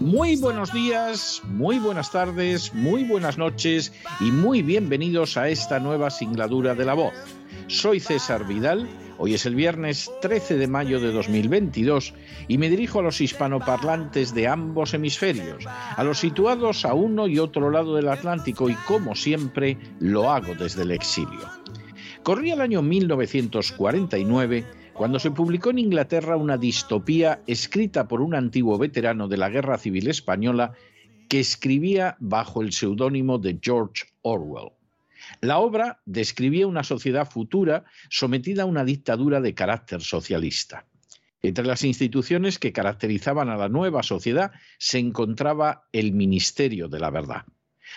muy buenos días, muy buenas tardes, muy buenas noches y muy bienvenidos a esta nueva singladura de la voz. Soy César Vidal, hoy es el viernes 13 de mayo de 2022 y me dirijo a los hispanoparlantes de ambos hemisferios, a los situados a uno y otro lado del Atlántico y como siempre lo hago desde el exilio. Corría el año 1949 cuando se publicó en Inglaterra una distopía escrita por un antiguo veterano de la Guerra Civil Española que escribía bajo el seudónimo de George Orwell. La obra describía una sociedad futura sometida a una dictadura de carácter socialista. Entre las instituciones que caracterizaban a la nueva sociedad se encontraba el Ministerio de la Verdad.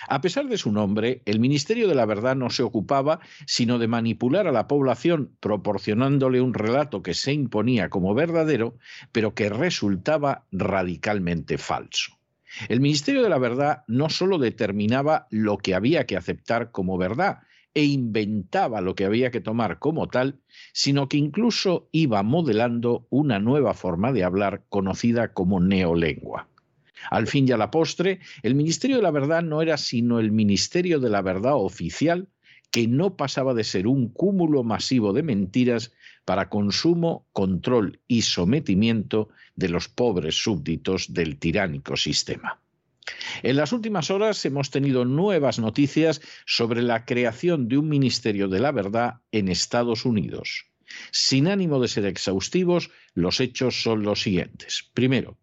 A pesar de su nombre, el Ministerio de la Verdad no se ocupaba sino de manipular a la población proporcionándole un relato que se imponía como verdadero, pero que resultaba radicalmente falso. El Ministerio de la Verdad no solo determinaba lo que había que aceptar como verdad e inventaba lo que había que tomar como tal, sino que incluso iba modelando una nueva forma de hablar conocida como neolengua. Al fin y a la postre, el Ministerio de la Verdad no era sino el Ministerio de la Verdad oficial que no pasaba de ser un cúmulo masivo de mentiras para consumo, control y sometimiento de los pobres súbditos del tiránico sistema. En las últimas horas hemos tenido nuevas noticias sobre la creación de un Ministerio de la Verdad en Estados Unidos. Sin ánimo de ser exhaustivos, los hechos son los siguientes. Primero,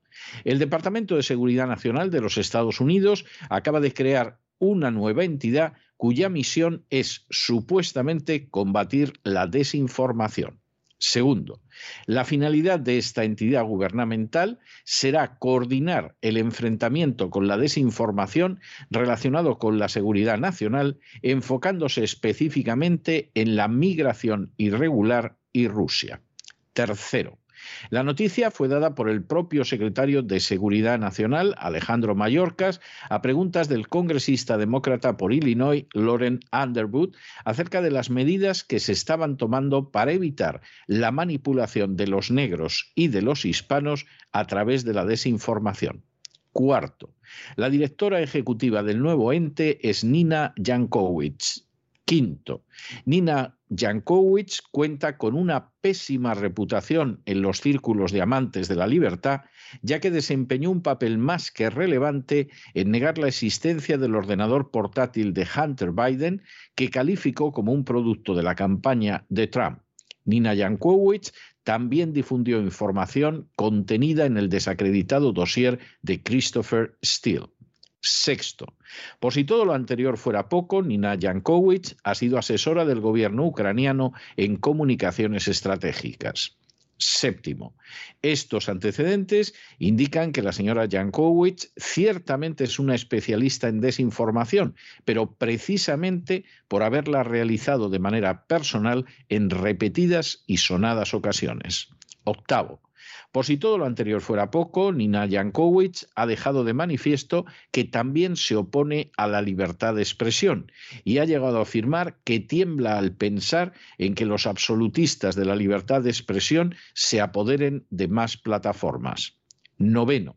el Departamento de Seguridad Nacional de los Estados Unidos acaba de crear una nueva entidad cuya misión es supuestamente combatir la desinformación. Segundo, la finalidad de esta entidad gubernamental será coordinar el enfrentamiento con la desinformación relacionado con la seguridad nacional, enfocándose específicamente en la migración irregular y Rusia. Tercero, la noticia fue dada por el propio secretario de Seguridad Nacional, Alejandro Mayorkas, a preguntas del congresista demócrata por Illinois, Lauren Underwood, acerca de las medidas que se estaban tomando para evitar la manipulación de los negros y de los hispanos a través de la desinformación. Cuarto, la directora ejecutiva del nuevo ente es Nina Jankowicz. Quinto, Nina Jankowicz cuenta con una pésima reputación en los círculos de amantes de la libertad, ya que desempeñó un papel más que relevante en negar la existencia del ordenador portátil de Hunter Biden, que calificó como un producto de la campaña de Trump. Nina Jankowicz también difundió información contenida en el desacreditado dossier de Christopher Steele. Sexto, por si todo lo anterior fuera poco, Nina Jankowicz ha sido asesora del gobierno ucraniano en comunicaciones estratégicas. Séptimo, estos antecedentes indican que la señora Jankowicz ciertamente es una especialista en desinformación, pero precisamente por haberla realizado de manera personal en repetidas y sonadas ocasiones. Octavo, por si todo lo anterior fuera poco, Nina Jankowicz ha dejado de manifiesto que también se opone a la libertad de expresión y ha llegado a afirmar que tiembla al pensar en que los absolutistas de la libertad de expresión se apoderen de más plataformas. Noveno.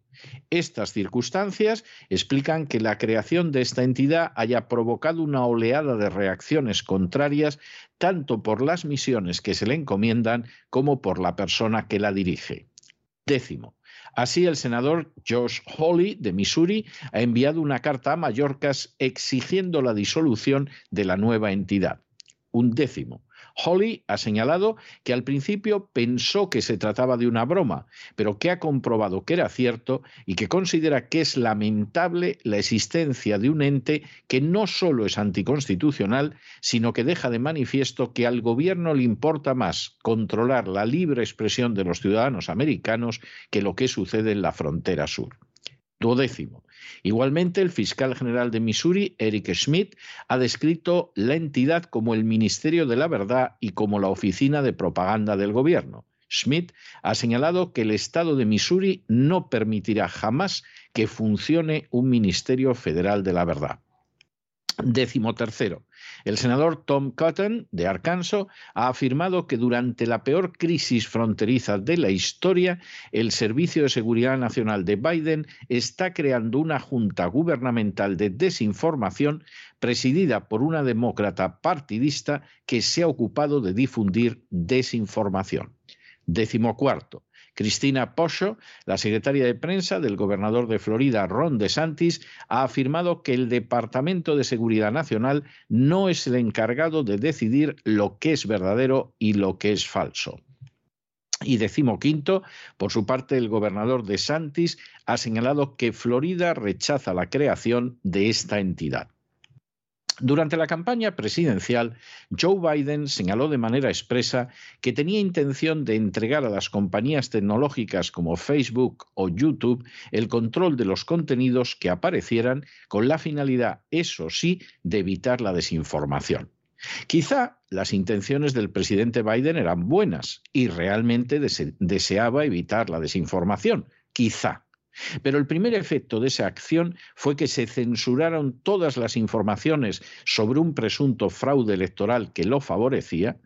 Estas circunstancias explican que la creación de esta entidad haya provocado una oleada de reacciones contrarias tanto por las misiones que se le encomiendan como por la persona que la dirige. Décimo. Así, el senador Josh Hawley de Missouri ha enviado una carta a Mallorcas exigiendo la disolución de la nueva entidad. Un décimo. Holly ha señalado que al principio pensó que se trataba de una broma, pero que ha comprobado que era cierto y que considera que es lamentable la existencia de un ente que no solo es anticonstitucional, sino que deja de manifiesto que al gobierno le importa más controlar la libre expresión de los ciudadanos americanos que lo que sucede en la frontera sur. Duodécimo. Igualmente, el fiscal general de Missouri, Eric Schmidt, ha descrito la entidad como el Ministerio de la Verdad y como la oficina de propaganda del gobierno. Schmidt ha señalado que el Estado de Missouri no permitirá jamás que funcione un Ministerio Federal de la Verdad. Décimo tercero. El senador Tom Cotton, de Arkansas, ha afirmado que durante la peor crisis fronteriza de la historia, el Servicio de Seguridad Nacional de Biden está creando una junta gubernamental de desinformación presidida por una demócrata partidista que se ha ocupado de difundir desinformación. Décimo cuarto. Cristina Posho, la secretaria de prensa del gobernador de Florida, Ron DeSantis, ha afirmado que el Departamento de Seguridad Nacional no es el encargado de decidir lo que es verdadero y lo que es falso. Y decimoquinto, por su parte, el gobernador de Santis ha señalado que Florida rechaza la creación de esta entidad. Durante la campaña presidencial, Joe Biden señaló de manera expresa que tenía intención de entregar a las compañías tecnológicas como Facebook o YouTube el control de los contenidos que aparecieran con la finalidad, eso sí, de evitar la desinformación. Quizá las intenciones del presidente Biden eran buenas y realmente deseaba evitar la desinformación. Quizá. Pero el primer efecto de esa acción fue que se censuraron todas las informaciones sobre un presunto fraude electoral que lo favorecía,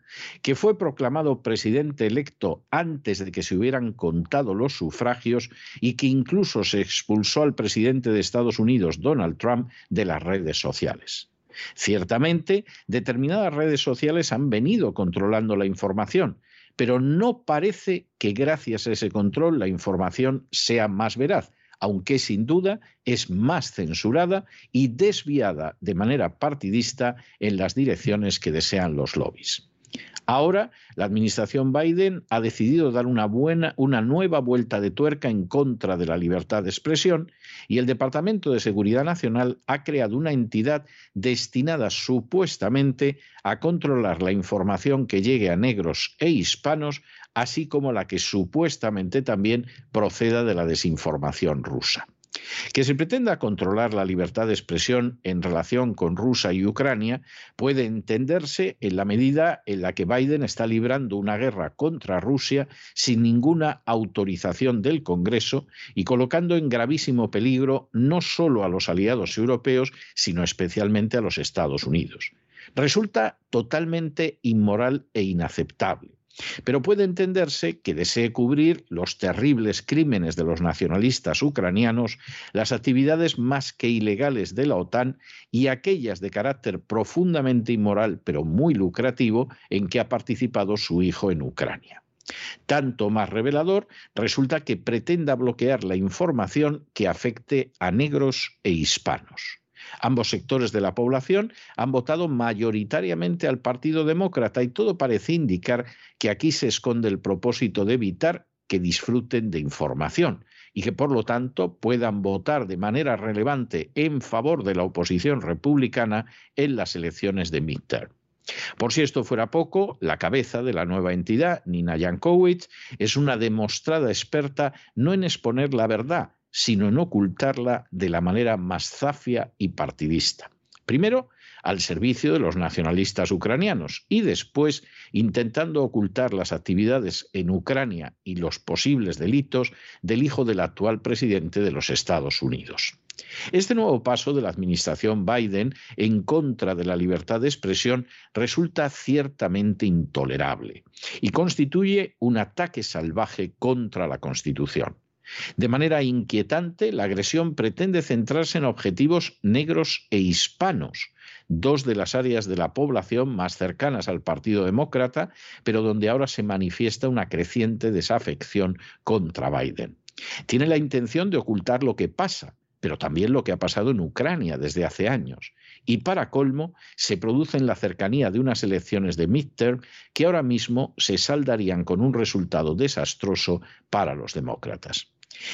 que fue proclamado presidente electo antes de que se hubieran contado los sufragios y que incluso se expulsó al presidente de Estados Unidos, Donald Trump, de las redes sociales. Ciertamente, determinadas redes sociales han venido controlando la información, pero no parece que gracias a ese control la información sea más veraz, aunque sin duda es más censurada y desviada de manera partidista en las direcciones que desean los lobbies. Ahora, la administración Biden ha decidido dar una, buena, una nueva vuelta de tuerca en contra de la libertad de expresión y el Departamento de Seguridad Nacional ha creado una entidad destinada supuestamente a controlar la información que llegue a negros e hispanos, así como la que supuestamente también proceda de la desinformación rusa. Que se pretenda controlar la libertad de expresión en relación con Rusia y Ucrania puede entenderse en la medida en la que Biden está librando una guerra contra Rusia sin ninguna autorización del Congreso y colocando en gravísimo peligro no solo a los aliados europeos, sino especialmente a los Estados Unidos. Resulta totalmente inmoral e inaceptable pero puede entenderse que desee cubrir los terribles crímenes de los nacionalistas ucranianos, las actividades más que ilegales de la OTAN y aquellas de carácter profundamente inmoral pero muy lucrativo en que ha participado su hijo en Ucrania. Tanto más revelador resulta que pretenda bloquear la información que afecte a negros e hispanos. Ambos sectores de la población han votado mayoritariamente al Partido Demócrata y todo parece indicar que aquí se esconde el propósito de evitar que disfruten de información y que por lo tanto puedan votar de manera relevante en favor de la oposición republicana en las elecciones de midterm. Por si esto fuera poco, la cabeza de la nueva entidad, Nina Jankowicz, es una demostrada experta no en exponer la verdad, sino en ocultarla de la manera más zafia y partidista. Primero, al servicio de los nacionalistas ucranianos y después intentando ocultar las actividades en Ucrania y los posibles delitos del hijo del actual presidente de los Estados Unidos. Este nuevo paso de la administración Biden en contra de la libertad de expresión resulta ciertamente intolerable y constituye un ataque salvaje contra la Constitución. De manera inquietante, la agresión pretende centrarse en objetivos negros e hispanos, dos de las áreas de la población más cercanas al Partido Demócrata, pero donde ahora se manifiesta una creciente desafección contra Biden. Tiene la intención de ocultar lo que pasa, pero también lo que ha pasado en Ucrania desde hace años. Y para colmo, se produce en la cercanía de unas elecciones de midterm que ahora mismo se saldarían con un resultado desastroso para los demócratas.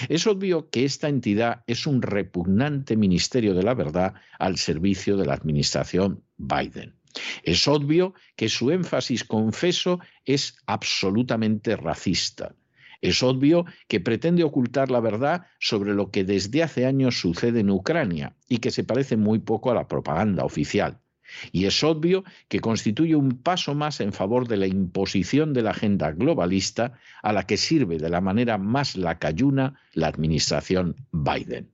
Es obvio que esta entidad es un repugnante ministerio de la verdad al servicio de la administración Biden. Es obvio que su énfasis confeso es absolutamente racista. Es obvio que pretende ocultar la verdad sobre lo que desde hace años sucede en Ucrania y que se parece muy poco a la propaganda oficial. Y es obvio que constituye un paso más en favor de la imposición de la agenda globalista a la que sirve de la manera más lacayuna la administración Biden.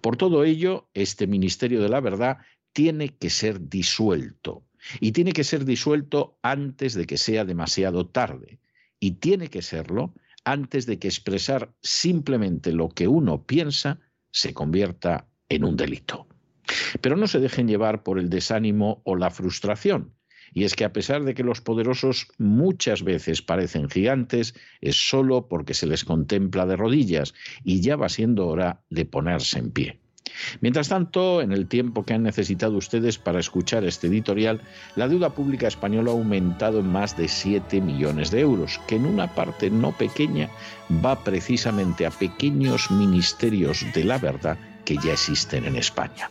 Por todo ello, este Ministerio de la Verdad tiene que ser disuelto. Y tiene que ser disuelto antes de que sea demasiado tarde. Y tiene que serlo antes de que expresar simplemente lo que uno piensa se convierta en un delito. Pero no se dejen llevar por el desánimo o la frustración. Y es que a pesar de que los poderosos muchas veces parecen gigantes, es solo porque se les contempla de rodillas y ya va siendo hora de ponerse en pie. Mientras tanto, en el tiempo que han necesitado ustedes para escuchar este editorial, la deuda pública española ha aumentado en más de 7 millones de euros, que en una parte no pequeña va precisamente a pequeños ministerios de la verdad que ya existen en España.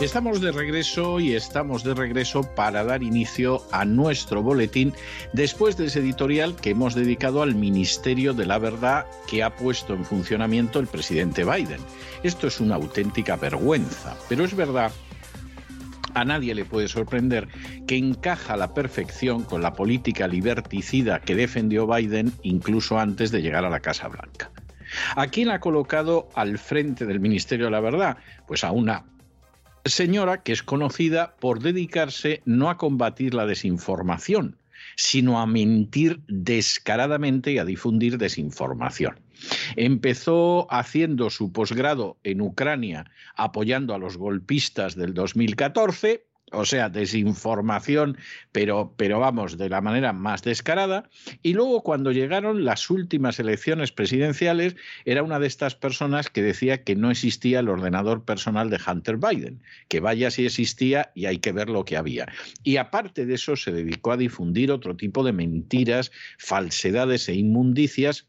Estamos de regreso y estamos de regreso para dar inicio a nuestro boletín después de ese editorial que hemos dedicado al Ministerio de la Verdad que ha puesto en funcionamiento el presidente Biden. Esto es una auténtica vergüenza, pero es verdad a nadie le puede sorprender que encaja a la perfección con la política liberticida que defendió Biden incluso antes de llegar a la Casa Blanca. ¿A quién ha colocado al frente del Ministerio de la Verdad? Pues a una señora que es conocida por dedicarse no a combatir la desinformación, sino a mentir descaradamente y a difundir desinformación. Empezó haciendo su posgrado en Ucrania apoyando a los golpistas del 2014 o sea, desinformación, pero, pero vamos, de la manera más descarada. Y luego cuando llegaron las últimas elecciones presidenciales, era una de estas personas que decía que no existía el ordenador personal de Hunter Biden, que vaya si existía y hay que ver lo que había. Y aparte de eso, se dedicó a difundir otro tipo de mentiras, falsedades e inmundicias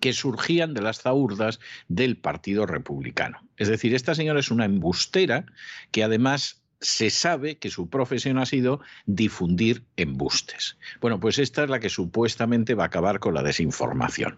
que surgían de las zaurdas del Partido Republicano. Es decir, esta señora es una embustera que además se sabe que su profesión ha sido difundir embustes. Bueno, pues esta es la que supuestamente va a acabar con la desinformación.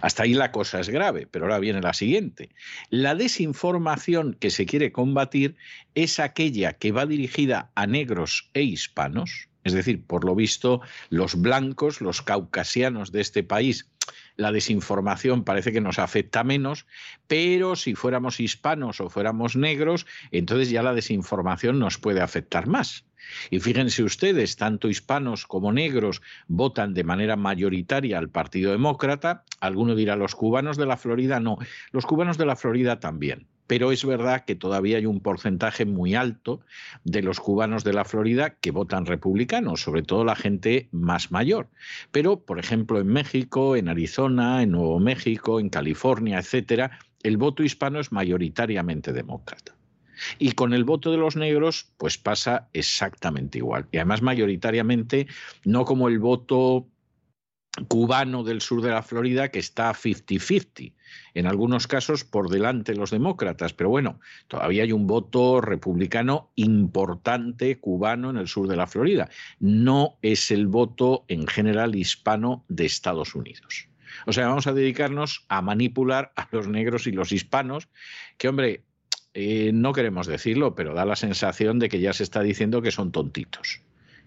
Hasta ahí la cosa es grave, pero ahora viene la siguiente. La desinformación que se quiere combatir es aquella que va dirigida a negros e hispanos, es decir, por lo visto, los blancos, los caucasianos de este país la desinformación parece que nos afecta menos, pero si fuéramos hispanos o fuéramos negros, entonces ya la desinformación nos puede afectar más. Y fíjense ustedes, tanto hispanos como negros votan de manera mayoritaria al Partido Demócrata. Alguno dirá, los cubanos de la Florida no, los cubanos de la Florida también pero es verdad que todavía hay un porcentaje muy alto de los cubanos de la Florida que votan republicanos, sobre todo la gente más mayor. Pero, por ejemplo, en México, en Arizona, en Nuevo México, en California, etcétera, el voto hispano es mayoritariamente demócrata. Y con el voto de los negros, pues pasa exactamente igual. Y además mayoritariamente, no como el voto cubano del sur de la Florida que está 50-50, en algunos casos por delante de los demócratas, pero bueno, todavía hay un voto republicano importante cubano en el sur de la Florida. No es el voto en general hispano de Estados Unidos. O sea, vamos a dedicarnos a manipular a los negros y los hispanos, que hombre, eh, no queremos decirlo, pero da la sensación de que ya se está diciendo que son tontitos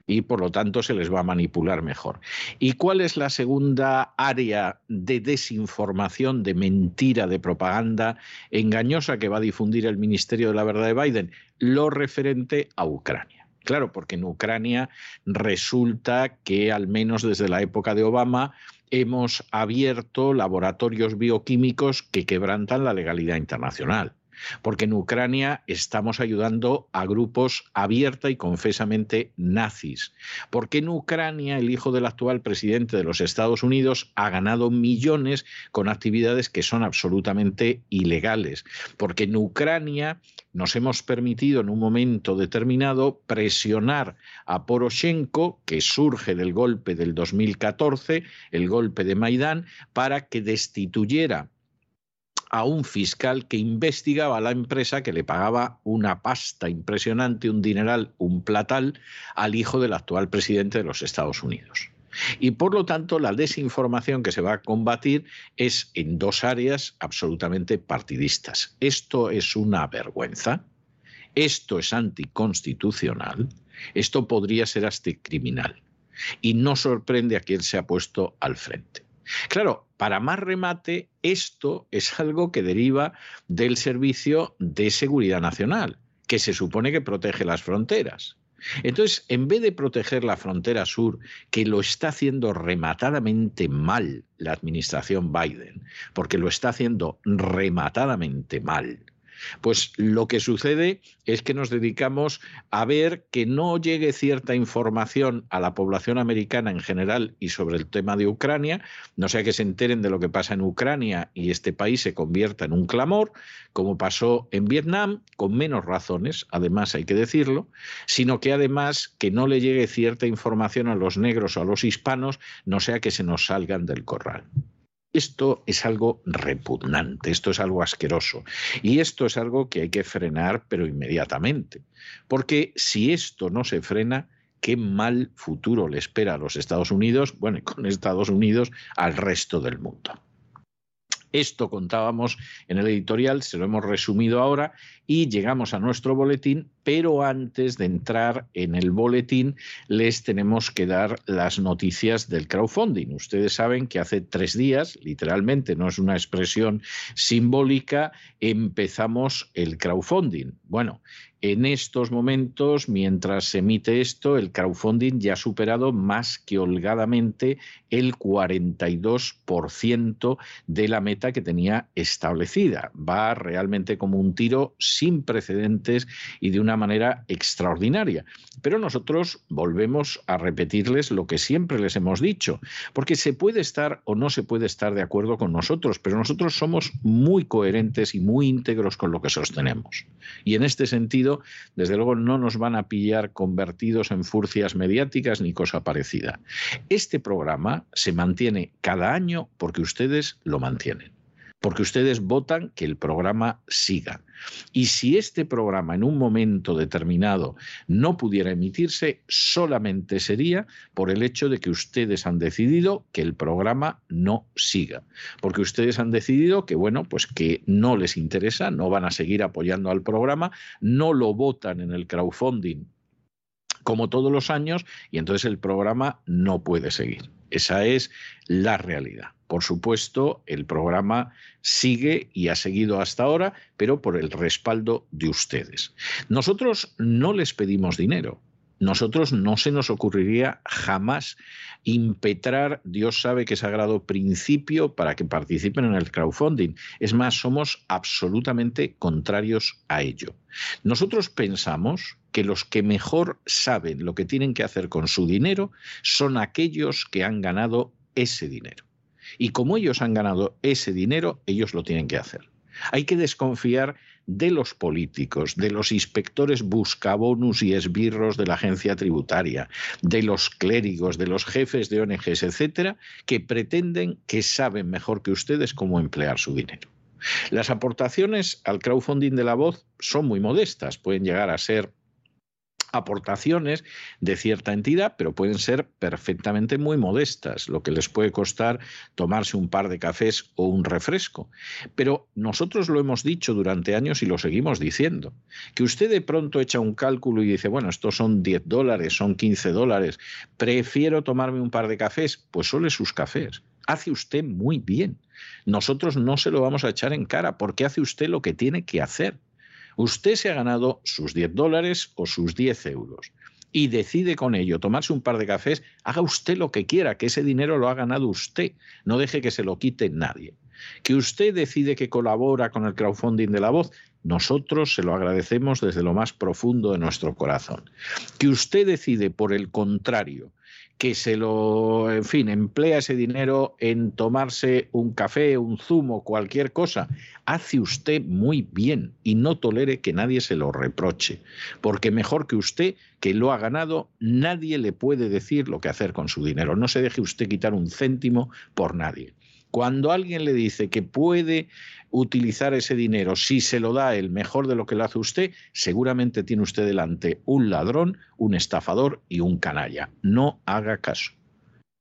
y por lo tanto se les va a manipular mejor. ¿Y cuál es la segunda área de desinformación, de mentira, de propaganda engañosa que va a difundir el Ministerio de la Verdad de Biden? Lo referente a Ucrania. Claro, porque en Ucrania resulta que al menos desde la época de Obama hemos abierto laboratorios bioquímicos que quebrantan la legalidad internacional porque en Ucrania estamos ayudando a grupos abierta y confesamente nazis, porque en Ucrania el hijo del actual presidente de los Estados Unidos ha ganado millones con actividades que son absolutamente ilegales, porque en Ucrania nos hemos permitido en un momento determinado presionar a Poroshenko, que surge del golpe del 2014, el golpe de Maidán, para que destituyera a un fiscal que investigaba a la empresa que le pagaba una pasta impresionante, un dineral, un platal al hijo del actual presidente de los Estados Unidos. Y por lo tanto, la desinformación que se va a combatir es en dos áreas absolutamente partidistas. Esto es una vergüenza, esto es anticonstitucional, esto podría ser hasta criminal. Y no sorprende a quien se ha puesto al frente. Claro, para más remate, esto es algo que deriva del Servicio de Seguridad Nacional, que se supone que protege las fronteras. Entonces, en vez de proteger la frontera sur, que lo está haciendo rematadamente mal la administración Biden, porque lo está haciendo rematadamente mal, pues lo que sucede es que nos dedicamos a ver que no llegue cierta información a la población americana en general y sobre el tema de Ucrania, no sea que se enteren de lo que pasa en Ucrania y este país se convierta en un clamor, como pasó en Vietnam, con menos razones, además hay que decirlo, sino que además que no le llegue cierta información a los negros o a los hispanos, no sea que se nos salgan del corral. Esto es algo repugnante, esto es algo asqueroso y esto es algo que hay que frenar pero inmediatamente. Porque si esto no se frena, qué mal futuro le espera a los Estados Unidos, bueno, y con Estados Unidos al resto del mundo. Esto contábamos en el editorial, se lo hemos resumido ahora y llegamos a nuestro boletín, pero antes de entrar en el boletín les tenemos que dar las noticias del crowdfunding. Ustedes saben que hace tres días, literalmente, no es una expresión simbólica, empezamos el crowdfunding. Bueno, en estos momentos, mientras se emite esto, el crowdfunding ya ha superado más que holgadamente el 42% de la meta que tenía establecida. Va realmente como un tiro sin precedentes y de una manera extraordinaria. Pero nosotros volvemos a repetirles lo que siempre les hemos dicho, porque se puede estar o no se puede estar de acuerdo con nosotros, pero nosotros somos muy coherentes y muy íntegros con lo que sostenemos. Y en este sentido, desde luego no nos van a pillar convertidos en furcias mediáticas ni cosa parecida. Este programa se mantiene cada año porque ustedes lo mantienen porque ustedes votan que el programa siga. Y si este programa en un momento determinado no pudiera emitirse, solamente sería por el hecho de que ustedes han decidido que el programa no siga. Porque ustedes han decidido que, bueno, pues que no les interesa, no van a seguir apoyando al programa, no lo votan en el crowdfunding como todos los años y entonces el programa no puede seguir. Esa es la realidad. Por supuesto, el programa sigue y ha seguido hasta ahora, pero por el respaldo de ustedes. Nosotros no les pedimos dinero. Nosotros no se nos ocurriría jamás impetrar, Dios sabe que sagrado principio para que participen en el crowdfunding. Es más, somos absolutamente contrarios a ello. Nosotros pensamos que los que mejor saben lo que tienen que hacer con su dinero son aquellos que han ganado ese dinero. Y como ellos han ganado ese dinero, ellos lo tienen que hacer. Hay que desconfiar de los políticos, de los inspectores buscabonus y esbirros de la agencia tributaria, de los clérigos, de los jefes de ONGs, etcétera, que pretenden que saben mejor que ustedes cómo emplear su dinero. Las aportaciones al crowdfunding de la voz son muy modestas, pueden llegar a ser aportaciones de cierta entidad, pero pueden ser perfectamente muy modestas, lo que les puede costar tomarse un par de cafés o un refresco. Pero nosotros lo hemos dicho durante años y lo seguimos diciendo, que usted de pronto echa un cálculo y dice, bueno, estos son 10 dólares, son 15 dólares, prefiero tomarme un par de cafés, pues sole sus cafés. Hace usted muy bien. Nosotros no se lo vamos a echar en cara porque hace usted lo que tiene que hacer. Usted se ha ganado sus 10 dólares o sus 10 euros y decide con ello tomarse un par de cafés, haga usted lo que quiera, que ese dinero lo ha ganado usted, no deje que se lo quite nadie. Que usted decide que colabora con el crowdfunding de la voz, nosotros se lo agradecemos desde lo más profundo de nuestro corazón. Que usted decide, por el contrario, que se lo, en fin, emplea ese dinero en tomarse un café, un zumo, cualquier cosa, hace usted muy bien y no tolere que nadie se lo reproche, porque mejor que usted, que lo ha ganado, nadie le puede decir lo que hacer con su dinero. No se deje usted quitar un céntimo por nadie. Cuando alguien le dice que puede utilizar ese dinero si se lo da el mejor de lo que lo hace usted, seguramente tiene usted delante un ladrón, un estafador y un canalla. No haga caso.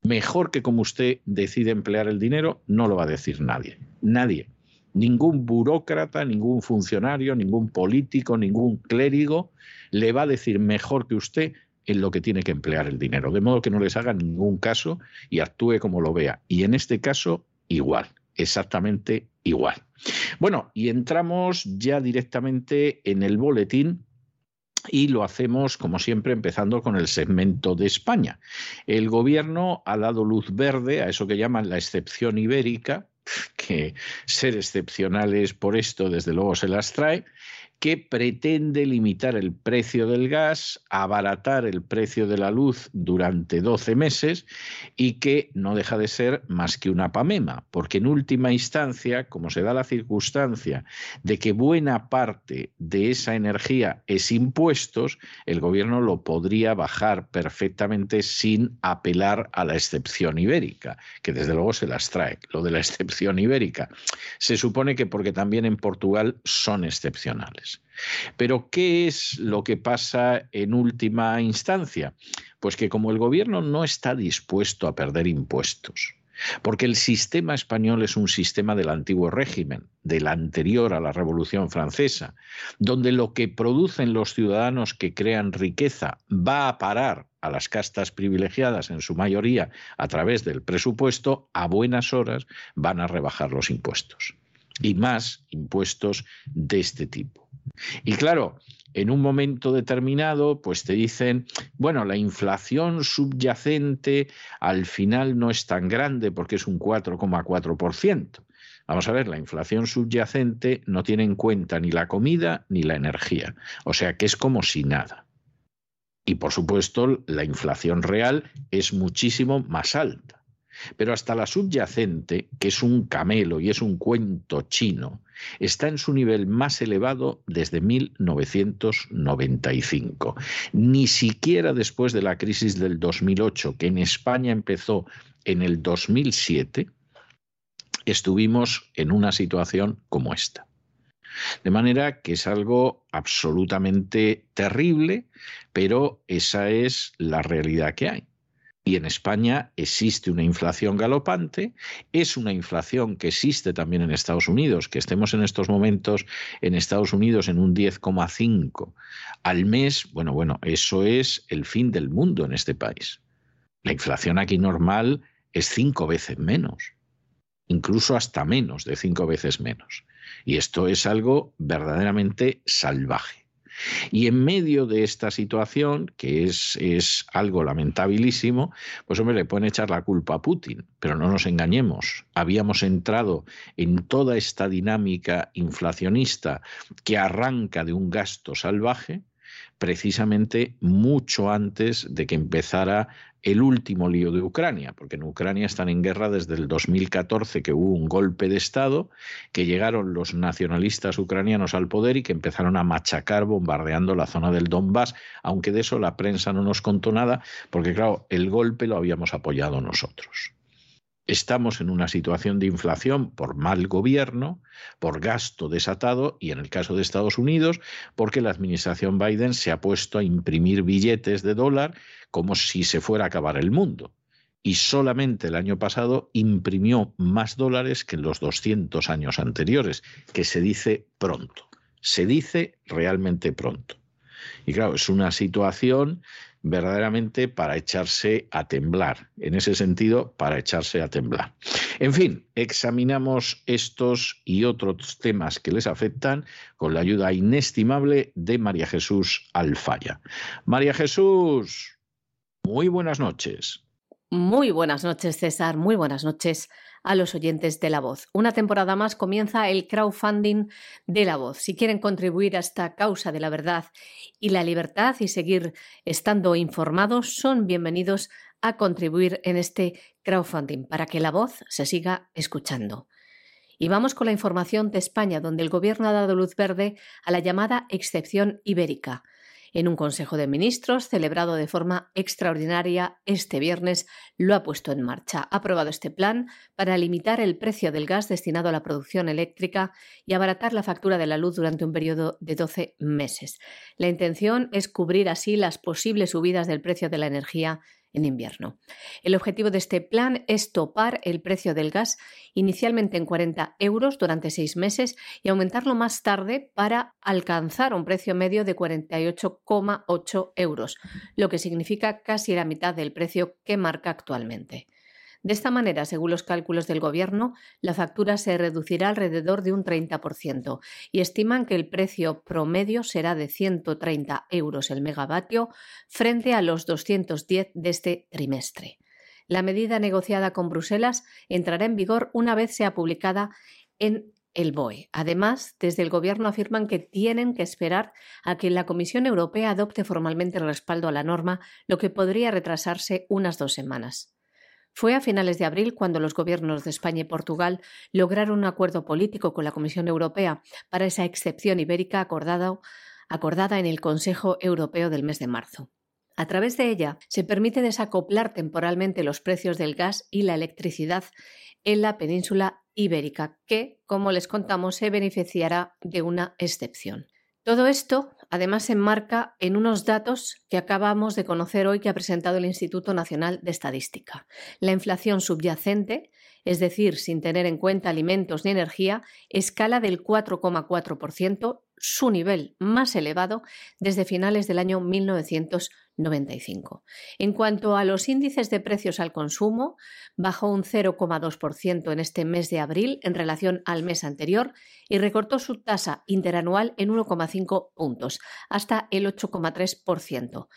Mejor que como usted decide emplear el dinero, no lo va a decir nadie. Nadie. Ningún burócrata, ningún funcionario, ningún político, ningún clérigo le va a decir mejor que usted en lo que tiene que emplear el dinero. De modo que no les haga ningún caso y actúe como lo vea. Y en este caso, igual, exactamente igual. Bueno, y entramos ya directamente en el boletín y lo hacemos, como siempre, empezando con el segmento de España. El gobierno ha dado luz verde a eso que llaman la excepción ibérica, que ser excepcionales por esto, desde luego, se las trae, que pretende limitar el precio del gas, abaratar el precio de la luz durante 12 meses y que no deja de ser más que una pamema, porque en última instancia, como se da la circunstancia de que buena parte de esa energía es impuestos, el gobierno lo podría bajar perfectamente sin apelar a la excepción ibérica, que desde luego se las trae. Lo de la excepción ibérica. Se supone que porque también en Portugal son excepcionales. Pero ¿qué es lo que pasa en última instancia? Pues que como el gobierno no está dispuesto a perder impuestos, porque el sistema español es un sistema del antiguo régimen, del anterior a la Revolución Francesa, donde lo que producen los ciudadanos que crean riqueza va a parar a las castas privilegiadas en su mayoría a través del presupuesto, a buenas horas van a rebajar los impuestos. Y más impuestos de este tipo. Y claro, en un momento determinado, pues te dicen, bueno, la inflación subyacente al final no es tan grande porque es un 4,4%. Vamos a ver, la inflación subyacente no tiene en cuenta ni la comida ni la energía, o sea que es como si nada. Y por supuesto, la inflación real es muchísimo más alta. Pero hasta la subyacente, que es un camelo y es un cuento chino, está en su nivel más elevado desde 1995. Ni siquiera después de la crisis del 2008, que en España empezó en el 2007, estuvimos en una situación como esta. De manera que es algo absolutamente terrible, pero esa es la realidad que hay. Y en España existe una inflación galopante, es una inflación que existe también en Estados Unidos, que estemos en estos momentos en Estados Unidos en un 10,5 al mes, bueno, bueno, eso es el fin del mundo en este país. La inflación aquí normal es cinco veces menos, incluso hasta menos de cinco veces menos. Y esto es algo verdaderamente salvaje. Y en medio de esta situación, que es, es algo lamentabilísimo, pues hombre, le pueden echar la culpa a Putin, pero no nos engañemos. Habíamos entrado en toda esta dinámica inflacionista que arranca de un gasto salvaje, precisamente mucho antes de que empezara el último lío de Ucrania, porque en Ucrania están en guerra desde el 2014, que hubo un golpe de Estado, que llegaron los nacionalistas ucranianos al poder y que empezaron a machacar bombardeando la zona del Donbass, aunque de eso la prensa no nos contó nada, porque claro, el golpe lo habíamos apoyado nosotros. Estamos en una situación de inflación por mal gobierno, por gasto desatado y en el caso de Estados Unidos, porque la administración Biden se ha puesto a imprimir billetes de dólar como si se fuera a acabar el mundo. Y solamente el año pasado imprimió más dólares que en los 200 años anteriores, que se dice pronto. Se dice realmente pronto. Y claro, es una situación verdaderamente para echarse a temblar. En ese sentido, para echarse a temblar. En fin, examinamos estos y otros temas que les afectan con la ayuda inestimable de María Jesús Alfaya. María Jesús, muy buenas noches. Muy buenas noches, César. Muy buenas noches a los oyentes de La Voz. Una temporada más comienza el crowdfunding de La Voz. Si quieren contribuir a esta causa de la verdad y la libertad y seguir estando informados, son bienvenidos a contribuir en este crowdfunding para que La Voz se siga escuchando. Y vamos con la información de España, donde el Gobierno ha dado luz verde a la llamada excepción ibérica en un Consejo de Ministros celebrado de forma extraordinaria este viernes, lo ha puesto en marcha. Ha aprobado este plan para limitar el precio del gas destinado a la producción eléctrica y abaratar la factura de la luz durante un periodo de 12 meses. La intención es cubrir así las posibles subidas del precio de la energía en invierno. El objetivo de este plan es topar el precio del gas inicialmente en 40 euros durante seis meses y aumentarlo más tarde para alcanzar un precio medio de 48,8 euros, lo que significa casi la mitad del precio que marca actualmente. De esta manera, según los cálculos del Gobierno, la factura se reducirá alrededor de un 30% y estiman que el precio promedio será de 130 euros el megavatio frente a los 210 de este trimestre. La medida negociada con Bruselas entrará en vigor una vez sea publicada en el BOE. Además, desde el Gobierno afirman que tienen que esperar a que la Comisión Europea adopte formalmente el respaldo a la norma, lo que podría retrasarse unas dos semanas. Fue a finales de abril cuando los gobiernos de España y Portugal lograron un acuerdo político con la Comisión Europea para esa excepción ibérica acordada, en el Consejo Europeo del mes de marzo. A través de ella se permite desacoplar temporalmente los precios del gas y la electricidad en la península ibérica, que, como les contamos, se beneficiará de una excepción. Todo esto, además, se enmarca en unos datos que acabamos de conocer hoy que ha presentado el Instituto Nacional de Estadística. La inflación subyacente, es decir, sin tener en cuenta alimentos ni energía, escala del 4,4%, su nivel más elevado desde finales del año 1995. En cuanto a los índices de precios al consumo, bajó un 0,2% en este mes de abril en relación al mes anterior y recortó su tasa interanual en 1,5 puntos, hasta el 8,3%.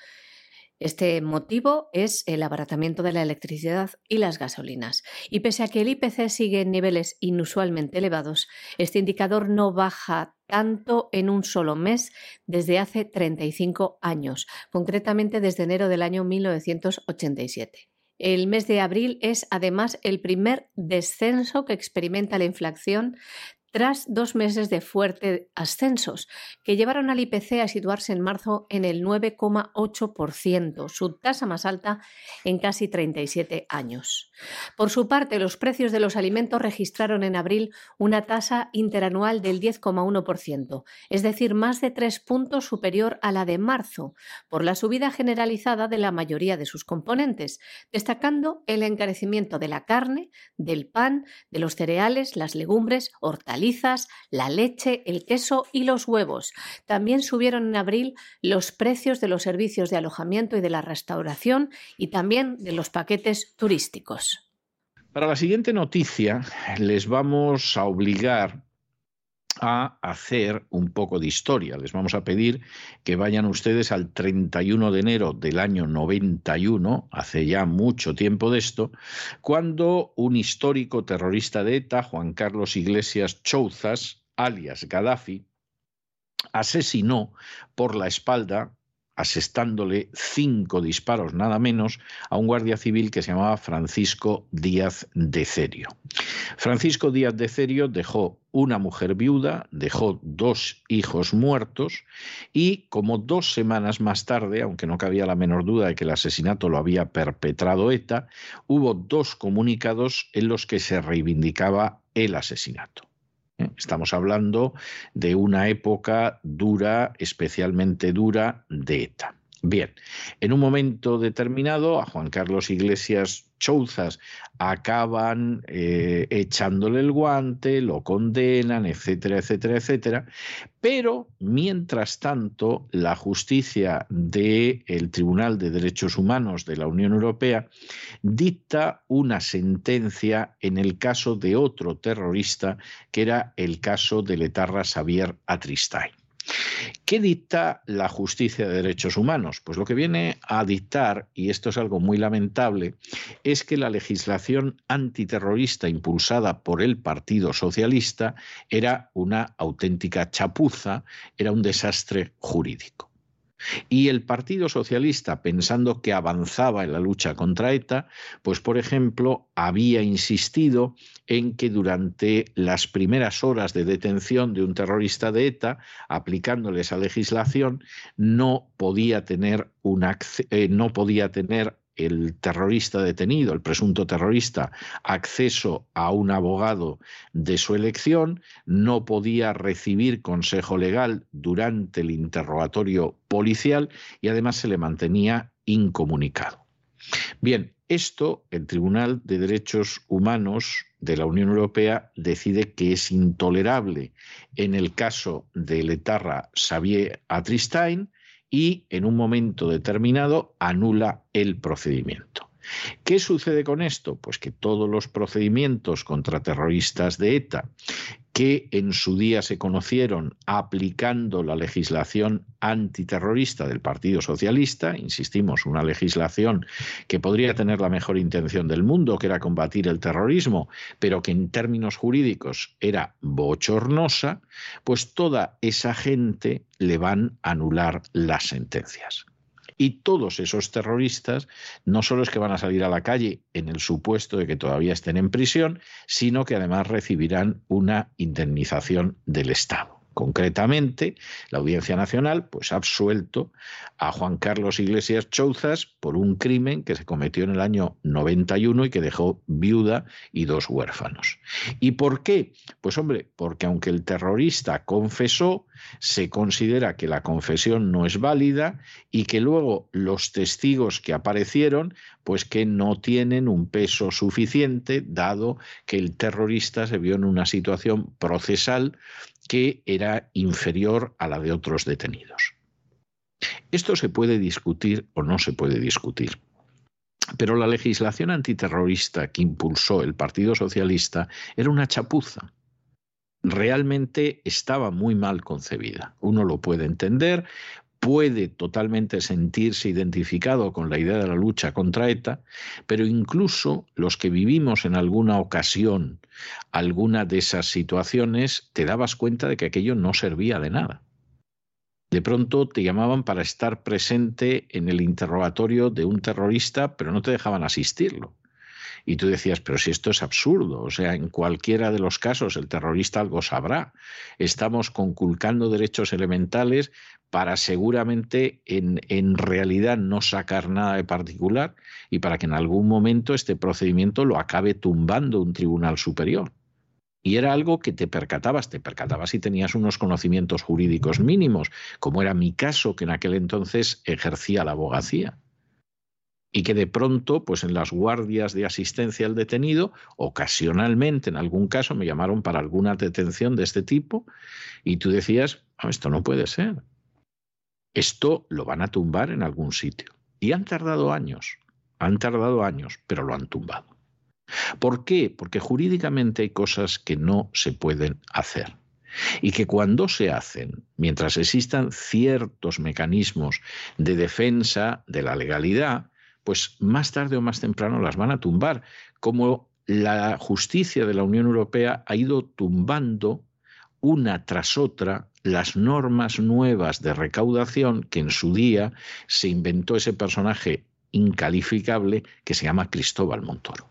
Este motivo es el abaratamiento de la electricidad y las gasolinas. Y pese a que el IPC sigue en niveles inusualmente elevados, este indicador no baja tanto en un solo mes desde hace 35 años, concretamente desde enero del año 1987. El mes de abril es además el primer descenso que experimenta la inflación tras dos meses de fuertes ascensos, que llevaron al IPC a situarse en marzo en el 9,8%, su tasa más alta en casi 37 años. Por su parte, los precios de los alimentos registraron en abril una tasa interanual del 10,1%, es decir, más de tres puntos superior a la de marzo, por la subida generalizada de la mayoría de sus componentes, destacando el encarecimiento de la carne, del pan, de los cereales, las legumbres, hortalizas, la leche, el queso y los huevos. También subieron en abril los precios de los servicios de alojamiento y de la restauración y también de los paquetes turísticos. Para la siguiente noticia les vamos a obligar a hacer un poco de historia. Les vamos a pedir que vayan ustedes al 31 de enero del año 91, hace ya mucho tiempo de esto, cuando un histórico terrorista de ETA, Juan Carlos Iglesias Chouzas, alias Gaddafi, asesinó por la espalda asestándole cinco disparos nada menos a un guardia civil que se llamaba Francisco Díaz de Cerio. Francisco Díaz de Cerio dejó una mujer viuda, dejó dos hijos muertos y como dos semanas más tarde, aunque no cabía la menor duda de que el asesinato lo había perpetrado ETA, hubo dos comunicados en los que se reivindicaba el asesinato. Estamos hablando de una época dura, especialmente dura, de ETA. Bien, en un momento determinado a Juan Carlos Iglesias Chouzas acaban eh, echándole el guante, lo condenan, etcétera, etcétera, etcétera. Pero, mientras tanto, la justicia del Tribunal de Derechos Humanos de la Unión Europea dicta una sentencia en el caso de otro terrorista, que era el caso de Letarra Xavier Atristain. ¿Qué dicta la justicia de derechos humanos? Pues lo que viene a dictar, y esto es algo muy lamentable, es que la legislación antiterrorista impulsada por el Partido Socialista era una auténtica chapuza, era un desastre jurídico. Y el Partido Socialista, pensando que avanzaba en la lucha contra ETA, pues por ejemplo, había insistido en que durante las primeras horas de detención de un terrorista de ETA, aplicándole esa legislación, no podía tener, un eh, no podía tener el terrorista detenido, el presunto terrorista, acceso a un abogado de su elección, no podía recibir consejo legal durante el interrogatorio policial y además se le mantenía incomunicado. Bien, esto el Tribunal de Derechos Humanos de la Unión Europea decide que es intolerable en el caso de Letarra Xavier Atristain y en un momento determinado anula el procedimiento. ¿Qué sucede con esto? Pues que todos los procedimientos contra terroristas de ETA que en su día se conocieron aplicando la legislación antiterrorista del Partido Socialista, insistimos, una legislación que podría tener la mejor intención del mundo, que era combatir el terrorismo, pero que en términos jurídicos era bochornosa, pues toda esa gente le van a anular las sentencias. Y todos esos terroristas no solo es que van a salir a la calle en el supuesto de que todavía estén en prisión, sino que además recibirán una indemnización del Estado. Concretamente, la Audiencia Nacional pues, ha absuelto a Juan Carlos Iglesias Chouzas por un crimen que se cometió en el año 91 y que dejó viuda y dos huérfanos. ¿Y por qué? Pues hombre, porque aunque el terrorista confesó, se considera que la confesión no es válida y que luego los testigos que aparecieron pues que no tienen un peso suficiente dado que el terrorista se vio en una situación procesal que era inferior a la de otros detenidos. Esto se puede discutir o no se puede discutir. Pero la legislación antiterrorista que impulsó el Partido Socialista era una chapuza. Realmente estaba muy mal concebida. Uno lo puede entender, puede totalmente sentirse identificado con la idea de la lucha contra ETA, pero incluso los que vivimos en alguna ocasión alguna de esas situaciones, te dabas cuenta de que aquello no servía de nada. De pronto te llamaban para estar presente en el interrogatorio de un terrorista, pero no te dejaban asistirlo. Y tú decías, pero si esto es absurdo, o sea, en cualquiera de los casos el terrorista algo sabrá. Estamos conculcando derechos elementales para seguramente en, en realidad no sacar nada de particular y para que en algún momento este procedimiento lo acabe tumbando un tribunal superior. Y era algo que te percatabas, te percatabas y tenías unos conocimientos jurídicos mínimos, como era mi caso, que en aquel entonces ejercía la abogacía y que de pronto, pues en las guardias de asistencia al detenido, ocasionalmente, en algún caso, me llamaron para alguna detención de este tipo y tú decías, esto no puede ser. Esto lo van a tumbar en algún sitio. Y han tardado años, han tardado años, pero lo han tumbado. ¿Por qué? Porque jurídicamente hay cosas que no se pueden hacer y que cuando se hacen, mientras existan ciertos mecanismos de defensa de la legalidad, pues más tarde o más temprano las van a tumbar, como la justicia de la Unión Europea ha ido tumbando una tras otra las normas nuevas de recaudación que en su día se inventó ese personaje incalificable que se llama Cristóbal Montoro.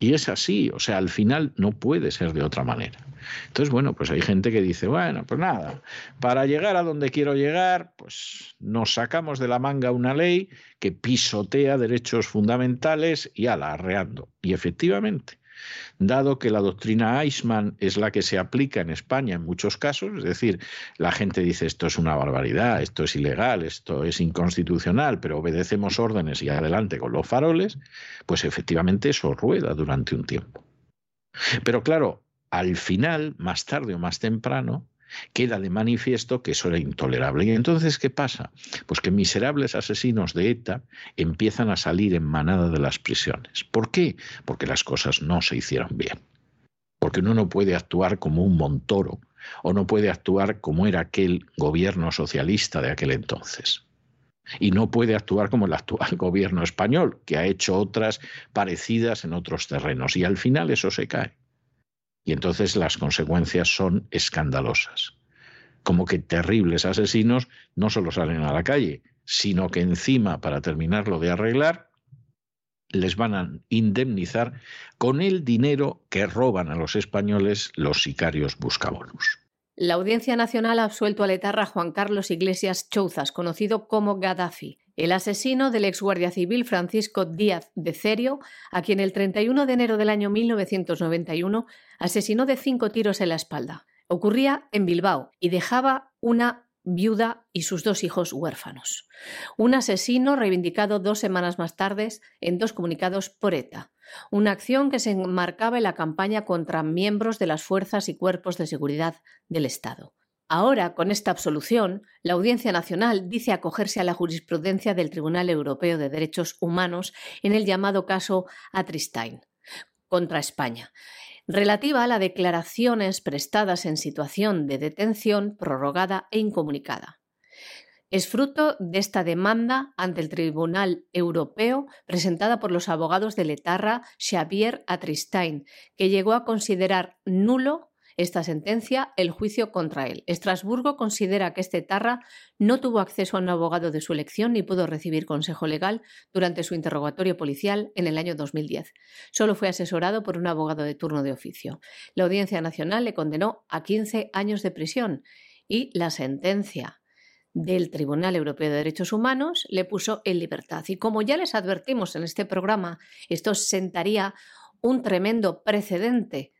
Y es así, o sea, al final no puede ser de otra manera. Entonces, bueno, pues hay gente que dice, bueno, pues nada, para llegar a donde quiero llegar, pues nos sacamos de la manga una ley que pisotea derechos fundamentales y ala, arreando. Y efectivamente, dado que la doctrina Eichmann es la que se aplica en España en muchos casos, es decir, la gente dice esto es una barbaridad, esto es ilegal, esto es inconstitucional, pero obedecemos órdenes y adelante con los faroles, pues efectivamente eso rueda durante un tiempo. Pero claro, al final, más tarde o más temprano, queda de manifiesto que eso era intolerable. Y entonces, ¿qué pasa? Pues que miserables asesinos de ETA empiezan a salir en manada de las prisiones. ¿Por qué? Porque las cosas no se hicieron bien. Porque uno no puede actuar como un Montoro o no puede actuar como era aquel gobierno socialista de aquel entonces. Y no puede actuar como el actual gobierno español, que ha hecho otras parecidas en otros terrenos. Y al final eso se cae. Y entonces las consecuencias son escandalosas. Como que terribles asesinos no solo salen a la calle, sino que encima, para terminarlo de arreglar, les van a indemnizar con el dinero que roban a los españoles los sicarios buscabonus. La Audiencia Nacional ha absuelto al etarra Juan Carlos Iglesias Chouzas, conocido como Gaddafi, el asesino del ex guardia civil Francisco Díaz de Cerio, a quien el 31 de enero del año 1991 asesinó de cinco tiros en la espalda. Ocurría en Bilbao y dejaba una viuda y sus dos hijos huérfanos. Un asesino reivindicado dos semanas más tarde en dos comunicados por ETA. Una acción que se enmarcaba en la campaña contra miembros de las fuerzas y cuerpos de seguridad del Estado. Ahora, con esta absolución, la Audiencia Nacional dice acogerse a la jurisprudencia del Tribunal Europeo de Derechos Humanos en el llamado caso Atristain contra España. relativa a las declaraciones prestadas en situación de detención prorrogada e incomunicada. Es fruto de esta demanda ante el Tribunal Europeo presentada por los abogados de Letarra Xavier Atristain, que llegó a considerar nulo esta sentencia el juicio contra él. Estrasburgo considera que este Tarra no tuvo acceso a un abogado de su elección ni pudo recibir consejo legal durante su interrogatorio policial en el año 2010. Solo fue asesorado por un abogado de turno de oficio. La Audiencia Nacional le condenó a 15 años de prisión y la sentencia del Tribunal Europeo de Derechos Humanos le puso en libertad. Y como ya les advertimos en este programa, esto sentaría un tremendo precedente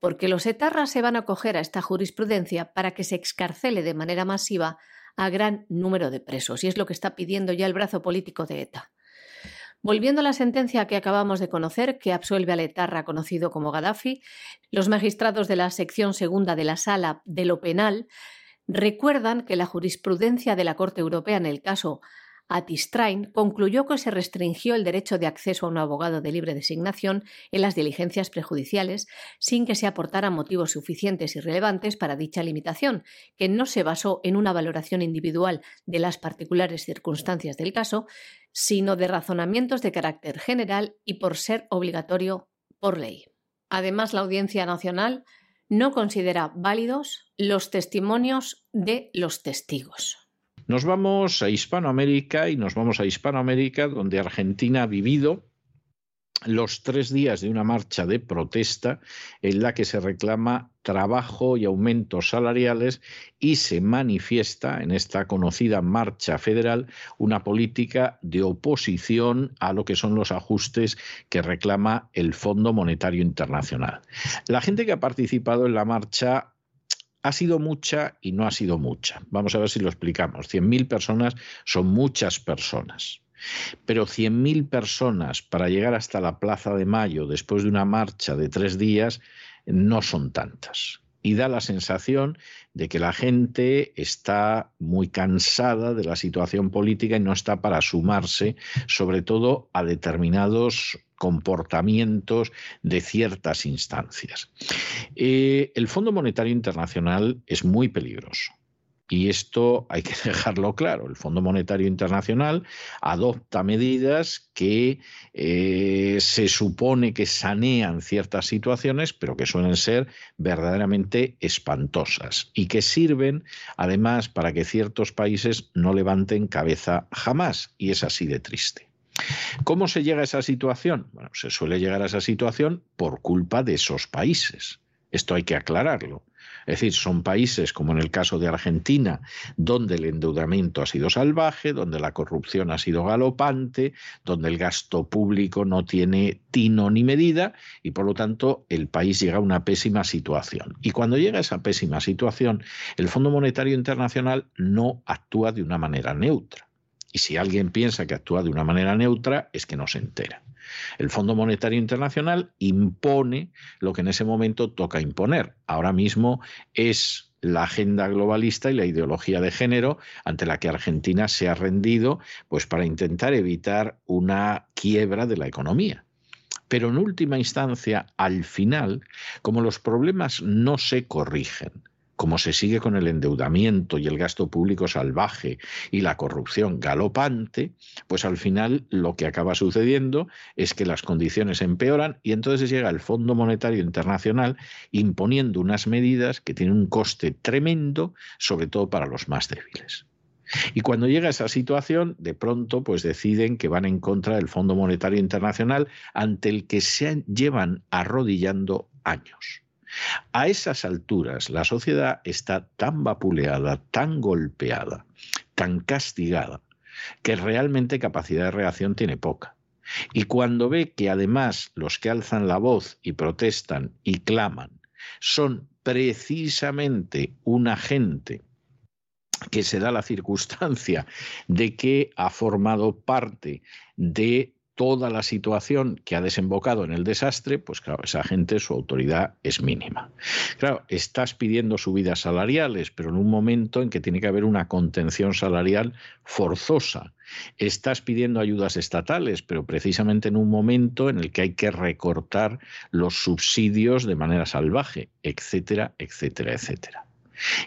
porque los etarras se van a acoger a esta jurisprudencia para que se excarcele de manera masiva a gran número de presos, y es lo que está pidiendo ya el brazo político de ETA. Volviendo a la sentencia que acabamos de conocer, que absuelve al etarra conocido como Gaddafi, los magistrados de la sección segunda de la sala de lo penal recuerdan que la jurisprudencia de la Corte Europea en el caso Atistrain concluyó que se restringió el derecho de acceso a un abogado de libre designación en las diligencias prejudiciales sin que se aportaran motivos suficientes y relevantes para dicha limitación, que no se basó en una valoración individual de las particulares circunstancias del caso, sino de razonamientos de carácter general y por ser obligatorio por ley. Además, la Audiencia Nacional no considera válidos los testimonios de los testigos. Nos vamos a Hispanoamérica y nos vamos a Hispanoamérica donde Argentina ha vivido los tres días de una marcha de protesta en la que se reclama trabajo y aumentos salariales y se manifiesta en esta conocida marcha federal una política de oposición a lo que son los ajustes que reclama el Fondo Monetario Internacional. La gente que ha participado en la marcha ha sido mucha y no ha sido mucha. Vamos a ver si lo explicamos. 100.000 personas son muchas personas. Pero 100.000 personas para llegar hasta la Plaza de Mayo después de una marcha de tres días no son tantas. Y da la sensación de que la gente está muy cansada de la situación política y no está para sumarse, sobre todo a determinados comportamientos de ciertas instancias. Eh, el Fondo Monetario Internacional es muy peligroso. Y esto hay que dejarlo claro. El Fondo Monetario Internacional adopta medidas que eh, se supone que sanean ciertas situaciones, pero que suelen ser verdaderamente espantosas y que sirven además para que ciertos países no levanten cabeza jamás. Y es así de triste. ¿Cómo se llega a esa situación? Bueno, se suele llegar a esa situación por culpa de esos países. Esto hay que aclararlo. Es decir, son países como en el caso de Argentina, donde el endeudamiento ha sido salvaje, donde la corrupción ha sido galopante, donde el gasto público no tiene tino ni medida y por lo tanto el país llega a una pésima situación. Y cuando llega a esa pésima situación, el Fondo Monetario Internacional no actúa de una manera neutra y si alguien piensa que actúa de una manera neutra, es que no se entera. El Fondo Monetario Internacional impone lo que en ese momento toca imponer. Ahora mismo es la agenda globalista y la ideología de género ante la que Argentina se ha rendido pues para intentar evitar una quiebra de la economía. Pero en última instancia, al final, como los problemas no se corrigen, como se sigue con el endeudamiento y el gasto público salvaje y la corrupción galopante, pues al final lo que acaba sucediendo es que las condiciones empeoran y entonces llega el Fondo Monetario Internacional imponiendo unas medidas que tienen un coste tremendo, sobre todo para los más débiles. Y cuando llega esa situación, de pronto pues deciden que van en contra del Fondo Monetario Internacional ante el que se llevan arrodillando años. A esas alturas la sociedad está tan vapuleada, tan golpeada, tan castigada, que realmente capacidad de reacción tiene poca. Y cuando ve que además los que alzan la voz y protestan y claman son precisamente una gente que se da la circunstancia de que ha formado parte de toda la situación que ha desembocado en el desastre, pues claro, esa gente, su autoridad es mínima. Claro, estás pidiendo subidas salariales, pero en un momento en que tiene que haber una contención salarial forzosa. Estás pidiendo ayudas estatales, pero precisamente en un momento en el que hay que recortar los subsidios de manera salvaje, etcétera, etcétera, etcétera.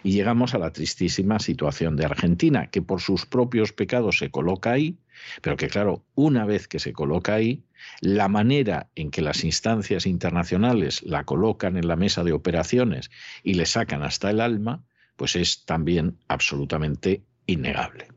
Y llegamos a la tristísima situación de Argentina, que por sus propios pecados se coloca ahí, pero que claro, una vez que se coloca ahí, la manera en que las instancias internacionales la colocan en la mesa de operaciones y le sacan hasta el alma, pues es también absolutamente innegable.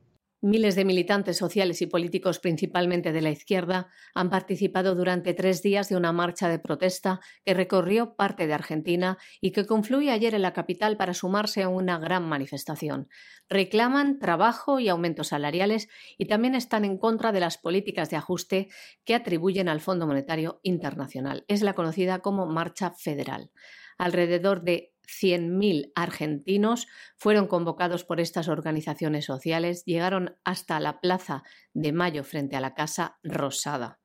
Miles de militantes sociales y políticos, principalmente de la izquierda, han participado durante tres días de una marcha de protesta que recorrió parte de Argentina y que confluye ayer en la capital para sumarse a una gran manifestación. Reclaman trabajo y aumentos salariales y también están en contra de las políticas de ajuste que atribuyen al Fondo Monetario Internacional. Es la conocida como Marcha Federal. Alrededor de 100.000 argentinos fueron convocados por estas organizaciones sociales, llegaron hasta la Plaza de Mayo frente a la Casa Rosada.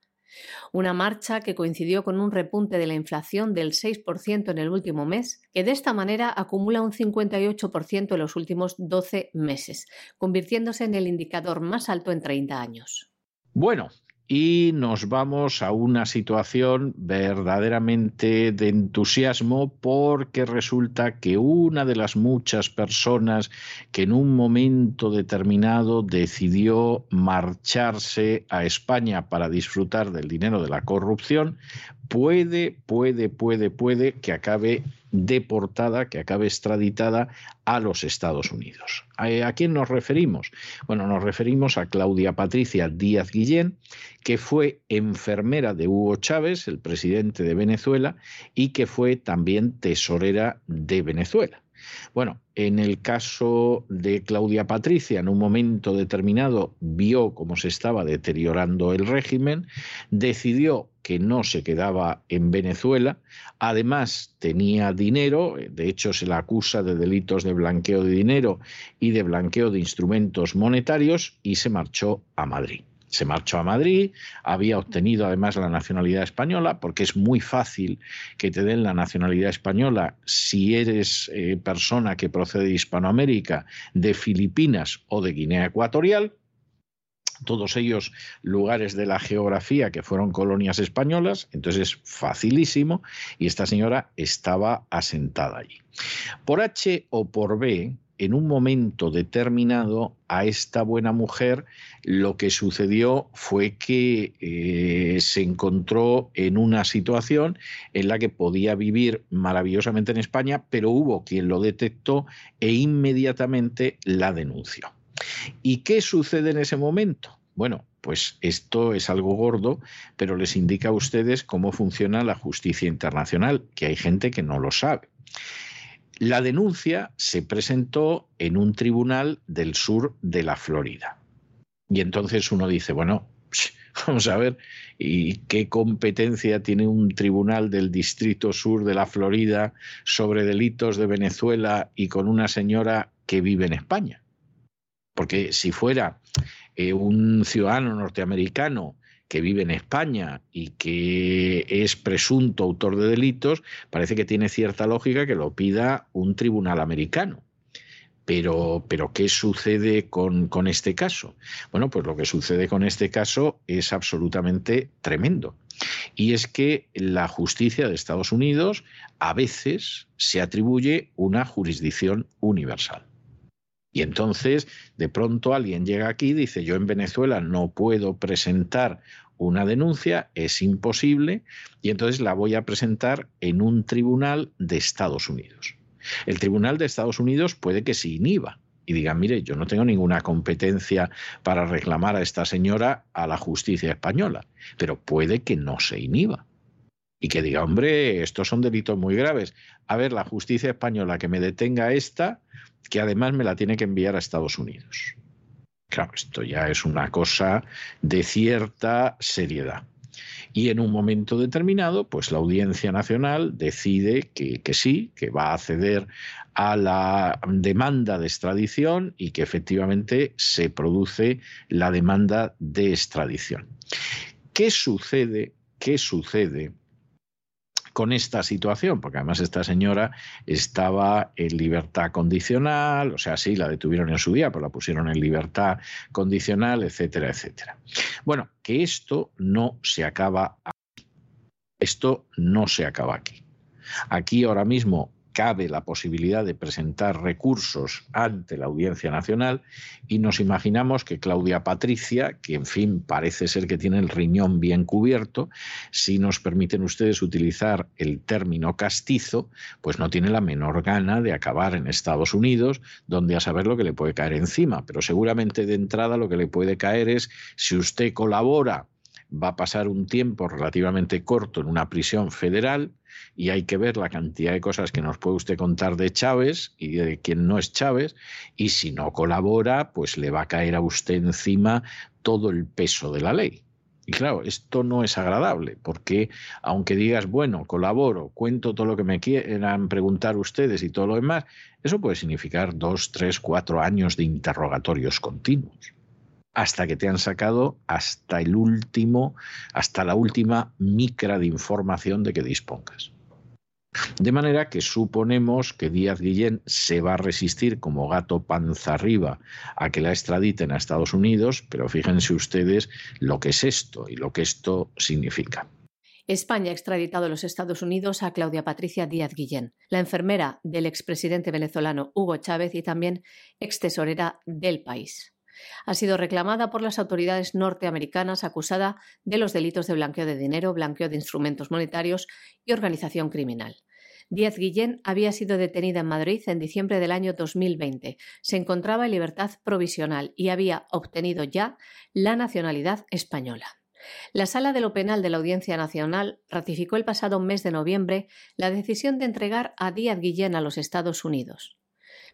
Una marcha que coincidió con un repunte de la inflación del 6% en el último mes, que de esta manera acumula un 58% en los últimos 12 meses, convirtiéndose en el indicador más alto en 30 años. Bueno, y nos vamos a una situación verdaderamente de entusiasmo porque resulta que una de las muchas personas que en un momento determinado decidió marcharse a España para disfrutar del dinero de la corrupción, puede, puede, puede, puede que acabe deportada, que acabe extraditada a los Estados Unidos. ¿A quién nos referimos? Bueno, nos referimos a Claudia Patricia Díaz Guillén, que fue enfermera de Hugo Chávez, el presidente de Venezuela, y que fue también tesorera de Venezuela. Bueno, en el caso de Claudia Patricia, en un momento determinado vio cómo se estaba deteriorando el régimen, decidió que no se quedaba en Venezuela, además tenía dinero, de hecho se la acusa de delitos de blanqueo de dinero y de blanqueo de instrumentos monetarios y se marchó a Madrid se marchó a Madrid, había obtenido además la nacionalidad española, porque es muy fácil que te den la nacionalidad española si eres eh, persona que procede de Hispanoamérica, de Filipinas o de Guinea Ecuatorial, todos ellos lugares de la geografía que fueron colonias españolas, entonces es facilísimo, y esta señora estaba asentada allí. Por H o por B, en un momento determinado a esta buena mujer lo que sucedió fue que eh, se encontró en una situación en la que podía vivir maravillosamente en España, pero hubo quien lo detectó e inmediatamente la denunció. ¿Y qué sucede en ese momento? Bueno, pues esto es algo gordo, pero les indica a ustedes cómo funciona la justicia internacional, que hay gente que no lo sabe. La denuncia se presentó en un tribunal del sur de la Florida. Y entonces uno dice, bueno, vamos a ver, ¿y qué competencia tiene un tribunal del distrito sur de la Florida sobre delitos de Venezuela y con una señora que vive en España? Porque si fuera eh, un ciudadano norteamericano que vive en España y que es presunto autor de delitos, parece que tiene cierta lógica que lo pida un tribunal americano. Pero, pero ¿qué sucede con, con, este caso? Bueno, pues lo que sucede con este caso es absolutamente tremendo. Y es que la justicia de Estados Unidos a veces se atribuye una jurisdicción universal. Y entonces, de pronto alguien llega aquí y dice, yo en Venezuela no puedo presentar una denuncia, es imposible, y entonces la voy a presentar en un tribunal de Estados Unidos. El tribunal de Estados Unidos puede que se inhiba y diga, mire, yo no tengo ninguna competencia para reclamar a esta señora a la justicia española, pero puede que no se inhiba y que diga, hombre, estos son delitos muy graves. A ver, la justicia española que me detenga esta, que además me la tiene que enviar a Estados Unidos. Claro, esto ya es una cosa de cierta seriedad. Y en un momento determinado, pues la Audiencia Nacional decide que, que, sí, que va a ceder a la demanda de extradición y que efectivamente se produce la demanda de extradición. ¿Qué sucede? ¿Qué sucede con esta situación, porque además esta señora estaba en libertad condicional, o sea, sí, la detuvieron en su día, pero la pusieron en libertad condicional, etcétera, etcétera. Bueno, que esto no se acaba aquí. Esto no se acaba aquí. Aquí ahora mismo cabe la posibilidad de presentar recursos ante la Audiencia Nacional y nos imaginamos que Claudia Patricia, que en fin parece ser que tiene el riñón bien cubierto, si nos permiten ustedes utilizar el término castizo, pues no tiene la menor gana de acabar en Estados Unidos, donde a saber lo que le puede caer encima, pero seguramente de entrada lo que le puede caer es si usted colabora va a pasar un tiempo relativamente corto en una prisión federal y hay que ver la cantidad de cosas que nos puede usted contar de Chávez y de quien no es Chávez y si no colabora, pues le va a caer a usted encima todo el peso de la ley. Y claro, esto no es agradable, porque aunque digas, bueno, colaboro, cuento todo lo que me quieran preguntar ustedes y todo lo demás, eso puede significar dos, tres, cuatro años de interrogatorios continuos hasta que te han sacado hasta el último, hasta la última micra de información de que dispongas. De manera que suponemos que Díaz Guillén se va a resistir como gato panza arriba a que la extraditen a Estados Unidos, pero fíjense ustedes lo que es esto y lo que esto significa. España ha extraditado a los Estados Unidos a Claudia Patricia Díaz Guillén, la enfermera del expresidente venezolano Hugo Chávez y también ex tesorera del país ha sido reclamada por las autoridades norteamericanas acusada de los delitos de blanqueo de dinero, blanqueo de instrumentos monetarios y organización criminal. Díaz Guillén había sido detenida en Madrid en diciembre del año 2020. Se encontraba en libertad provisional y había obtenido ya la nacionalidad española. La Sala de lo Penal de la Audiencia Nacional ratificó el pasado mes de noviembre la decisión de entregar a Díaz Guillén a los Estados Unidos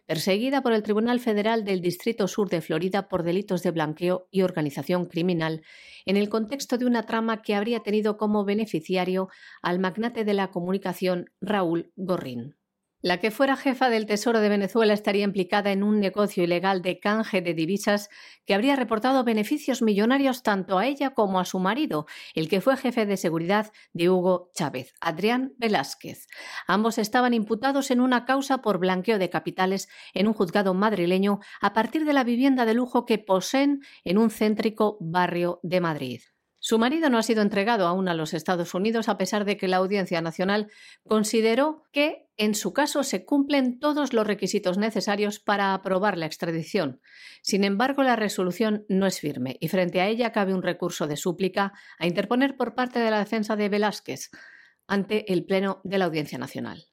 perseguida por el Tribunal Federal del Distrito Sur de Florida por delitos de blanqueo y organización criminal, en el contexto de una trama que habría tenido como beneficiario al magnate de la comunicación Raúl Gorrín. La que fuera jefa del Tesoro de Venezuela estaría implicada en un negocio ilegal de canje de divisas que habría reportado beneficios millonarios tanto a ella como a su marido, el que fue jefe de seguridad de Hugo Chávez, Adrián Velázquez. Ambos estaban imputados en una causa por blanqueo de capitales en un juzgado madrileño a partir de la vivienda de lujo que poseen en un céntrico barrio de Madrid. Su marido no ha sido entregado aún a los Estados Unidos a pesar de que la Audiencia Nacional consideró que en su caso se cumplen todos los requisitos necesarios para aprobar la extradición. Sin embargo, la resolución no es firme y frente a ella cabe un recurso de súplica a interponer por parte de la defensa de Velázquez ante el Pleno de la Audiencia Nacional.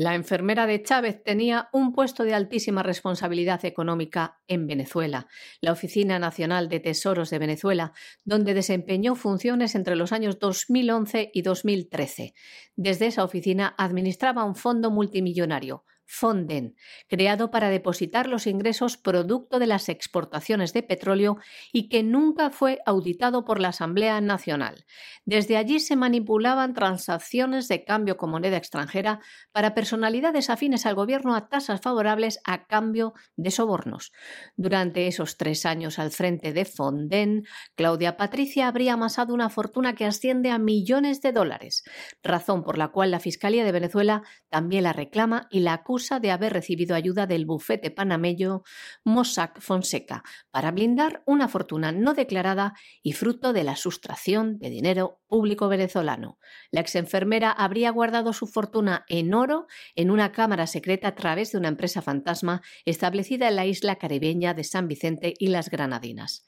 La enfermera de Chávez tenía un puesto de altísima responsabilidad económica en Venezuela, la Oficina Nacional de Tesoros de Venezuela, donde desempeñó funciones entre los años 2011 y 2013. Desde esa oficina administraba un fondo multimillonario, Fonden, creado para depositar los ingresos producto de las exportaciones de petróleo y que nunca fue auditado por la Asamblea Nacional. Desde allí se manipulaban transacciones de cambio con moneda extranjera para personalidades afines al gobierno a tasas favorables a cambio de sobornos. Durante esos tres años al frente de Fonden, Claudia Patricia habría amasado una fortuna que asciende a millones de dólares, razón por la cual la Fiscalía de Venezuela también la reclama y la acusa de haber recibido ayuda del bufete panameño Mossack Fonseca para blindar una fortuna no declarada y fruto de la sustracción de dinero público venezolano. La exenfermera habría guardado su fortuna en oro en una cámara secreta a través de una empresa fantasma establecida en la isla caribeña de San Vicente y las Granadinas.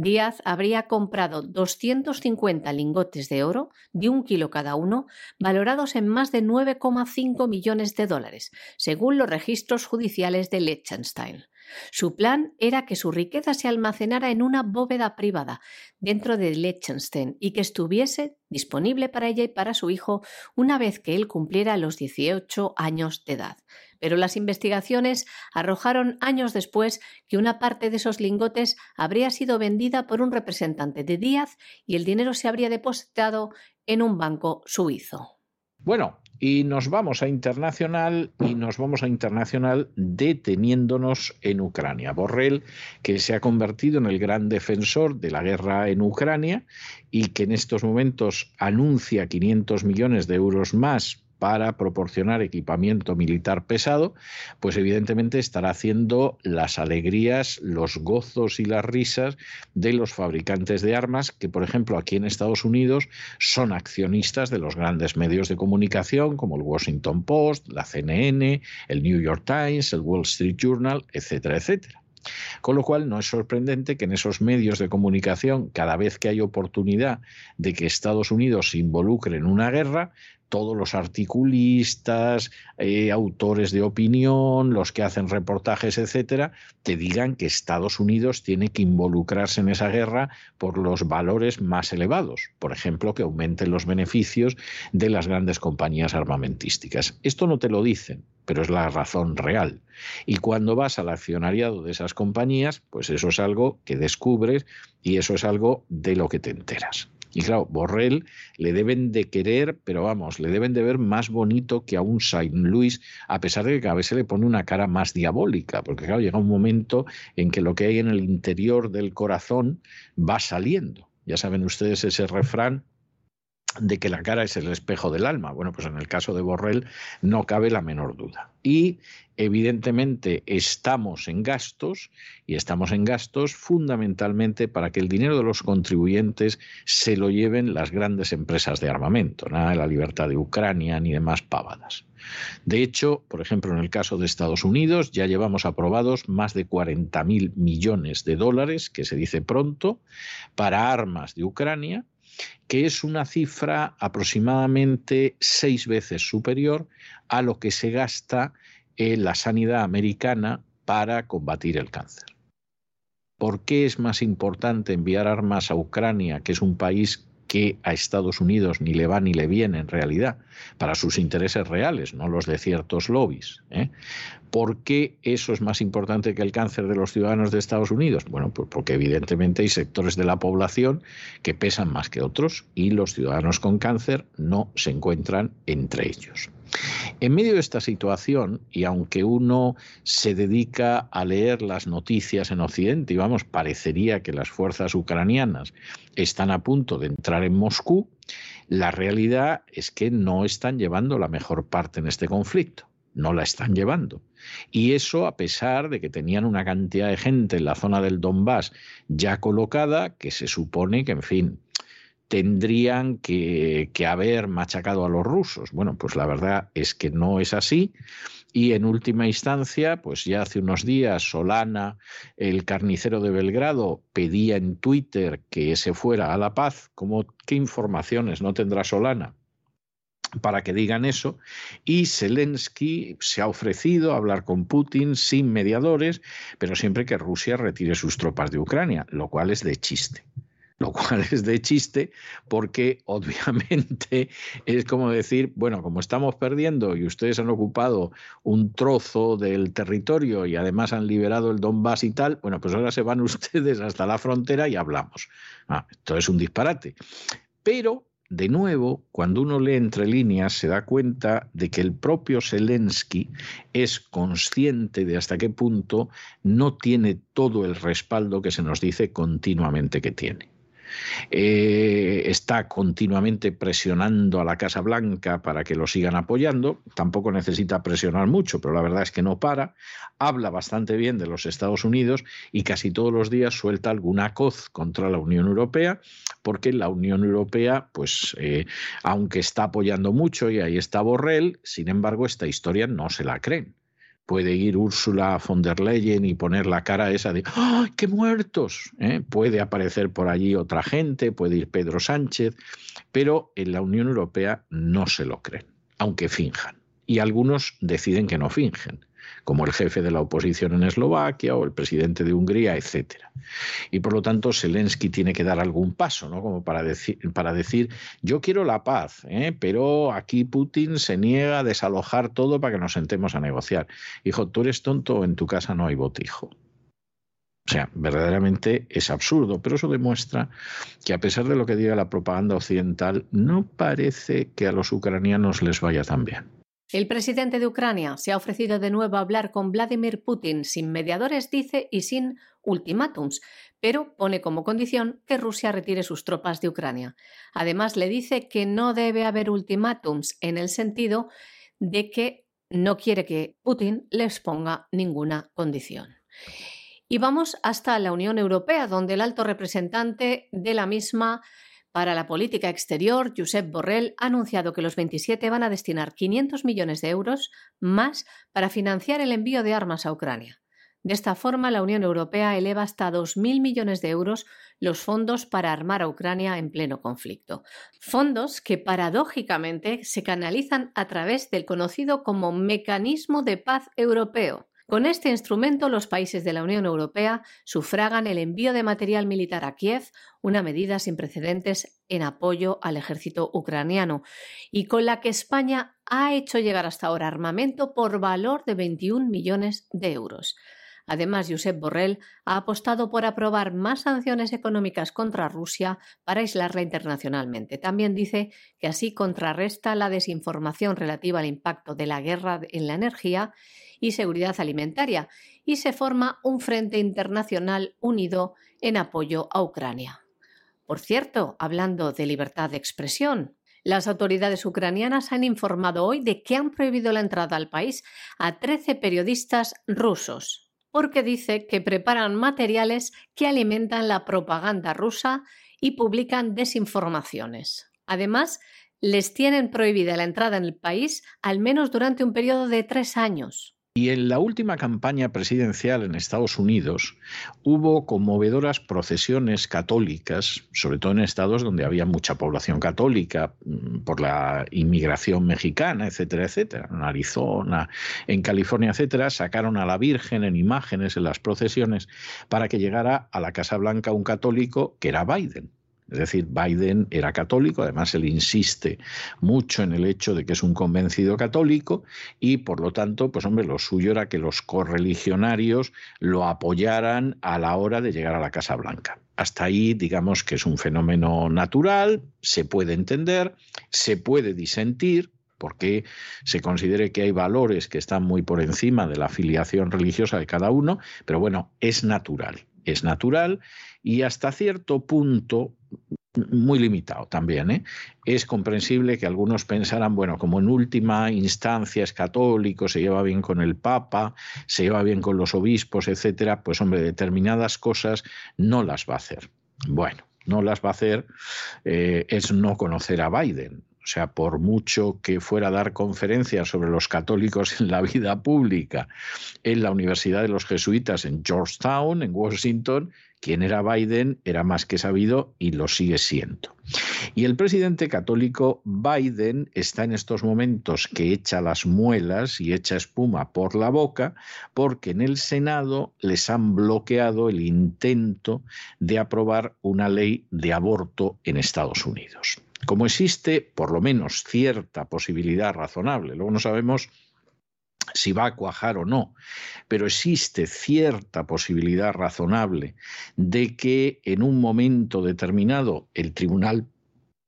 Díaz habría comprado 250 lingotes de oro de un kilo cada uno, valorados en más de 9,5 millones de dólares, según los registros judiciales de Liechtenstein. Su plan era que su riqueza se almacenara en una bóveda privada dentro de Liechtenstein y que estuviese disponible para ella y para su hijo una vez que él cumpliera los 18 años de edad pero las investigaciones arrojaron años después que una parte de esos lingotes habría sido vendida por un representante de Díaz y el dinero se habría depositado en un banco suizo. Bueno, Y nos vamos a internacional y nos vamos a internacional deteniéndonos en Ucrania. Borrell, que se ha convertido en el gran defensor de la guerra en Ucrania y que en estos momentos anuncia 500 millones de euros más para proporcionar equipamiento militar pesado, pues evidentemente estará haciendo las alegrías, los gozos y las risas de los fabricantes de armas que, por ejemplo, aquí en Estados Unidos son accionistas de los grandes medios de comunicación como el Washington Post, la CNN, el New York Times, el Wall Street Journal, etcétera, etcétera. Con lo cual, no es sorprendente que en esos medios de comunicación, cada vez que hay oportunidad de que Estados Unidos se involucre en una guerra, todos los articulistas, eh, autores de opinión, los que hacen reportajes, etcétera, te digan que Estados Unidos tiene que involucrarse en esa guerra por los valores más elevados. Por ejemplo, que aumenten los beneficios de las grandes compañías armamentísticas. Esto no te lo dicen, pero es la razón real. Y cuando vas al accionariado de esas compañías, pues eso es algo que descubres y eso es algo de lo que te enteras. Y claro, Borrell le deben de querer, pero vamos, le deben de ver más bonito que a un Saint Louis, a pesar de que cada vez se le pone una cara más diabólica, porque claro, llega un momento en que lo que hay en el interior del corazón va saliendo. Ya saben ustedes ese refrán de que la cara es el espejo del alma. Bueno, pues en el caso de Borrell no cabe la menor duda. Y evidentemente estamos en gastos y estamos en gastos fundamentalmente para que el dinero de los contribuyentes se lo lleven las grandes empresas de armamento, nada de la libertad de Ucrania ni demás pavadas. De hecho, por ejemplo, en el caso de Estados Unidos ya llevamos aprobados más de 40.000 millones de dólares, que se dice pronto, para armas de Ucrania que es una cifra aproximadamente seis veces superior a lo que se gasta en la sanidad americana para combatir el cáncer. ¿Por qué es más importante enviar armas a Ucrania, que es un país que a Estados Unidos ni le va ni le viene en realidad, para sus intereses reales, no los de ciertos lobbies. ¿eh? ¿Por qué eso es más importante que el cáncer de los ciudadanos de Estados Unidos? Bueno, pues porque evidentemente hay sectores de la población que pesan más que otros y los ciudadanos con cáncer no se encuentran entre ellos. En medio de esta situación, y aunque uno se dedica a leer las noticias en Occidente, y vamos, parecería que las fuerzas ucranianas están a punto de entrar en Moscú, la realidad es que no están llevando la mejor parte en este conflicto no la están llevando. Y eso a pesar de que tenían una cantidad de gente en la zona del Donbass ya colocada, que se supone que, en fin, tendrían que, haber machacado a los rusos. Bueno, pues la verdad es que no es así. Y en última instancia, pues ya hace unos días Solana, el carnicero de Belgrado, pedía en Twitter que se fuera a la paz. ¿Cómo, ¿Qué informaciones no tendrá Solana? para que digan eso y Zelensky se ha ofrecido a hablar con Putin sin mediadores, pero siempre que Rusia retire sus tropas de Ucrania, lo cual es de chiste lo cual es de chiste porque obviamente es como decir, bueno, como estamos perdiendo y ustedes han ocupado un trozo del territorio y además han liberado el Donbass y tal, bueno, pues ahora se van ustedes hasta la frontera y hablamos. Ah, esto es un disparate. Pero de nuevo, cuando uno lee entre líneas, se da cuenta de que el propio Zelensky es consciente de hasta qué punto no tiene todo el respaldo que se nos dice continuamente que tiene. Eh, está continuamente presionando a la Casa Blanca para que lo sigan apoyando. Tampoco necesita presionar mucho, pero la verdad es que no para. Habla bastante bien de los Estados Unidos y casi todos los días suelta alguna coz contra la Unión Europea, porque la Unión Europea, pues, eh, aunque está apoyando mucho y ahí está Borrell, sin embargo, esta historia no se la creen puede ir Úrsula von der Leyen y poner la cara esa de ¡ay, qué muertos! ¿eh? Puede aparecer por allí otra gente, puede ir Pedro Sánchez, pero en la Unión Europea no se lo creen, aunque finjan. Y algunos deciden que no fingen como el jefe de la oposición en Eslovaquia o el presidente de Hungría, etcétera. Y por lo tanto, Zelensky tiene que dar algún paso, ¿no? Como para decir, para decir yo quiero la paz, ¿eh? pero aquí Putin se niega a desalojar todo para que nos sentemos a negociar. Hijo, tú eres tonto, en tu casa no hay botijo. O sea, verdaderamente es absurdo, pero eso demuestra que a pesar de lo que diga la propaganda occidental, no parece que a los ucranianos les vaya tan bien. El presidente de Ucrania se ha ofrecido de nuevo a hablar con Vladimir Putin sin mediadores, dice, y sin ultimátums, pero pone como condición que Rusia retire sus tropas de Ucrania. Además, le dice que no debe haber ultimátums en el sentido de que no quiere que Putin les ponga ninguna condición. Y vamos hasta la Unión Europea, donde el alto representante de la misma para la política exterior, Josep Borrell, ha anunciado que los 27 van a destinar 500 millones de euros más para financiar el envío de armas a Ucrania. De esta forma, la Unión Europea eleva hasta 2.000 millones de euros los fondos para armar a Ucrania en pleno conflicto. Fondos que paradójicamente se canalizan a través del conocido como Mecanismo de Paz Europeo, con este instrumento, los países de la Unión Europea sufragan el envío de material militar a Kiev, una medida sin precedentes en apoyo al ejército ucraniano, y con la que España ha hecho llegar hasta ahora armamento por valor de 21 millones de euros. Además, Josep Borrell ha apostado por aprobar más sanciones económicas contra Rusia para aislarla internacionalmente. También dice que así contrarresta la desinformación relativa al impacto de la guerra en la energía y seguridad alimentaria y se forma un frente internacional unido en apoyo a Ucrania. Por cierto, hablando de libertad de expresión, las autoridades ucranianas han informado hoy de que han prohibido la entrada al país a 13 periodistas rusos, porque dice que preparan materiales que alimentan la propaganda rusa y publican desinformaciones. Además, les tienen prohibida la entrada en el país al menos durante un periodo de tres años. Y en la última campaña presidencial en Estados Unidos hubo conmovedoras procesiones católicas, sobre todo en estados donde había mucha población católica mm, por la inmigración mexicana, etcétera, etcétera. En Arizona, en California, etcétera, sacaron a la Virgen en imágenes en las procesiones para que llegara a la Casa Blanca un católico que era Biden. Es decir, Biden era católico, además él insiste mucho en el hecho de que es un convencido católico y por lo tanto, pues hombre, lo suyo era que los correligionarios lo apoyaran a la hora de llegar a la Casa Blanca. Hasta ahí, digamos que es un fenómeno natural, se puede entender, se puede disentir, porque se considere que hay valores que están muy por encima de la afiliación religiosa de cada uno, pero bueno, es natural, es natural y hasta cierto punto muy limitado también. ¿eh? Es comprensible que algunos pensaran, bueno, como en última instancia es católico, se lleva bien con el Papa, se lleva bien con los obispos, etcétera, pues hombre, determinadas cosas no las va a hacer. Bueno, no las va a hacer eh, es no conocer a Biden. O sea, por mucho que fuera a dar conferencias sobre los católicos en la vida pública en la Universidad de los Jesuitas en Georgetown, en Washington, quien era Biden era más que sabido y lo sigue siendo. Y el presidente católico Biden está en estos momentos que echa las muelas y echa espuma por la boca porque en el Senado les han bloqueado el intento de aprobar una ley de aborto en Estados Unidos. Como existe por lo menos cierta posibilidad razonable, luego no sabemos si va a cuajar o no, pero existe cierta posibilidad razonable de que en un momento determinado el Tribunal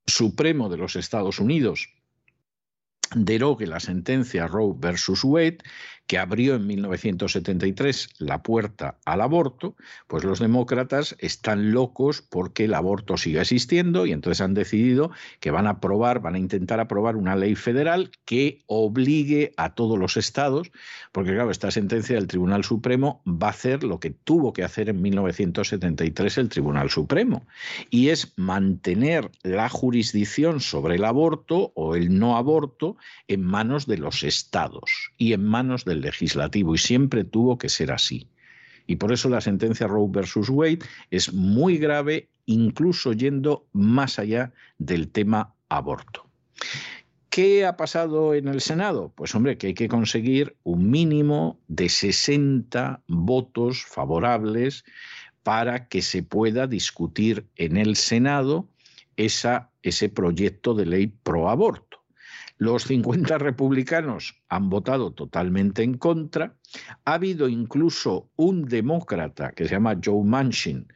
Supremo de los Estados Unidos derogue la sentencia Roe versus Wade que abrió en 1973 la puerta al aborto, pues los demócratas están locos porque el aborto siga existiendo y entonces han decidido que van a aprobar, van a intentar aprobar una ley federal que obligue a todos los estados, porque claro, esta sentencia del Tribunal Supremo va a hacer lo que tuvo que hacer en 1973 el Tribunal Supremo, y es mantener la jurisdicción sobre el aborto o el no aborto en manos de los estados y en manos del legislativo y siempre tuvo que ser así. Y por eso la sentencia Roe versus Wade es muy grave, incluso yendo más allá del tema aborto. ¿Qué ha pasado en el Senado? Pues hombre, que hay que conseguir un mínimo de 60 votos favorables para que se pueda discutir en el Senado esa, ese proyecto de ley pro aborto. Los 50 republicanos han votado totalmente en contra. Ha habido incluso un demócrata que se llama Joe Manchin,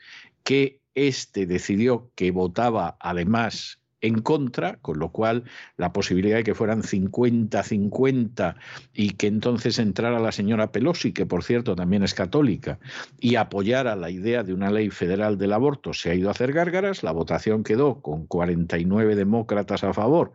que este decidió que votaba además en contra, con lo cual la posibilidad de que fueran 50-50 y que entonces entrara la señora Pelosi, que por cierto también es católica, y apoyara la idea de una ley federal del aborto, se ha ido a hacer gárgaras. La votación quedó con 49 demócratas a favor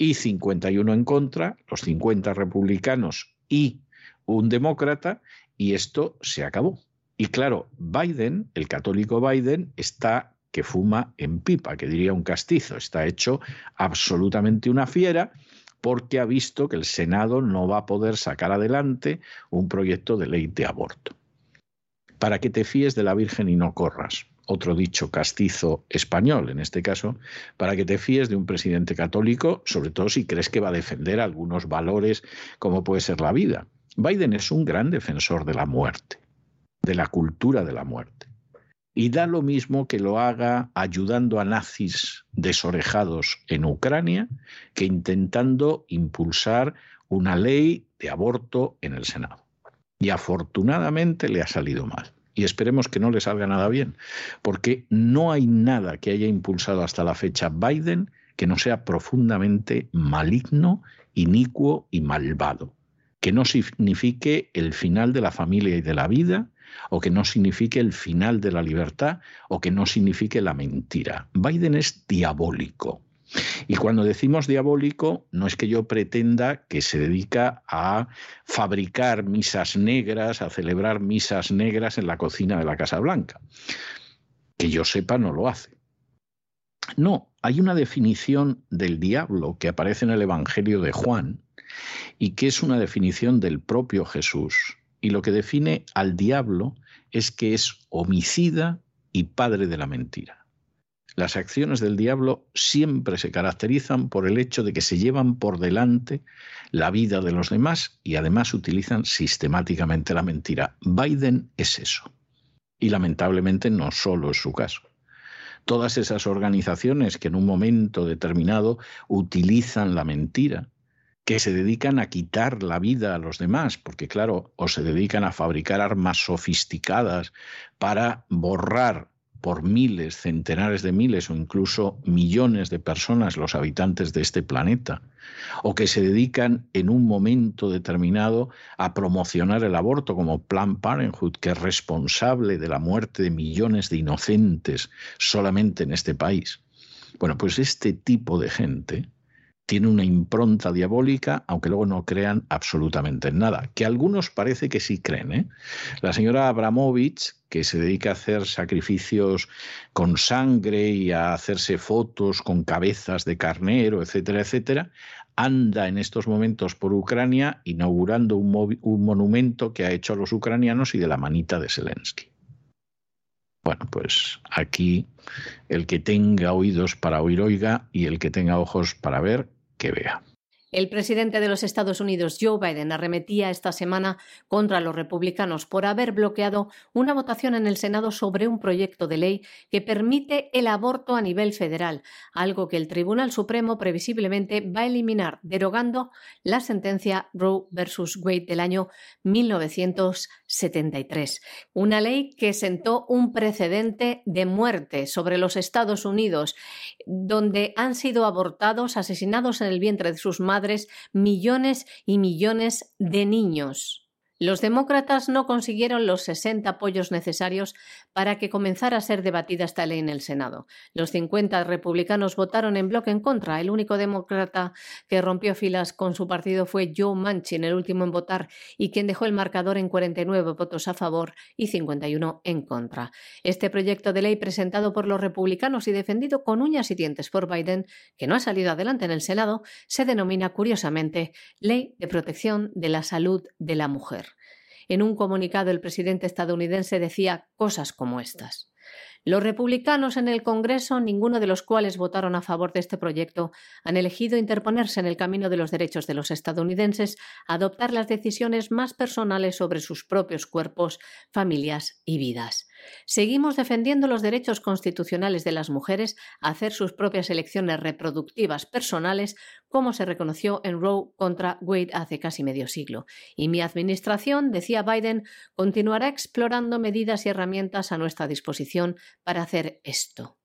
y 51 en contra, los 50 republicanos y un demócrata, y esto se acabó. Y claro, Biden, el católico Biden, está que fuma en pipa, que diría un castizo. Está hecho absolutamente una fiera porque ha visto que el Senado no va a poder sacar adelante un proyecto de ley de aborto. Para que te fíes de la Virgen y no corras. Otro dicho castizo español, en este caso, para que te fíes de un presidente católico, sobre todo si crees que va a defender algunos valores como puede ser la vida. Biden es un gran defensor de la muerte, de la cultura de la muerte. Y da lo mismo que lo haga ayudando a nazis desorejados en Ucrania que intentando impulsar una ley de aborto en el Senado. Y afortunadamente le ha salido mal. Y esperemos que no le salga nada bien, porque no hay nada que haya impulsado hasta la fecha Biden que no sea profundamente maligno, inicuo y malvado, que no signifique el final de la familia y de la vida, o que no signifique el final de la libertad, o que no signifique la mentira. Biden es diabólico. Y cuando decimos diabólico, no es que yo pretenda que se dedica a fabricar misas negras, a celebrar misas negras en la cocina de la Casa Blanca. Que yo sepa, no lo hace. No, hay una definición del diablo que aparece en el Evangelio de Juan y que es una definición del propio Jesús y lo que define al diablo es que es homicida y padre de la mentira. Las acciones del diablo siempre se caracterizan por el hecho de que se llevan por delante la vida de los demás y además utilizan sistemáticamente la mentira. Biden es eso. Y lamentablemente no solo es su caso. Todas esas organizaciones que en un momento determinado utilizan la mentira que se dedican a quitar la vida a los demás, porque claro, o se dedican a fabricar armas sofisticadas para borrar por miles, centenares de miles o incluso millones de personas los habitantes de este planeta, o que se dedican en un momento determinado a promocionar el aborto como Planned Parenthood, que es responsable de la muerte de millones de inocentes solamente en este país. Bueno, pues este tipo de gente tiene una impronta diabólica, aunque luego no crean absolutamente nada, que algunos parece que sí creen. ¿eh? La señora Abramovich, que se dedica a hacer sacrificios con sangre y a hacerse fotos con cabezas de carnero, etcétera, etcétera, anda en estos momentos por Ucrania inaugurando un, un monumento que ha hecho a los ucranianos y de la manita de Zelensky. Bueno, pues aquí el que tenga oídos para oír oiga y el que tenga ojos para ver El presidente de los Estados Unidos, Joe Biden, arremetía esta semana contra los republicanos por haber bloqueado una votación en el Senado sobre un proyecto de ley que permite el aborto a nivel federal, algo que el Tribunal Supremo previsiblemente va a eliminar, derogando la sentencia Roe versus Wade del año 1973. Una ley que sentó un precedente de muerte sobre los Estados Unidos, donde han sido abortados, asesinados en el vientre de sus madres, millones y millones de niños. Los demócratas no consiguieron los 60 apoyos necesarios para que comenzara a ser debatida esta ley en el Senado. Los 50 republicanos votaron en bloque en contra. El único demócrata que rompió filas con su partido fue Joe Manchin, el último en votar, y quien dejó el marcador en 49 votos a favor y 51 en contra. Este proyecto de ley presentado por los republicanos y defendido con uñas y dientes por Biden, que no ha salido adelante en el Senado, se denomina curiosamente Ley de Protección de la Salud de la Mujer. En un comunicado el presidente estadounidense decía cosas como estas. Los republicanos en el Congreso, ninguno de los cuales votaron a favor de este proyecto, han elegido interponerse en el camino de los derechos de los estadounidenses a adoptar las decisiones más personales sobre sus propios cuerpos, familias y vidas. Seguimos defendiendo los derechos constitucionales de las mujeres a hacer sus propias elecciones reproductivas personales, como se reconoció en Roe contra Wade hace casi medio siglo. Y mi administración, decía Biden, continuará explorando medidas y herramientas a nuestra disposición para hacer esto.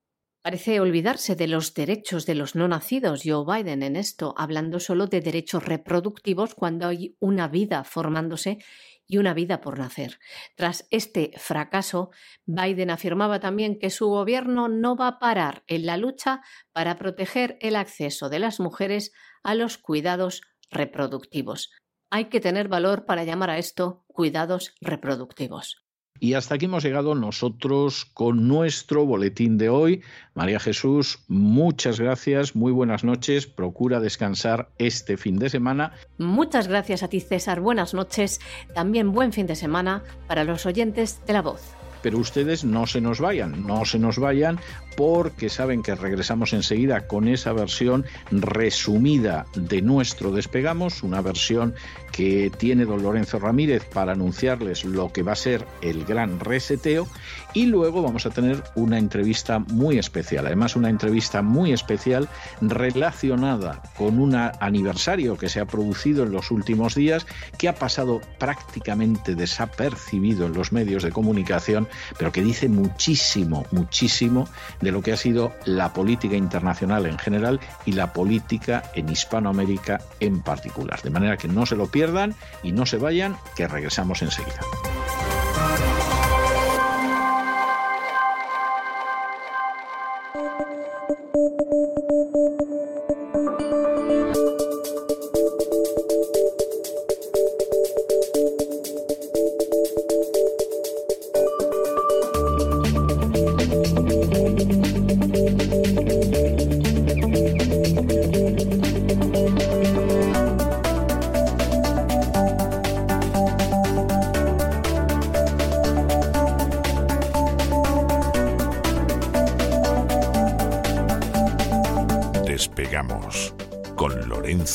Parece olvidarse de los derechos de los no nacidos, Joe Biden, en esto, hablando solo de derechos reproductivos cuando hay una vida formándose y una vida por nacer. Tras este fracaso, Biden afirmaba también que su gobierno no va a parar en la lucha para proteger el acceso de las mujeres a los cuidados reproductivos. Hay que tener valor para llamar a esto cuidados reproductivos. Y hasta aquí hemos llegado nosotros con nuestro boletín de hoy. María Jesús, muchas gracias, muy buenas noches, procura descansar este fin de semana. Muchas gracias a ti César, buenas noches, también buen fin de semana para los oyentes de la voz. Pero ustedes no se nos vayan, no se nos vayan porque saben que regresamos enseguida con esa versión resumida de nuestro Despegamos, una versión que tiene don Lorenzo Ramírez para anunciarles lo que va a ser el gran reseteo y luego vamos a tener una entrevista muy especial, además una entrevista muy especial relacionada con un aniversario que se ha producido en los últimos días que ha pasado prácticamente desapercibido en los medios de comunicación, pero que dice muchísimo, muchísimo de lo que ha sido la política internacional en general y la política en Hispanoamérica en particular. De manera que no se lo pierdan y no se vayan, que regresamos enseguida.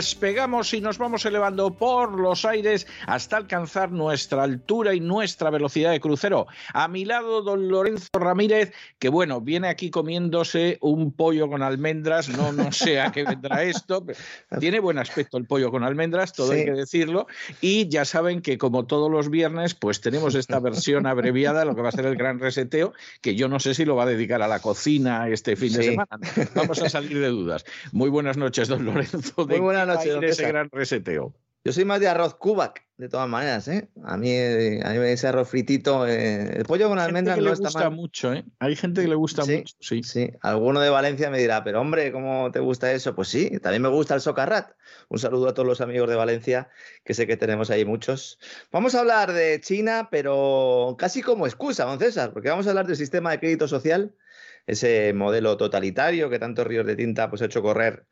despegamos y nos vamos elevando por los aires hasta alcanzar nuestra altura y nuestra velocidad de crucero. A mi lado, don Lorenzo Ramírez, que bueno, viene aquí comiéndose un pollo con almendras, no, no sé a qué vendrá esto, tiene buen aspecto el pollo con almendras, todo hay que decirlo, y ya saben que como todos los viernes, pues tenemos esta versión abreviada, lo que va a ser el gran reseteo, que yo no sé si lo va a dedicar a la cocina este fin de semana. Vamos a salir de dudas. Muy buenas noches, don Lorenzo. Muy buenas noches, don ese gran reseteo. Yo soy más de arroz Kubac, de todas maneras, ¿eh? A mí, a mí ese arroz fritito, eh, el pollo con almendras no le está gusta mucho, ¿eh? Hay gente que le gusta mucho, sí. Sí, alguno de Valencia me dirá, pero hombre, ¿cómo te gusta eso? Pues sí, también me gusta el socarrat. Un saludo a todos los amigos de Valencia, que sé que tenemos ahí muchos. Vamos a hablar de China, pero casi como excusa, don César, porque vamos a hablar del sistema de crédito social ese modelo totalitario que tantos ríos de tinta pues, ha hecho correr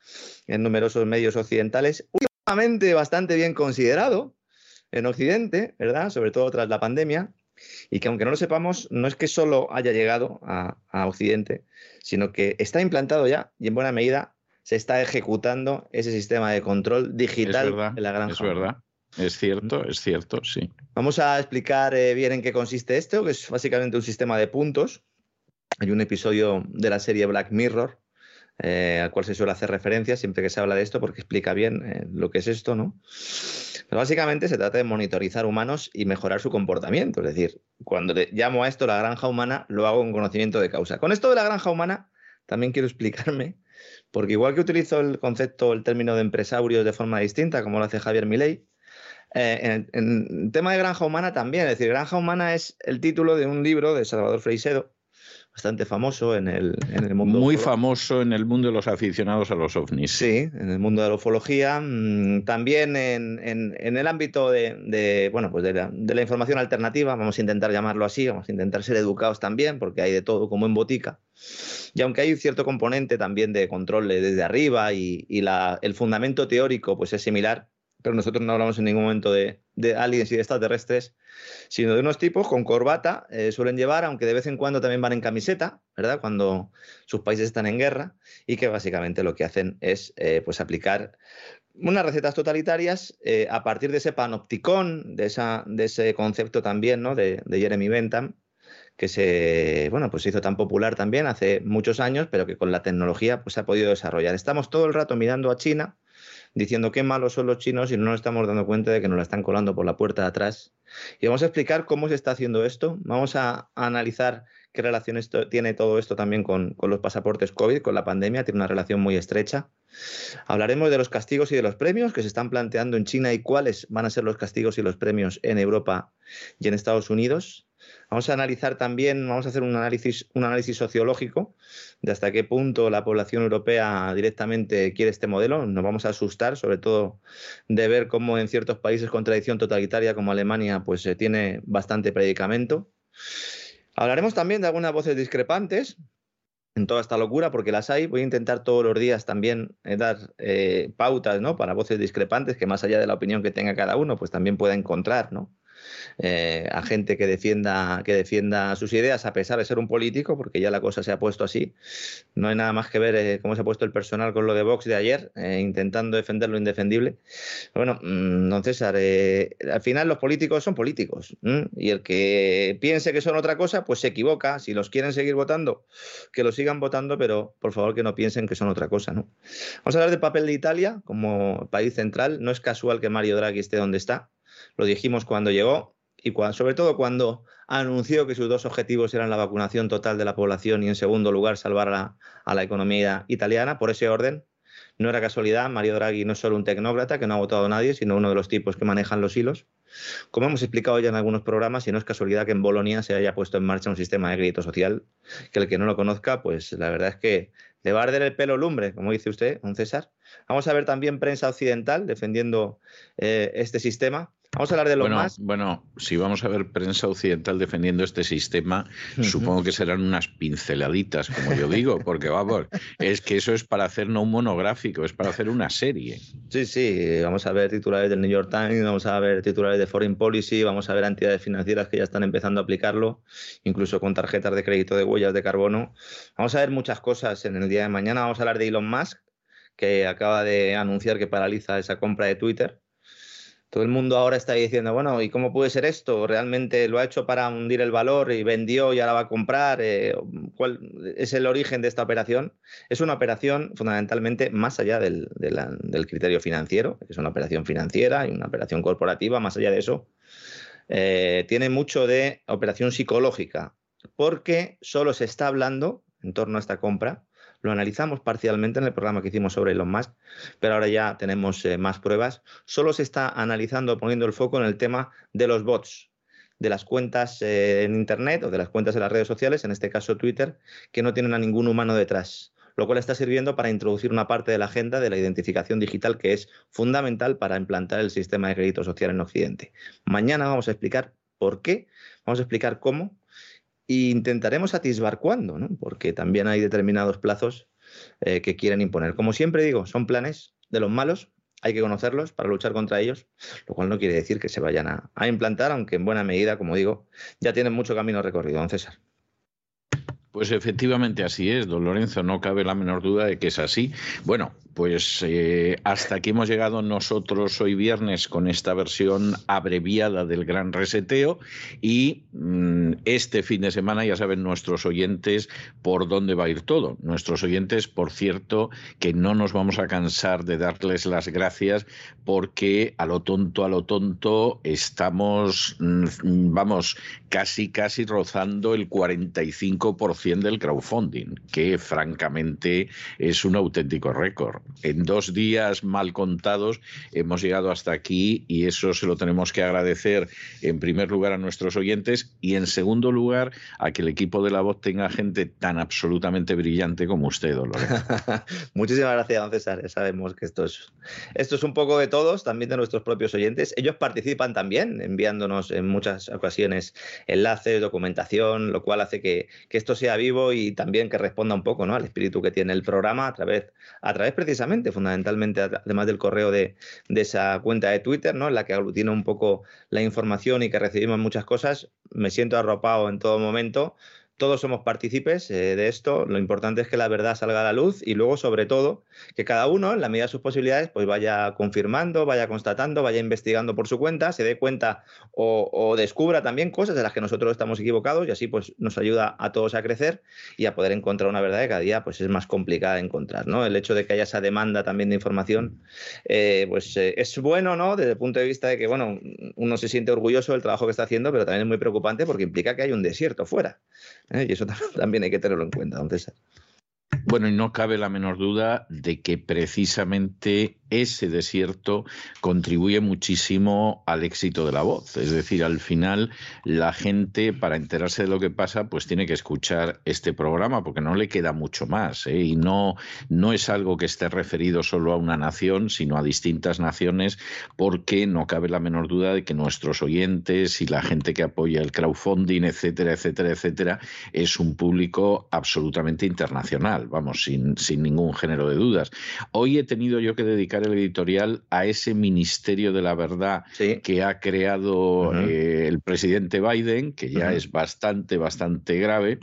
en numerosos medios occidentales, últimamente bastante bien considerado en Occidente, ¿verdad? Sobre todo tras la pandemia, y que aunque no lo sepamos, no es que solo haya llegado a, Occidente, sino que está implantado ya y en buena medida se está ejecutando ese sistema de control digital de la granja. Es verdad. Es cierto, es cierto, sí. Vamos a explicar eh, bien en qué consiste esto, que es básicamente un sistema de puntos hay un episodio de la serie Black Mirror eh, al cual se suele hacer referencia siempre que se habla de esto porque explica bien eh, lo que es esto, ¿no? Básicamente se trata de monitorizar humanos y mejorar su comportamiento. Es decir, cuando llamo a esto la granja humana, lo hago con conocimiento de causa. Con esto de la granja humana, también quiero explicarme, porque igual que utilizo el concepto, el término de empresarios de forma distinta, como lo hace Javier Milei, eh, en, el tema de granja humana también. Es decir, granja humana es el título de un libro de Salvador Freixedo, bastante famoso en el, en el mundo. Muy famoso en el mundo de los aficionados a los ovnis. Sí, en el mundo de la ufología. Mm, también en, en, el ámbito de, bueno, pues de la, de, la, información alternativa, vamos a intentar llamarlo así, vamos a intentar ser educados también, porque hay de todo como en botica. Y aunque hay un cierto componente también de control desde arriba y, y la, el fundamento teórico pues es similar, pero nosotros no hablamos en ningún momento de, aliens y de extraterrestres, sino de unos tipos con corbata, eh, suelen llevar, aunque de vez en cuando también van en camiseta, ¿verdad? Cuando sus países están en guerra, y que básicamente lo que hacen es eh, pues aplicar unas recetas totalitarias eh, a partir de ese panopticón, de, esa, de ese concepto también ¿no? de, de Jeremy Bentham, que se, bueno, pues se hizo tan popular también hace muchos años, pero que con la tecnología pues, se ha podido desarrollar. Estamos todo el rato mirando a China, diciendo qué malos son los chinos y no nos estamos dando cuenta de que nos la están colando por la puerta de atrás. Y vamos a explicar cómo se está haciendo esto. Vamos a, analizar qué relación tiene todo esto también con, con, los pasaportes COVID, con la pandemia. Tiene una relación muy estrecha. Hablaremos de los castigos y de los premios que se están planteando en China y cuáles van a ser los castigos y los premios en Europa y en Estados Unidos. Vamos a analizar también, vamos a hacer un análisis, un análisis sociológico de hasta qué punto la población europea directamente quiere este modelo. Nos vamos a asustar, sobre todo de ver cómo en ciertos países con tradición totalitaria como Alemania, pues se tiene bastante predicamento. Hablaremos también de algunas voces discrepantes en toda esta locura, porque las hay. Voy a intentar todos los días también eh, dar eh, pautas ¿no? para voces discrepantes que más allá de la opinión que tenga cada uno, pues también pueda encontrar ¿no? Eh, a gente que defienda, que defienda sus ideas a pesar de ser un político, porque ya la cosa se ha puesto así. No hay nada más que ver eh, cómo se ha puesto el personal con lo de Vox de ayer, eh, intentando defender lo indefendible. Bueno, mm, don César, al final los políticos son políticos y el que piense que son otra cosa, pues se equivoca. Si los quieren seguir votando, que lo sigan votando, pero por favor que no piensen que son otra cosa. ¿no? Vamos a hablar del papel de Italia como país central. No es casual que Mario Draghi esté donde está. Lo dijimos cuando llegó y sobre todo cuando anunció que sus dos objetivos eran la vacunación total de la población y en segundo lugar salvar a la, economía italiana. Por ese orden, no era casualidad, Mario Draghi no es solo un tecnócrata que no ha votado a nadie, sino uno de los tipos que manejan los hilos. Como hemos explicado ya en algunos programas, y no es casualidad que en Bolonia se haya puesto en marcha un sistema de crédito social, que el que no lo conozca, pues la verdad es que le va a arder el pelo lumbre, como dice usted, don César. Vamos a ver también prensa occidental defendiendo eh, este sistema. Vamos a hablar de lo más. Bueno, si vamos a ver prensa occidental defendiendo este sistema, supongo que serán unas pinceladitas, como yo digo, porque vamos, es que eso es para hacer no un monográfico, es para hacer una serie. Sí, sí, vamos a ver titulares del New York Times, vamos a ver titulares de Foreign Policy, vamos a ver entidades financieras que ya están empezando a aplicarlo, incluso con tarjetas de crédito de huellas de carbono. Vamos a ver muchas cosas en el día de mañana. Vamos a hablar de Elon Musk, que acaba de anunciar que paraliza esa compra de Twitter todo el mundo ahora está diciendo, bueno, ¿y cómo puede ser esto? ¿Realmente lo ha hecho para hundir el valor y vendió y ahora va a comprar? Eh, ¿Cuál es el origen de esta operación? Es una operación fundamentalmente más allá del, criterio financiero, es una operación financiera y una operación corporativa, más allá de eso, eh, tiene mucho de operación psicológica, porque solo se está hablando en torno a esta compra lo analizamos parcialmente en el programa que hicimos sobre Elon Musk, pero ahora ya tenemos eh, más pruebas. Solo se está analizando, poniendo el foco en el tema de los bots, de las cuentas eh, en Internet o de las cuentas en las redes sociales, en este caso Twitter, que no tienen a ningún humano detrás lo cual está sirviendo para introducir una parte de la agenda de la identificación digital que es fundamental para implantar el sistema de crédito social en Occidente. Mañana vamos a explicar por qué, vamos a explicar cómo e intentaremos atisbar cuándo, ¿no? porque también hay determinados plazos eh, que quieren imponer. Como siempre digo, son planes de los malos, hay que conocerlos para luchar contra ellos, lo cual no quiere decir que se vayan a, a implantar, aunque en buena medida, como digo, ya tienen mucho camino recorrido, don César. Pues efectivamente así es, don Lorenzo, no cabe la menor duda de que es así. Bueno, pues eh, hasta aquí hemos llegado nosotros hoy viernes con esta versión abreviada del gran reseteo y mm, este fin de semana ya saben nuestros oyentes por dónde va a ir todo. Nuestros oyentes, por cierto, que no nos vamos a cansar de darles las gracias porque a lo tonto, a lo tonto, estamos, mm, vamos, casi, casi rozando el 45% del crowdfunding, que francamente es un auténtico récord en dos días mal contados hemos llegado hasta aquí y eso se lo tenemos que agradecer en primer lugar a nuestros oyentes y en segundo lugar a que el equipo de la voz tenga gente tan absolutamente brillante como usted, Dolores. Muchísimas gracias, don César. Sabemos que esto es, esto es un poco de todos, también de nuestros propios oyentes. Ellos participan también enviándonos en muchas ocasiones enlaces, documentación, lo cual hace que, esto sea vivo y también que responda un poco ¿no? al espíritu que tiene el programa a través, a través precisamente, fundamentalmente, además del correo de, de esa cuenta de Twitter, ¿no? en la que aglutina un poco la información y que recibimos muchas cosas. Me siento arropado en todo momento todos somos partícipes eh, de esto. Lo importante es que la verdad salga a la luz y luego, sobre todo, que cada uno, en la medida de sus posibilidades, pues vaya confirmando, vaya constatando, vaya investigando por su cuenta, se dé cuenta o, descubra también cosas de las que nosotros estamos equivocados y así pues nos ayuda a todos a crecer y a poder encontrar una verdad que cada día pues es más complicada de encontrar. ¿no? El hecho de que haya esa demanda también de información, eh, pues eh, es bueno, ¿no? Desde el punto de vista de que, bueno, uno se siente orgulloso del trabajo que está haciendo, pero también es muy preocupante porque implica que hay un desierto fuera. ¿Eh? Y eso también hay que tenerlo en cuenta, don César. Bueno, y no cabe la menor duda de que precisamente ese desierto contribuye muchísimo al éxito de la voz. Es decir, al final la gente, para enterarse de lo que pasa, pues tiene que escuchar este programa, porque no le queda mucho más. ¿eh? Y no, no es algo que esté referido solo a una nación, sino a distintas naciones, porque no cabe la menor duda de que nuestros oyentes y la gente que apoya el crowdfunding, etcétera, etcétera, etcétera, es un público absolutamente internacional, vamos, sin, sin ningún género de dudas. Hoy he tenido yo que dedicar el editorial a ese Ministerio de la Verdad que ha creado eh, el presidente Biden, que ya es bastante, bastante grave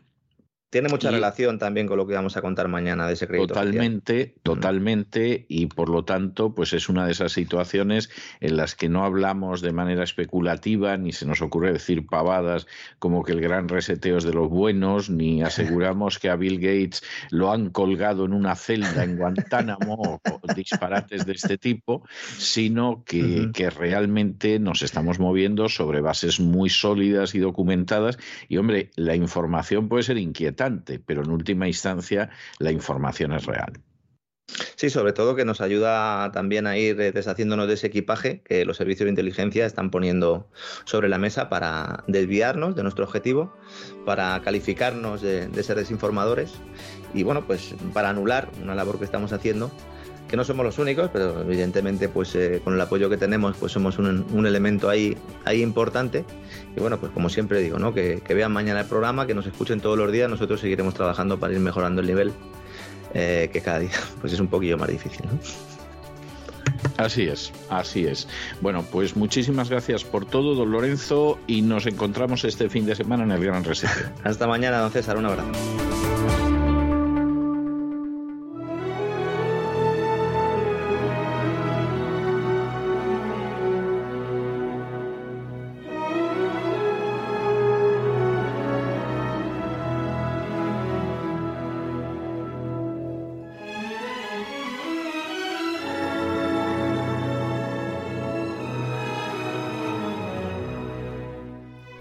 tiene mucha relación también con lo que vamos a contar mañana de ese crédito. Totalmente, totalmente, y por lo tanto, pues es una de esas situaciones en las que no hablamos de manera especulativa, ni se nos ocurre decir pavadas como que el gran reseteo es de los buenos, ni aseguramos que a Bill Gates lo han colgado en una celda en Guantánamo o disparates de este tipo, sino que, que realmente nos estamos moviendo sobre bases muy sólidas y documentadas. Y hombre, la información puede ser inquietante pero en última instancia la información es real. Sí, sobre todo que nos ayuda también a ir deshaciéndonos de ese equipaje que los servicios de inteligencia están poniendo sobre la mesa para desviarnos de nuestro objetivo, para calificarnos de, ser desinformadores y bueno, pues para anular una labor que estamos haciendo que no somos los únicos, pero evidentemente pues eh, con el apoyo que tenemos pues somos un, elemento ahí, ahí importante. Y bueno, pues como siempre digo, ¿no? Que, vean mañana el programa, que nos escuchen todos los días, nosotros seguiremos trabajando para ir mejorando el nivel, eh, que cada día pues es un poquillo más difícil. Así es, así es. Bueno, pues muchísimas gracias por todo, don Lorenzo, y nos encontramos este fin de semana en el Gran Reset. Hasta mañana, don César, un abrazo.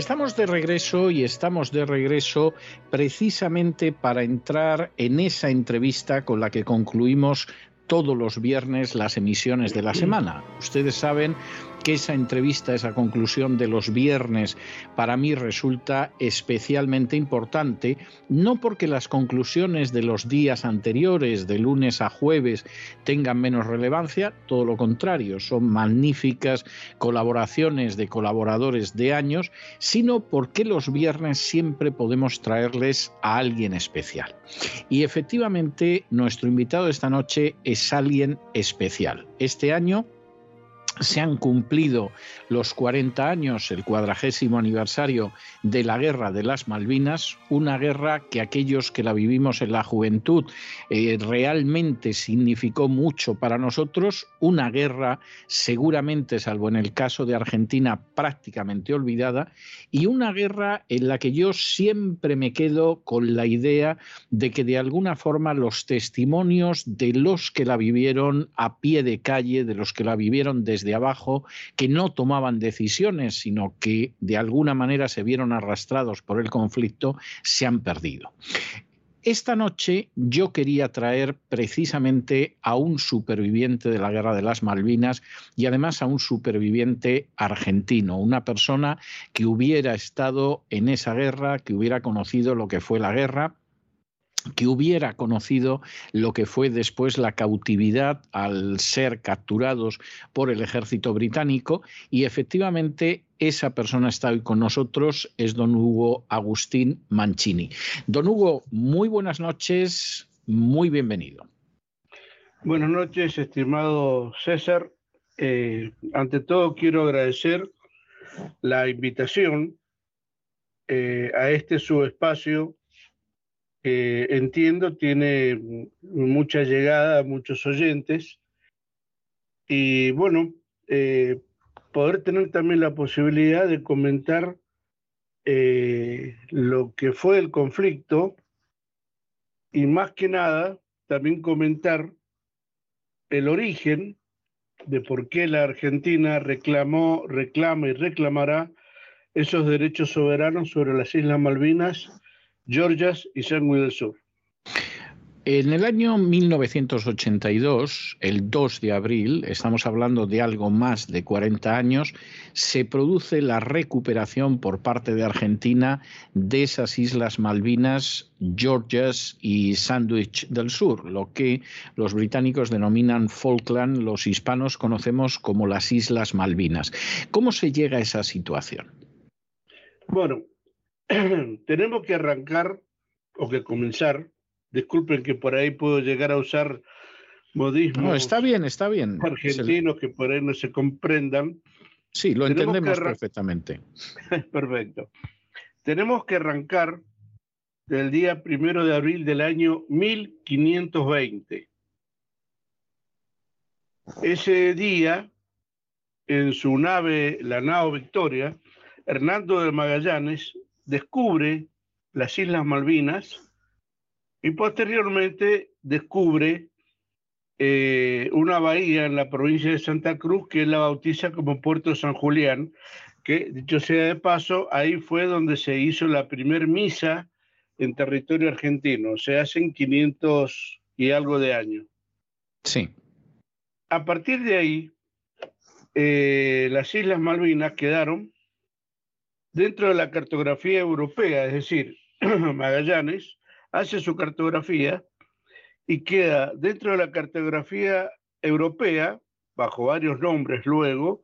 Estamos de regreso y estamos de regreso precisamente para entrar en esa entrevista con la que concluimos todos los viernes las emisiones de la semana. Ustedes saben que esa entrevista, esa conclusión de los viernes, para mí resulta especialmente importante, no porque las conclusiones de los días anteriores, de lunes a jueves, tengan menos relevancia, todo lo contrario, son magníficas colaboraciones de colaboradores de años, sino porque los viernes siempre podemos traerles a alguien especial. Y efectivamente, nuestro invitado esta noche es alguien especial. Este año se han cumplido los 40 años, el cuadragésimo aniversario de la Guerra de las Malvinas, una guerra que aquellos que la vivimos en la juventud eh, realmente significó mucho para nosotros, una guerra seguramente, salvo en el caso de Argentina, prácticamente olvidada, y una guerra en la que yo siempre me quedo con la idea de que de alguna forma los testimonios de los que la vivieron a pie de calle, de los que la vivieron desde desde abajo, que no tomaban decisiones, sino que de alguna manera se vieron arrastrados por el conflicto, se han perdido. Esta noche yo quería traer precisamente a un superviviente de la Guerra de las Malvinas y además a un superviviente argentino, una persona que hubiera estado en esa guerra, que hubiera conocido lo que fue la guerra que hubiera conocido lo que fue después la cautividad al ser capturados por el ejército británico y efectivamente esa persona está hoy con nosotros, es don Hugo Agustín Mancini. Don Hugo, muy buenas noches, muy bienvenido. Buenas noches, estimado César. Eh, ante todo quiero agradecer la invitación eh, a este su espacio entiendo tiene mucha llegada, muchos oyentes. Y bueno, eh, poder tener también la posibilidad de comentar eh, lo que fue el conflicto y más que nada también comentar el origen de por qué la Argentina reclamó, reclama y reclamará esos derechos soberanos sobre las Islas Malvinas Georgias y Sandwich del Sur. En el año 1982, el 2 de abril, estamos hablando de algo más de 40 años, se produce la recuperación por parte de Argentina de esas islas Malvinas, Georgias y Sandwich del Sur, lo que los británicos denominan Falkland, los hispanos conocemos como las Islas Malvinas. ¿Cómo se llega a esa situación? Bueno, tenemos que arrancar o que comenzar. Disculpen que por ahí puedo llegar a usar modismos. No, está bien, está bien. Argentinos que por ahí no se comprendan. Sí, lo entendemos perfectamente. Perfecto. Tenemos que arrancar del día primero de abril del año 1520. Ese día, en su nave, la nao Victoria, Hernando de Magallanes descubre las Islas Malvinas y posteriormente descubre eh, una bahía en la provincia de Santa Cruz que él la bautiza como Puerto San Julián, que dicho sea de paso, ahí fue donde se hizo la primer misa en territorio argentino, se hacen 500 y algo de años. Sí. A partir de ahí, eh, las Islas Malvinas quedaron dentro de la cartografía europea, es decir, Magallanes hace su cartografía y queda dentro de la cartografía europea, bajo varios nombres luego,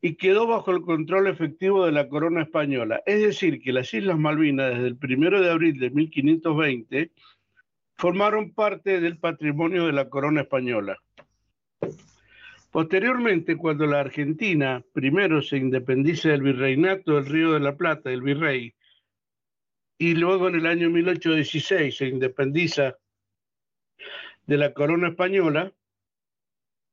y quedó bajo el control efectivo de la corona española. Es decir, que las Islas Malvinas, desde el primero de abril de 1520, formaron parte del patrimonio de la corona española. Posteriormente, cuando la Argentina primero se independiza del virreinato del Río de la Plata, el virrey, y luego en el año 1816 se independiza de la corona española,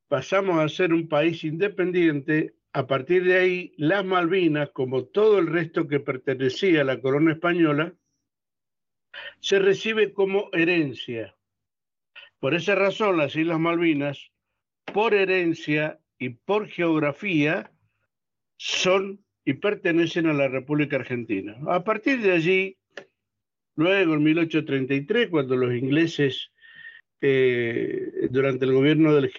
pasamos a ser un país independiente. A partir de ahí, las Malvinas, como todo el resto que pertenecía a la corona española, se recibe como herencia. Por esa razón, las Islas Malvinas por herencia y por geografía son y pertenecen a la República Argentina. A partir de allí, luego en 1833, cuando los ingleses, eh, durante el gobierno del,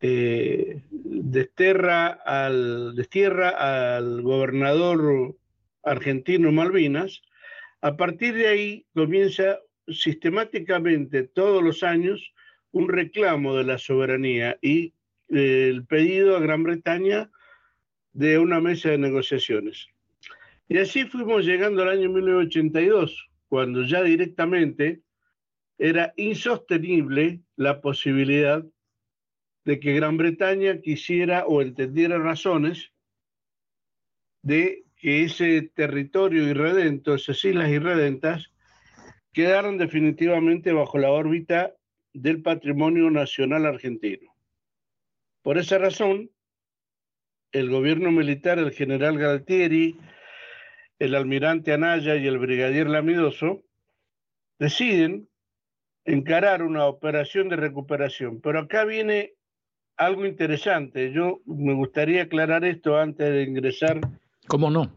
eh, destierra al gobernador argentino Malvinas, a partir de ahí comienza sistemáticamente todos los años un reclamo de la soberanía y el pedido a Gran Bretaña de una mesa de negociaciones. Y así fuimos llegando al año 1982, cuando ya directamente era insostenible la posibilidad de que Gran Bretaña quisiera o entendiera razones de que ese territorio irredento, esas islas irredentas, quedaron definitivamente bajo la órbita del patrimonio nacional argentino. Por esa razón, el gobierno militar, el general Galtieri, el almirante Anaya y el brigadier Lamidoso deciden encarar una operación de recuperación. Pero acá viene algo interesante. Yo me gustaría aclarar esto antes de ingresar. ¿Cómo no?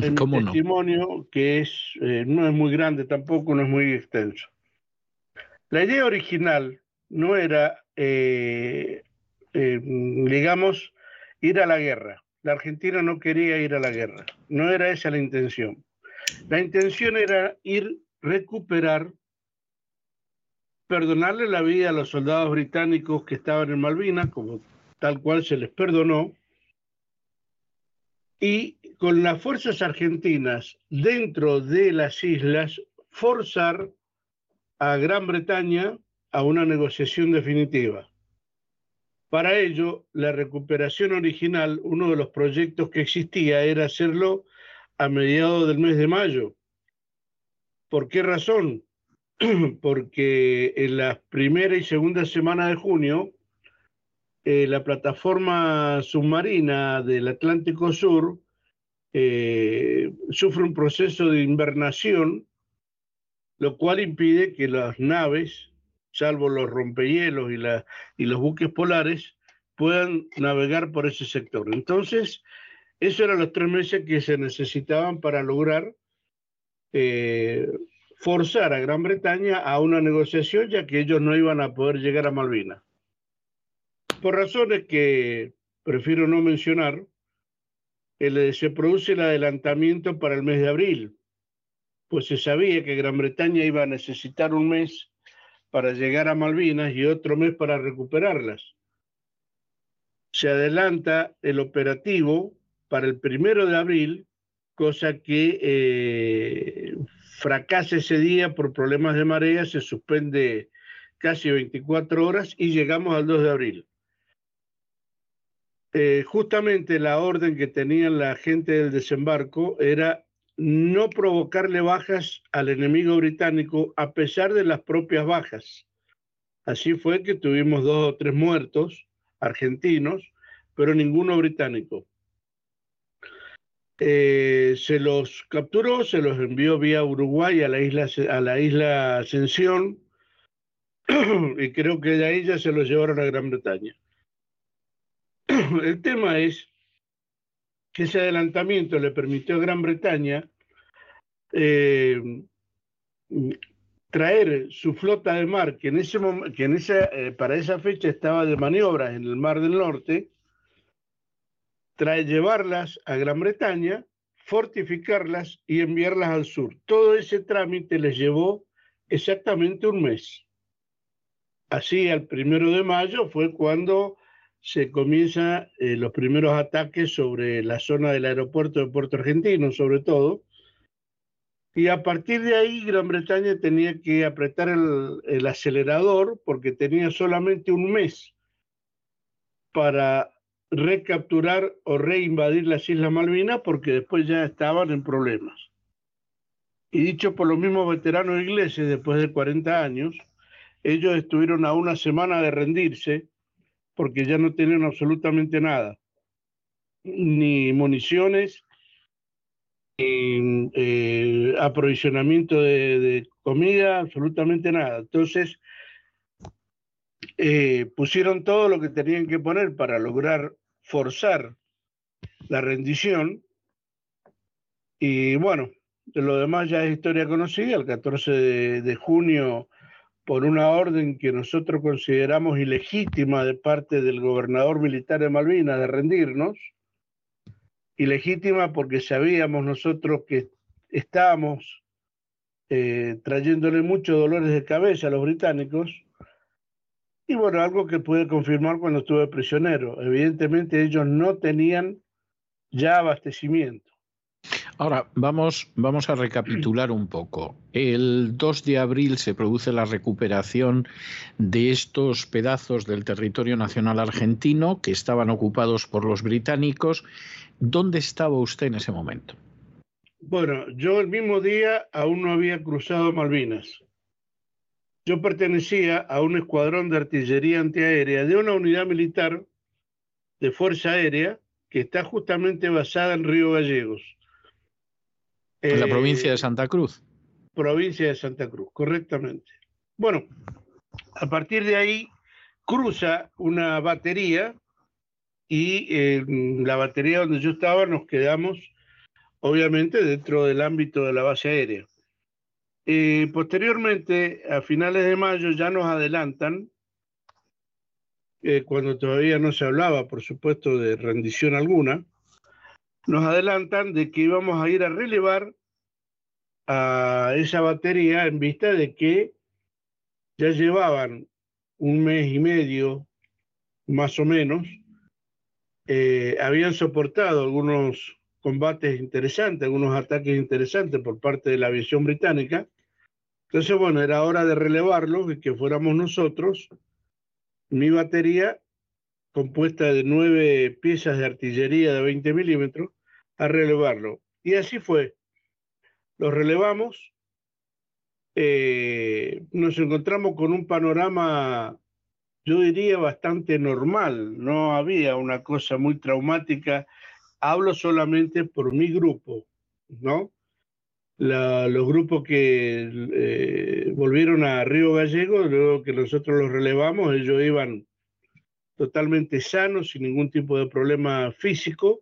En mi testimonio, que es, eh, no es muy grande tampoco, no es muy extenso. La idea original no era, eh, eh, digamos, ir a la guerra. La Argentina no quería ir a la guerra. No era esa la intención. La intención era ir, recuperar perdonarle la vida a los soldados británicos que estaban en Malvinas, como tal cual se les perdonó, y con las fuerzas argentinas dentro de las islas forzar a Gran Bretaña a una negociación definitiva. Para ello, la recuperación original, uno de los proyectos que existía era hacerlo a mediados del mes de mayo. ¿Por qué razón? porque en las primera y segunda semanas de junio, eh, la plataforma submarina del Atlántico Sur eh, sufre un proceso de invernación, lo cual impide que las naves, salvo los rompehielos y, y los buques polares, puedan navegar por ese sector. Entonces, esos eran los tres meses que se necesitaban para lograr eh, forzar a Gran Bretaña a una negociación ya que ellos no iban a poder llegar a Malvinas. Por razones que prefiero no mencionar, se produce el adelantamiento para el mes de abril, pues se sabía que Gran Bretaña iba a necesitar un mes para llegar a Malvinas y otro mes para recuperarlas. Se adelanta el operativo para el primero de abril, cosa que eh, fracasa ese día por problemas de marea, se suspende casi 24 horas y llegamos al 2 de abril. Eh, justamente la orden que tenían la gente del desembarco era no provocarle bajas al enemigo británico a pesar de las propias bajas. Así fue que tuvimos dos o tres muertos argentinos, pero ninguno británico. Eh, se los capturó, se los envió vía Uruguay a la isla, a la isla Ascensión y creo que de ahí ya se los llevaron a Gran Bretaña. El tema es que ese adelantamiento le permitió a Gran Bretaña eh, traer su flota de mar, que, en ese eh, para esa fecha estaba de maniobras en el Mar del Norte, trae, llevarlas a Gran Bretaña, fortificarlas y enviarlas al sur. Todo ese trámite les llevó exactamente un mes. Así, al primero de mayo fue cuando se comienzan eh, los primeros ataques sobre la zona del aeropuerto de Puerto Argentino, sobre todo. Y a partir de ahí, Gran Bretaña tenía que apretar el, el acelerador porque tenía solamente un mes para recapturar o reinvadir las Islas Malvinas porque después ya estaban en problemas. Y dicho por los mismos veteranos ingleses, después de 40 años, ellos estuvieron a una semana de rendirse porque ya no tenían absolutamente nada, ni municiones, ni eh, aprovisionamiento de comida, absolutamente nada. Entonces, eh, pusieron todo lo que tenían que poner para lograr forzar la rendición. Y bueno, lo demás ya es historia conocida. El 14 de, junio, por una orden que nosotros consideramos ilegítima de parte del gobernador militar de Malvinas de rendirnos, ilegítima porque sabíamos nosotros que estábamos eh, trayéndole muchos dolores de cabeza a los británicos, y bueno, algo que pude confirmar cuando estuve prisionero. Evidentemente ellos no tenían ya abastecimiento. Ahora, vamos, vamos a recapitular un poco. El 2 de abril se produce la recuperación de estos pedazos del territorio nacional argentino que estaban ocupados por los británicos. ¿Dónde estaba usted en ese momento? Bueno, yo el mismo día aún no había cruzado Malvinas. Yo pertenecía a un escuadrón de artillería antiaérea de una unidad militar de Fuerza Aérea que está justamente basada en Río Gallegos. En la provincia de eh, Santa Cruz. Provincia de Santa Cruz, correctamente. Bueno, a partir de ahí cruza una batería y en la batería donde yo estaba nos quedamos, obviamente, dentro del ámbito de la base aérea. Eh, posteriormente, a finales de mayo, ya nos adelantan, eh, cuando todavía no se hablaba, por supuesto, de rendición alguna, nos adelantan de que íbamos a ir a relevar a esa batería en vista de que ya llevaban un mes y medio, más o menos, eh, habían soportado algunos combates interesantes, algunos ataques interesantes por parte de la aviación británica. Entonces, bueno, era hora de relevarlos y que fuéramos nosotros, mi batería, compuesta de nueve piezas de artillería de 20 milímetros, a relevarlo. Y así fue. Los relevamos, eh, nos encontramos con un panorama, yo diría, bastante normal. No había una cosa muy traumática. Hablo solamente por mi grupo, ¿no? los grupos que eh, volvieron a Río Gallego, luego que nosotros los relevamos, ellos iban totalmente sanos, sin ningún tipo de problema físico.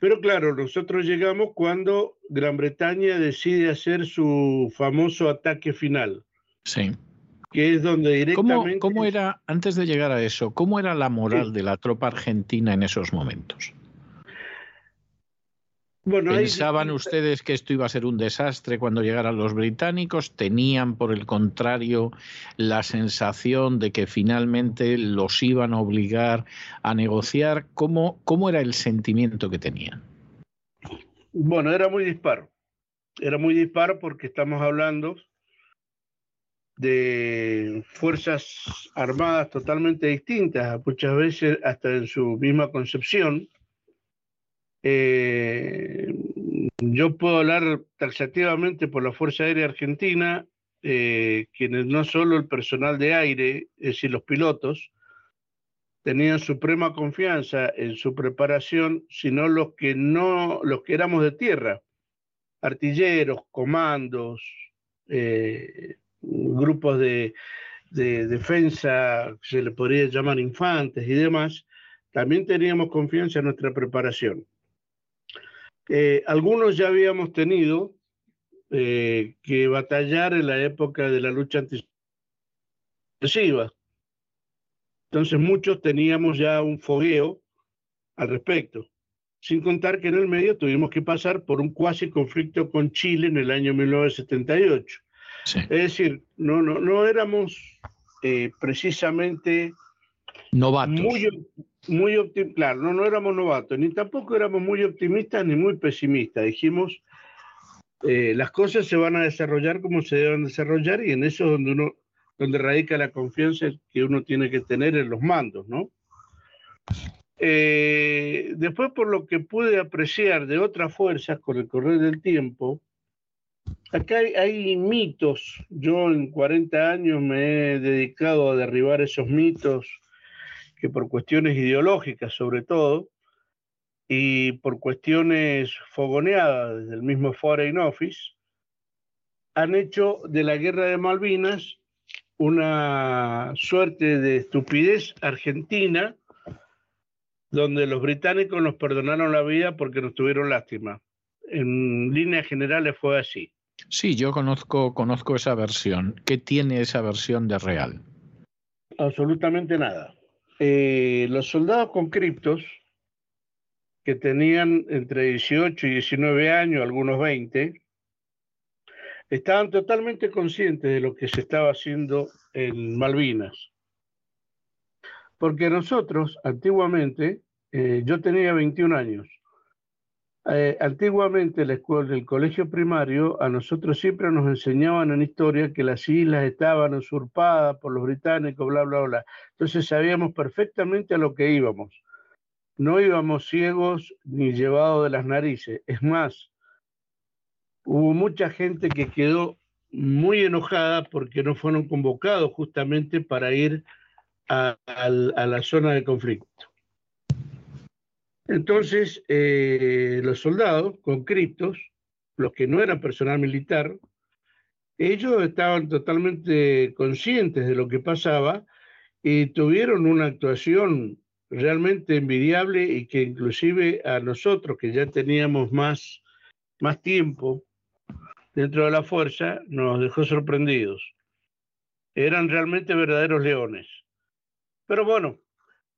Pero claro, nosotros llegamos cuando Gran Bretaña decide hacer su famoso ataque final. Sí. Que es donde directamente... ¿Cómo, era, antes de llegar a eso, cómo era la moral de la tropa argentina en esos momentos? ¿Pensaban ustedes que esto iba a ser un desastre cuando llegaran los británicos? ¿Tenían, por el contrario, la sensación de que finalmente los iban a obligar a negociar? ¿Cómo, cómo era el sentimiento que tenían? Bueno, era muy disparo. Era muy disparo porque estamos hablando de fuerzas armadas totalmente distintas, muchas veces hasta en su misma concepción eh, yo puedo hablar taxativamente por la Fuerza Aérea Argentina, eh, quienes no solo el personal de aire, es decir, los pilotos, tenían suprema confianza en su preparación, sino los que no, los que éramos de tierra, artilleros, comandos, eh, grupos de, de defensa, se le podría llamar infantes y demás, también teníamos confianza en nuestra preparación. Eh, algunos ya habíamos tenido eh, que batallar en la época de la lucha antisubversiva. Entonces muchos teníamos ya un fogueo al respecto, sin contar que en el medio tuvimos que pasar por un cuasi conflicto con Chile en el año 1978. Es decir, no, no, no éramos eh, precisamente novatos. Muy, muy optimistas, claro, no, no éramos novatos, ni tampoco éramos muy optimistas ni muy pesimistas. Dijimos, eh, las cosas se van a desarrollar como se deben desarrollar y en eso es donde uno, donde radica la confianza que uno tiene que tener en los mandos, ¿no? Eh, después, por lo que pude apreciar de otras fuerzas con el correr del tiempo, acá hay, hay, mitos. Yo en 40 años me he dedicado a derribar esos mitos que por cuestiones ideológicas sobre todo, y por cuestiones fogoneadas desde el mismo Foreign Office, han hecho de la guerra de Malvinas una suerte de estupidez argentina, donde los británicos nos perdonaron la vida porque nos tuvieron lástima. En líneas generales fue así. Sí, yo conozco, conozco esa versión. ¿Qué tiene esa versión de real? Absolutamente nada. Eh, los soldados con criptos, que tenían entre 18 y 19 años, algunos 20, estaban totalmente conscientes de lo que se estaba haciendo en Malvinas. Porque nosotros, antiguamente, eh, yo tenía 21 años, eh, antiguamente la escuela del colegio primario a nosotros siempre nos enseñaban en historia que las islas estaban usurpadas por los británicos, bla, bla, bla. Entonces sabíamos perfectamente a lo que íbamos. No íbamos ciegos ni llevados de las narices. Es más, hubo mucha gente que quedó muy enojada porque no fueron convocados justamente para ir a la zona de conflicto. Entonces, eh, los soldados con criptos, los que no eran personal militar, ellos estaban totalmente conscientes de lo que pasaba y tuvieron una actuación realmente envidiable y que inclusive a nosotros que ya teníamos más, más tiempo dentro de la fuerza nos dejó sorprendidos. Eran realmente verdaderos leones. Pero bueno,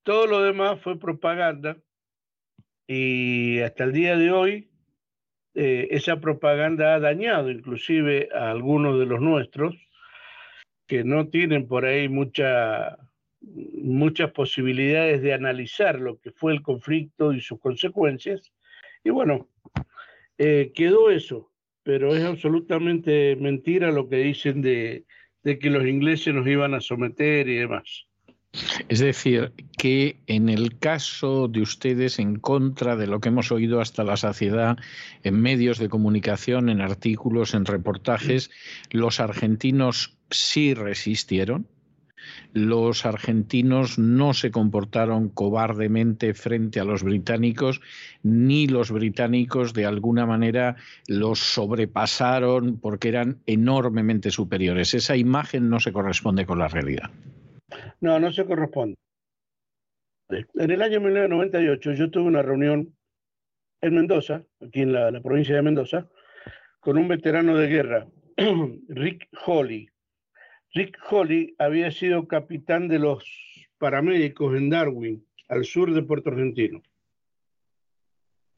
todo lo demás fue propaganda y hasta el día de hoy eh, esa propaganda ha dañado inclusive a algunos de los nuestros que no tienen por ahí mucha, muchas posibilidades de analizar lo que fue el conflicto y sus consecuencias. Y bueno, eh, quedó eso, pero es absolutamente mentira lo que dicen de, de que los ingleses nos iban a someter y demás. Es decir, que en el caso de ustedes, en contra de lo que hemos oído hasta la saciedad en medios de comunicación, en artículos, en reportajes, los argentinos sí resistieron. Los argentinos no se comportaron cobardemente frente a los británicos, ni los británicos de alguna manera los sobrepasaron porque eran enormemente superiores. Esa imagen no se corresponde con la realidad. No, no se corresponde. En el año 1998 yo tuve una reunión en Mendoza, aquí en la, provincia de Mendoza, con un veterano de guerra, Rick Holly. Rick Holly había sido capitán de los paramédicos en Darwin, al sur de Puerto Argentino.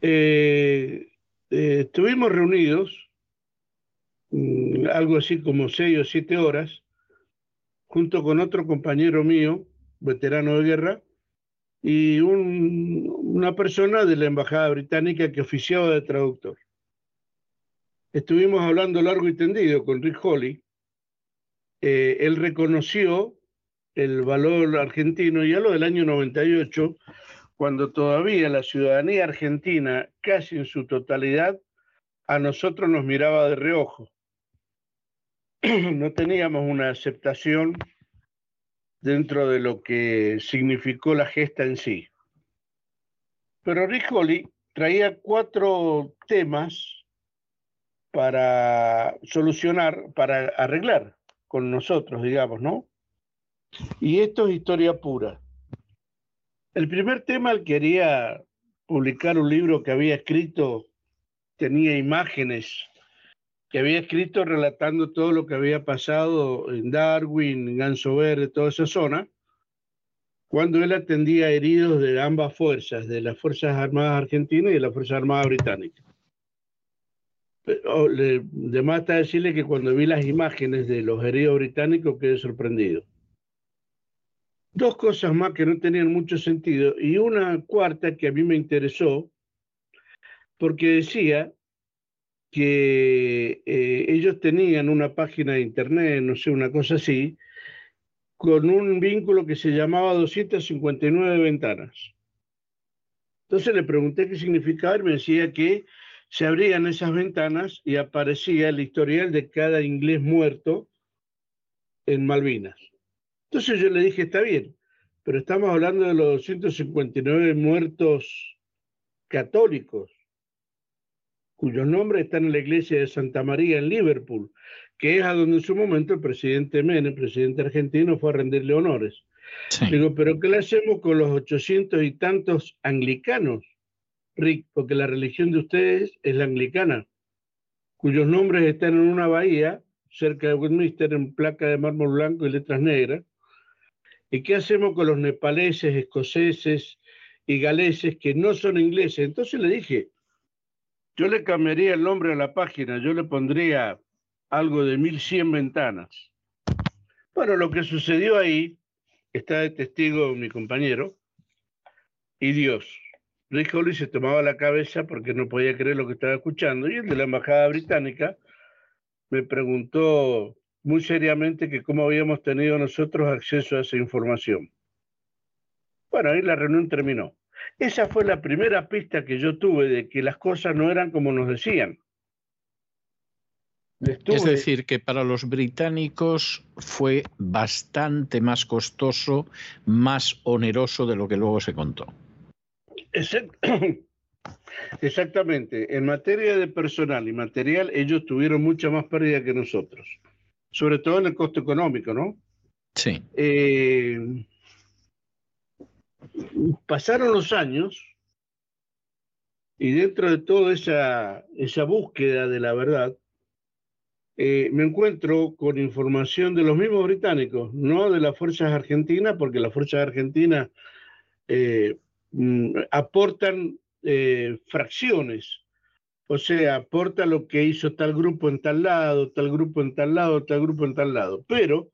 Eh, eh, estuvimos reunidos, mm, algo así como seis o siete horas, junto con otro compañero mío, veterano de guerra, y una persona de la Embajada Británica que oficiaba de traductor. Estuvimos hablando largo y tendido con Rick Holly. Eh, él reconoció el valor argentino y a lo del año 98, cuando todavía la ciudadanía argentina, casi en su totalidad, a nosotros nos miraba de reojo. no teníamos una aceptación dentro de lo que significó la gesta en sí. Pero Holly traía cuatro temas para solucionar, para arreglar con nosotros, digamos, ¿no? Y esto es historia pura. El primer tema, él quería publicar un libro que había escrito, tenía imágenes que había escrito relatando todo lo que había pasado en Darwin, en Ganso Verde, toda esa zona, cuando él atendía heridos de ambas fuerzas, de las Fuerzas Armadas Argentinas y de las Fuerzas Armadas Británicas. De más está decirle que cuando vi las imágenes de los heridos británicos quedé sorprendido. Dos cosas más que no tenían mucho sentido y una cuarta que a mí me interesó porque decía que eh, ellos tenían una página de internet, no sé, una cosa así, con un vínculo que se llamaba 259 ventanas. Entonces le pregunté qué significaba y me decía que se abrían esas ventanas y aparecía el historial de cada inglés muerto en Malvinas. Entonces yo le dije, está bien, pero estamos hablando de los 259 muertos católicos cuyos nombres están en la iglesia de Santa María en Liverpool, que es a donde en su momento el presidente Menem, presidente argentino, fue a rendirle honores. Digo, pero ¿qué le hacemos con los ochocientos y tantos anglicanos, Rick? Porque la religión de ustedes es la anglicana, cuyos nombres están en una bahía cerca de Westminster en placa de mármol blanco y letras negras. ¿Y qué hacemos con los nepaleses, escoceses y galeses que no son ingleses? Entonces le dije, yo le cambiaría el nombre a la página, yo le pondría algo de 1100 ventanas. Bueno, lo que sucedió ahí, está de testigo mi compañero, y Dios. Holly se tomaba la cabeza porque no podía creer lo que estaba escuchando, y el de la Embajada Británica me preguntó muy seriamente que cómo habíamos tenido nosotros acceso a esa información. Bueno, ahí la reunión terminó. Esa fue la primera pista que yo tuve de que las cosas no eran como nos decían. Es decir, que para los británicos fue bastante más costoso, más oneroso de lo que luego se contó. Exactamente. En materia de personal y material, ellos tuvieron mucha más pérdida que nosotros, sobre todo en el costo económico, ¿no? Sí. Eh, pasaron los años y dentro de toda esa, búsqueda de la verdad, eh, me encuentro con información de los mismos británicos, no de las fuerzas argentinas, porque las fuerzas argentinas eh, mm, aportan eh, fracciones, o sea, aporta lo que hizo tal grupo en tal lado, tal grupo en tal lado, tal grupo en tal lado. Pero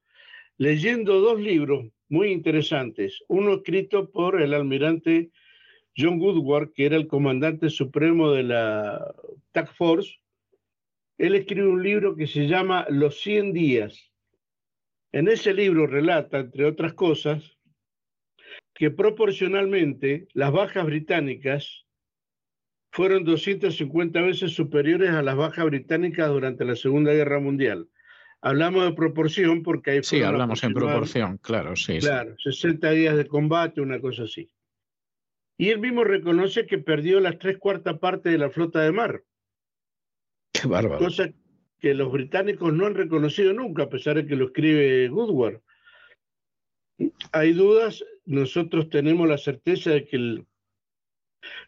leyendo dos libros muy interesantes, uno escrito por el almirante John Woodward, que era el comandante supremo de la Task Force, él escribe un libro que se llama Los 100 días. En ese libro relata, entre otras cosas, que proporcionalmente las bajas británicas fueron 250 veces superiores a las bajas británicas durante la Segunda Guerra Mundial. Hablamos de proporción porque hay... Sí, hablamos en proporción, claro, sí. Claro, 60 días de combate, una cosa así. Y él mismo reconoce que perdió las tres cuartas partes de la flota de mar. Qué bárbaro. Cosa que los británicos no han reconocido nunca, a pesar de que lo escribe Goodward. Hay dudas, nosotros tenemos la certeza de que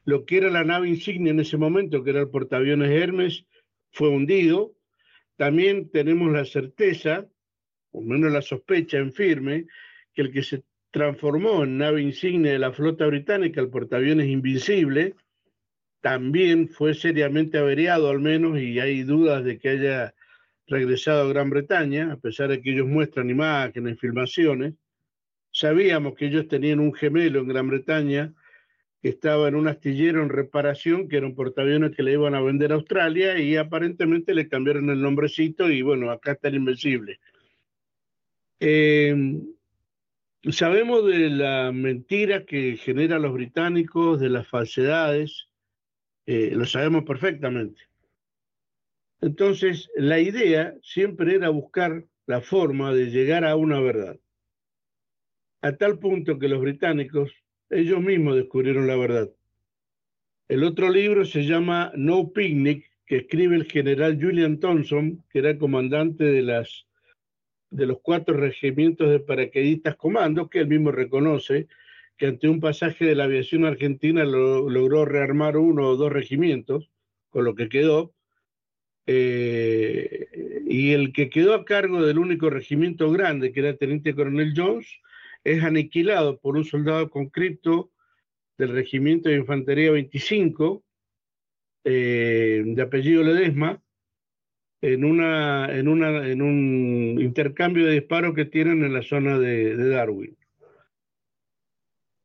lo que era la nave insignia en ese momento, que era el portaaviones Hermes, fue hundido. También tenemos la certeza, o menos la sospecha en firme, que el que se transformó en nave insignia de la flota británica, el portaaviones Invincible, también fue seriamente averiado al menos y hay dudas de que haya regresado a Gran Bretaña, a pesar de que ellos muestran imágenes, filmaciones. Sabíamos que ellos tenían un gemelo en Gran Bretaña que estaba en un astillero en reparación, que era un portaaviones que le iban a vender a Australia y aparentemente le cambiaron el nombrecito y bueno, acá está el Invencible. Eh, Sabemos de la mentira que generan los británicos, de las falsedades, eh, lo sabemos perfectamente. Entonces, la idea siempre era buscar la forma de llegar a una verdad. A tal punto que los británicos, ellos mismos descubrieron la verdad. El otro libro se llama No Picnic, que escribe el general Julian Thompson, que era comandante de las de los cuatro regimientos de paracaidistas comandos, que él mismo reconoce que ante un pasaje de la aviación argentina logró rearmar uno o dos regimientos, con lo que quedó, eh, y el que quedó a cargo del único regimiento grande, que era teniente coronel Jones, es aniquilado por un soldado conscripto del regimiento de infantería 25, eh, de apellido Ledesma, en, una, en, una, en un intercambio de disparos que tienen en la zona de, de Darwin.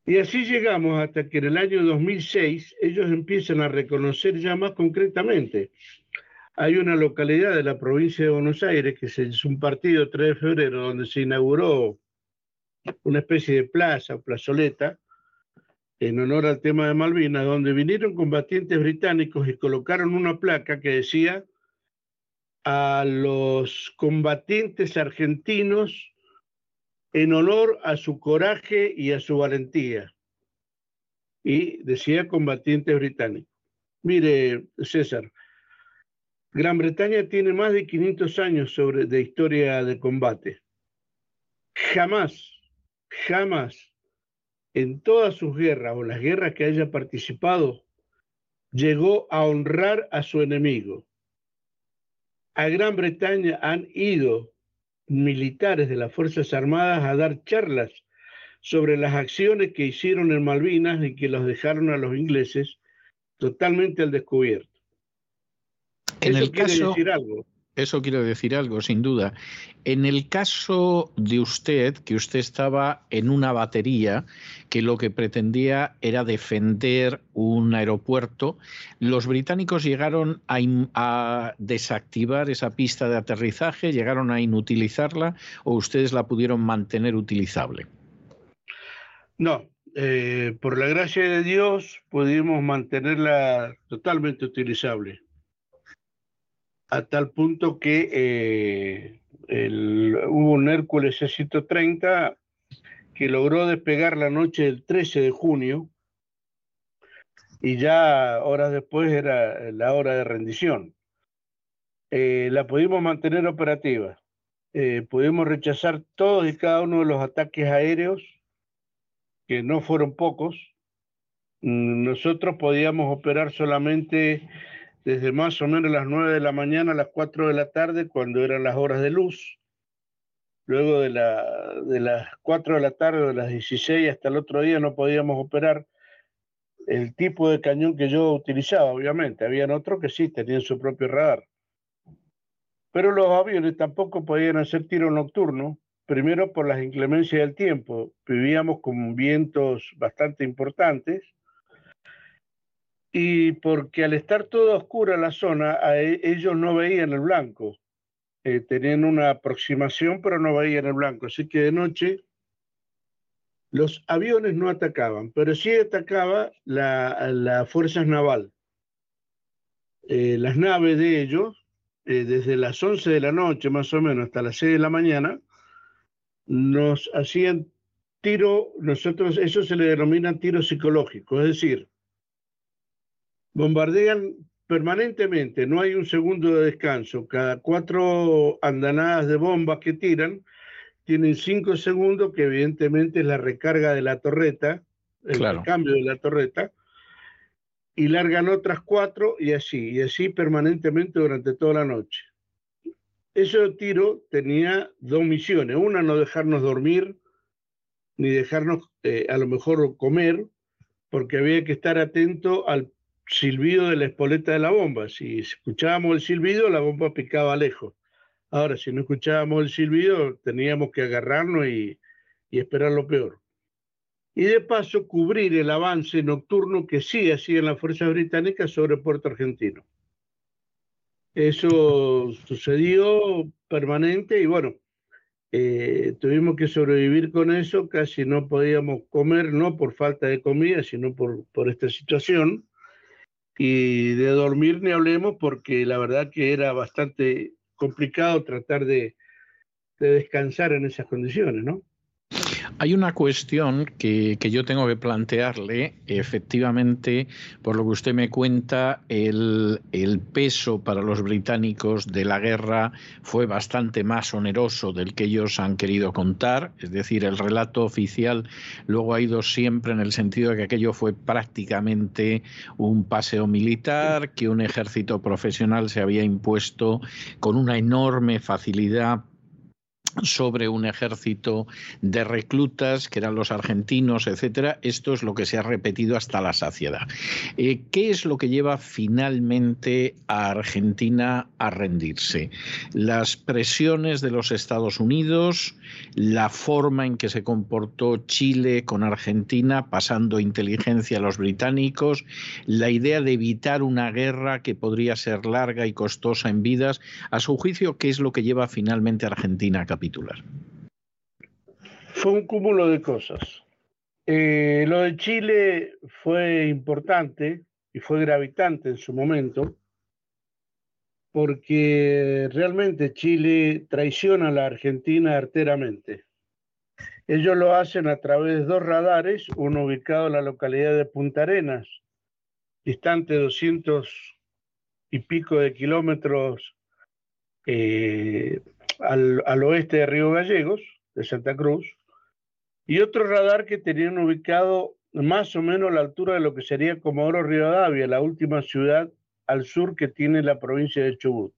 Y así llegamos hasta que en el año 2006 ellos empiezan a reconocer ya más concretamente. Hay una localidad de la provincia de Buenos Aires que es un partido 3 de febrero donde se inauguró una especie de plaza o plazoleta en honor al tema de Malvinas, donde vinieron combatientes británicos y colocaron una placa que decía a los combatientes argentinos en honor a su coraje y a su valentía. Y decía combatientes británicos. Mire, César, Gran Bretaña tiene más de 500 años sobre, de historia de combate. Jamás, jamás, en todas sus guerras o las guerras que haya participado, llegó a honrar a su enemigo a Gran Bretaña han ido militares de las Fuerzas Armadas a dar charlas sobre las acciones que hicieron en Malvinas y que los dejaron a los ingleses totalmente al descubierto. En Eso el quiere caso, decir algo. Eso quiero decir algo, sin duda. En el caso de usted, que usted estaba en una batería que lo que pretendía era defender un aeropuerto, los británicos llegaron a, a desactivar esa pista de aterrizaje, llegaron a inutilizarla o ustedes la pudieron mantener utilizable. No, eh, por la gracia de Dios pudimos mantenerla totalmente utilizable a tal punto que eh, hubo un Hércules C-130 que logró despegar la noche del 13 de junio y ya horas después era la hora de rendición. Eh, la pudimos mantener operativa. Eh, pudimos rechazar todos y cada uno de los ataques aéreos que no fueron pocos, nosotros podíamos operar solamente desde más o menos las 9 de la mañana a las 4 de la tarde, cuando eran las horas de luz. Luego de, la, de las 4 de la tarde, de las 16 hasta el otro día, no podíamos operar el tipo de cañón que yo utilizaba, obviamente. Habían otros que sí tenían su propio radar. Pero los aviones tampoco podían hacer tiro nocturno, primero por las inclemencias del tiempo. Vivíamos con vientos bastante importantes y porque al estar toda oscura la zona, e, ellos no veían el blanco. Eh, tenían una aproximación, pero no veían el blanco. Así que de noche los aviones no atacaban, pero sí atacaba la, fuerzas naval. Eh, las naves de ellos, eh, desde las 11 de la noche más o menos hasta las 6 de la mañana, nos hacían tiro, nosotros, eso se le denomina tiro psicológico, es decir, bombardean permanentemente, no hay un segundo de descanso, cada cuatro andanadas de bombas que tiran, tienen cinco segundos, que evidentemente es la recarga de la torreta, el cambio de la torreta, y largan otras cuatro y así, y así permanentemente durante toda la noche. Ese tiro tenía dos misiones. Una, no dejarnos dormir, ni dejarnos eh, a lo mejor comer, porque había que estar atento al silbido de la espoleta de la bomba. Si escuchábamos el silbido, la bomba picaba lejos. Ahora, si no escuchábamos el silbido, teníamos que agarrarnos y, y esperar lo peor. Y de paso, cubrir el avance nocturno que sí hacían las fuerzas británicas sobre Puerto Argentino. Eso sucedió permanente y bueno, eh, tuvimos que sobrevivir con eso, casi no podíamos comer, no por falta de comida, sino por, por esta situación. Y de dormir ni hablemos porque la verdad que era bastante complicado tratar de, de descansar en esas condiciones, ¿no? Hay una cuestión que, yo tengo que plantearle. Efectivamente, por lo que usted me cuenta, el, el, peso para los británicos de la guerra fue bastante más oneroso del que ellos han querido contar. Es decir, el relato oficial luego ha ido siempre en el sentido de que aquello fue prácticamente un paseo militar, que un ejército profesional se había impuesto con una enorme facilidad sobre un ejército de reclutas que eran los argentinos, etcétera. Esto es lo que se ha repetido hasta la saciedad. Eh, ¿Qué es lo que lleva finalmente a Argentina a rendirse? Las presiones de los Estados Unidos, la forma en que se comportó Chile con Argentina, pasando inteligencia a los británicos, la idea de evitar una guerra que podría ser larga y costosa en vidas. A su juicio, ¿qué es lo que lleva finalmente a Argentina a fue un cúmulo de cosas. Eh, lo de Chile fue importante y fue gravitante en su momento, porque realmente Chile traiciona a la Argentina arteramente. Ellos lo hacen a través de dos radares, uno ubicado en la localidad de Punta Arenas, distante 200 y pico de kilómetros eh, al, oeste de Río Gallegos, de Santa Cruz, y otro radar que tenían ubicado más o menos a la altura de lo que sería Comodoro Rivadavia, la última ciudad al sur que tiene la provincia de Chubut.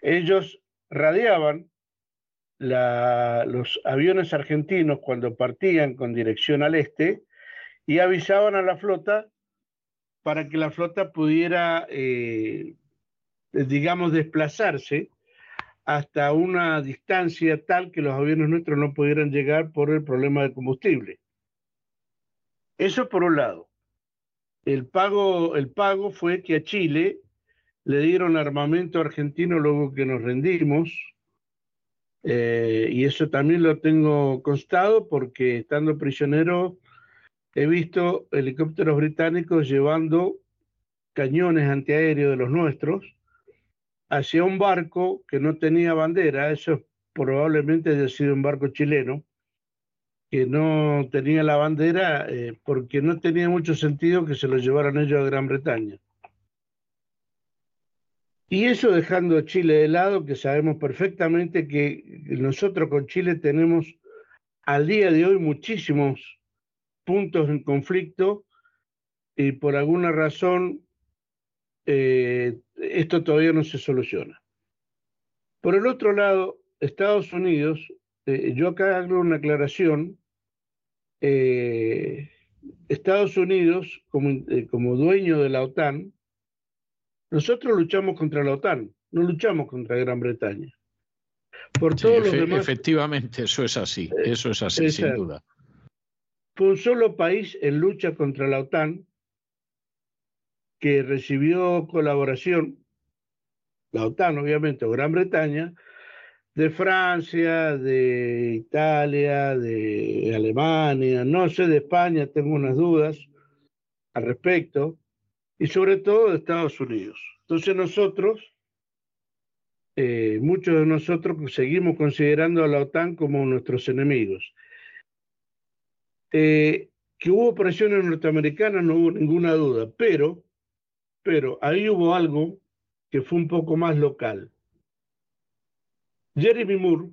Ellos radiaban los aviones argentinos cuando partían con dirección al este y avisaban a la flota para que la flota pudiera, eh, digamos, desplazarse hasta una distancia tal que los aviones nuestros no pudieran llegar por el problema de combustible. Eso por un lado. El pago, el pago fue que a Chile le dieron armamento argentino luego que nos rendimos, eh, y eso también lo tengo constado porque estando prisionero he visto helicópteros británicos llevando cañones antiaéreos de los nuestros hacia un barco que no tenía bandera, eso probablemente haya sido un barco chileno, que no tenía la bandera eh, porque no tenía mucho sentido que se lo llevaran ellos a Gran Bretaña. Y eso dejando a Chile de lado, que sabemos perfectamente que nosotros con Chile tenemos al día de hoy muchísimos puntos en conflicto y por alguna razón eh, esto todavía no se soluciona. Por el otro lado, Estados Unidos, eh, yo acá hago una aclaración, eh, Estados Unidos, como, como dueño de la OTAN, nosotros luchamos contra la OTAN, no luchamos contra Gran Bretaña. Por todos los demás, efectivamente, eso es así, eso es así, sin duda. Fue un solo país en lucha contra la OTAN que recibió colaboración, la OTAN obviamente, o Gran Bretaña, de Francia, de Italia, de Alemania, no sé de España, tengo unas dudas al respecto, y sobre todo de Estados Unidos. Entonces nosotros, eh, muchos de nosotros seguimos considerando a la OTAN como nuestros enemigos. Eh, que hubo presiones norteamericanas, no hubo ninguna duda, pero pero ahí hubo algo que fue un poco más local. Jeremy Moore,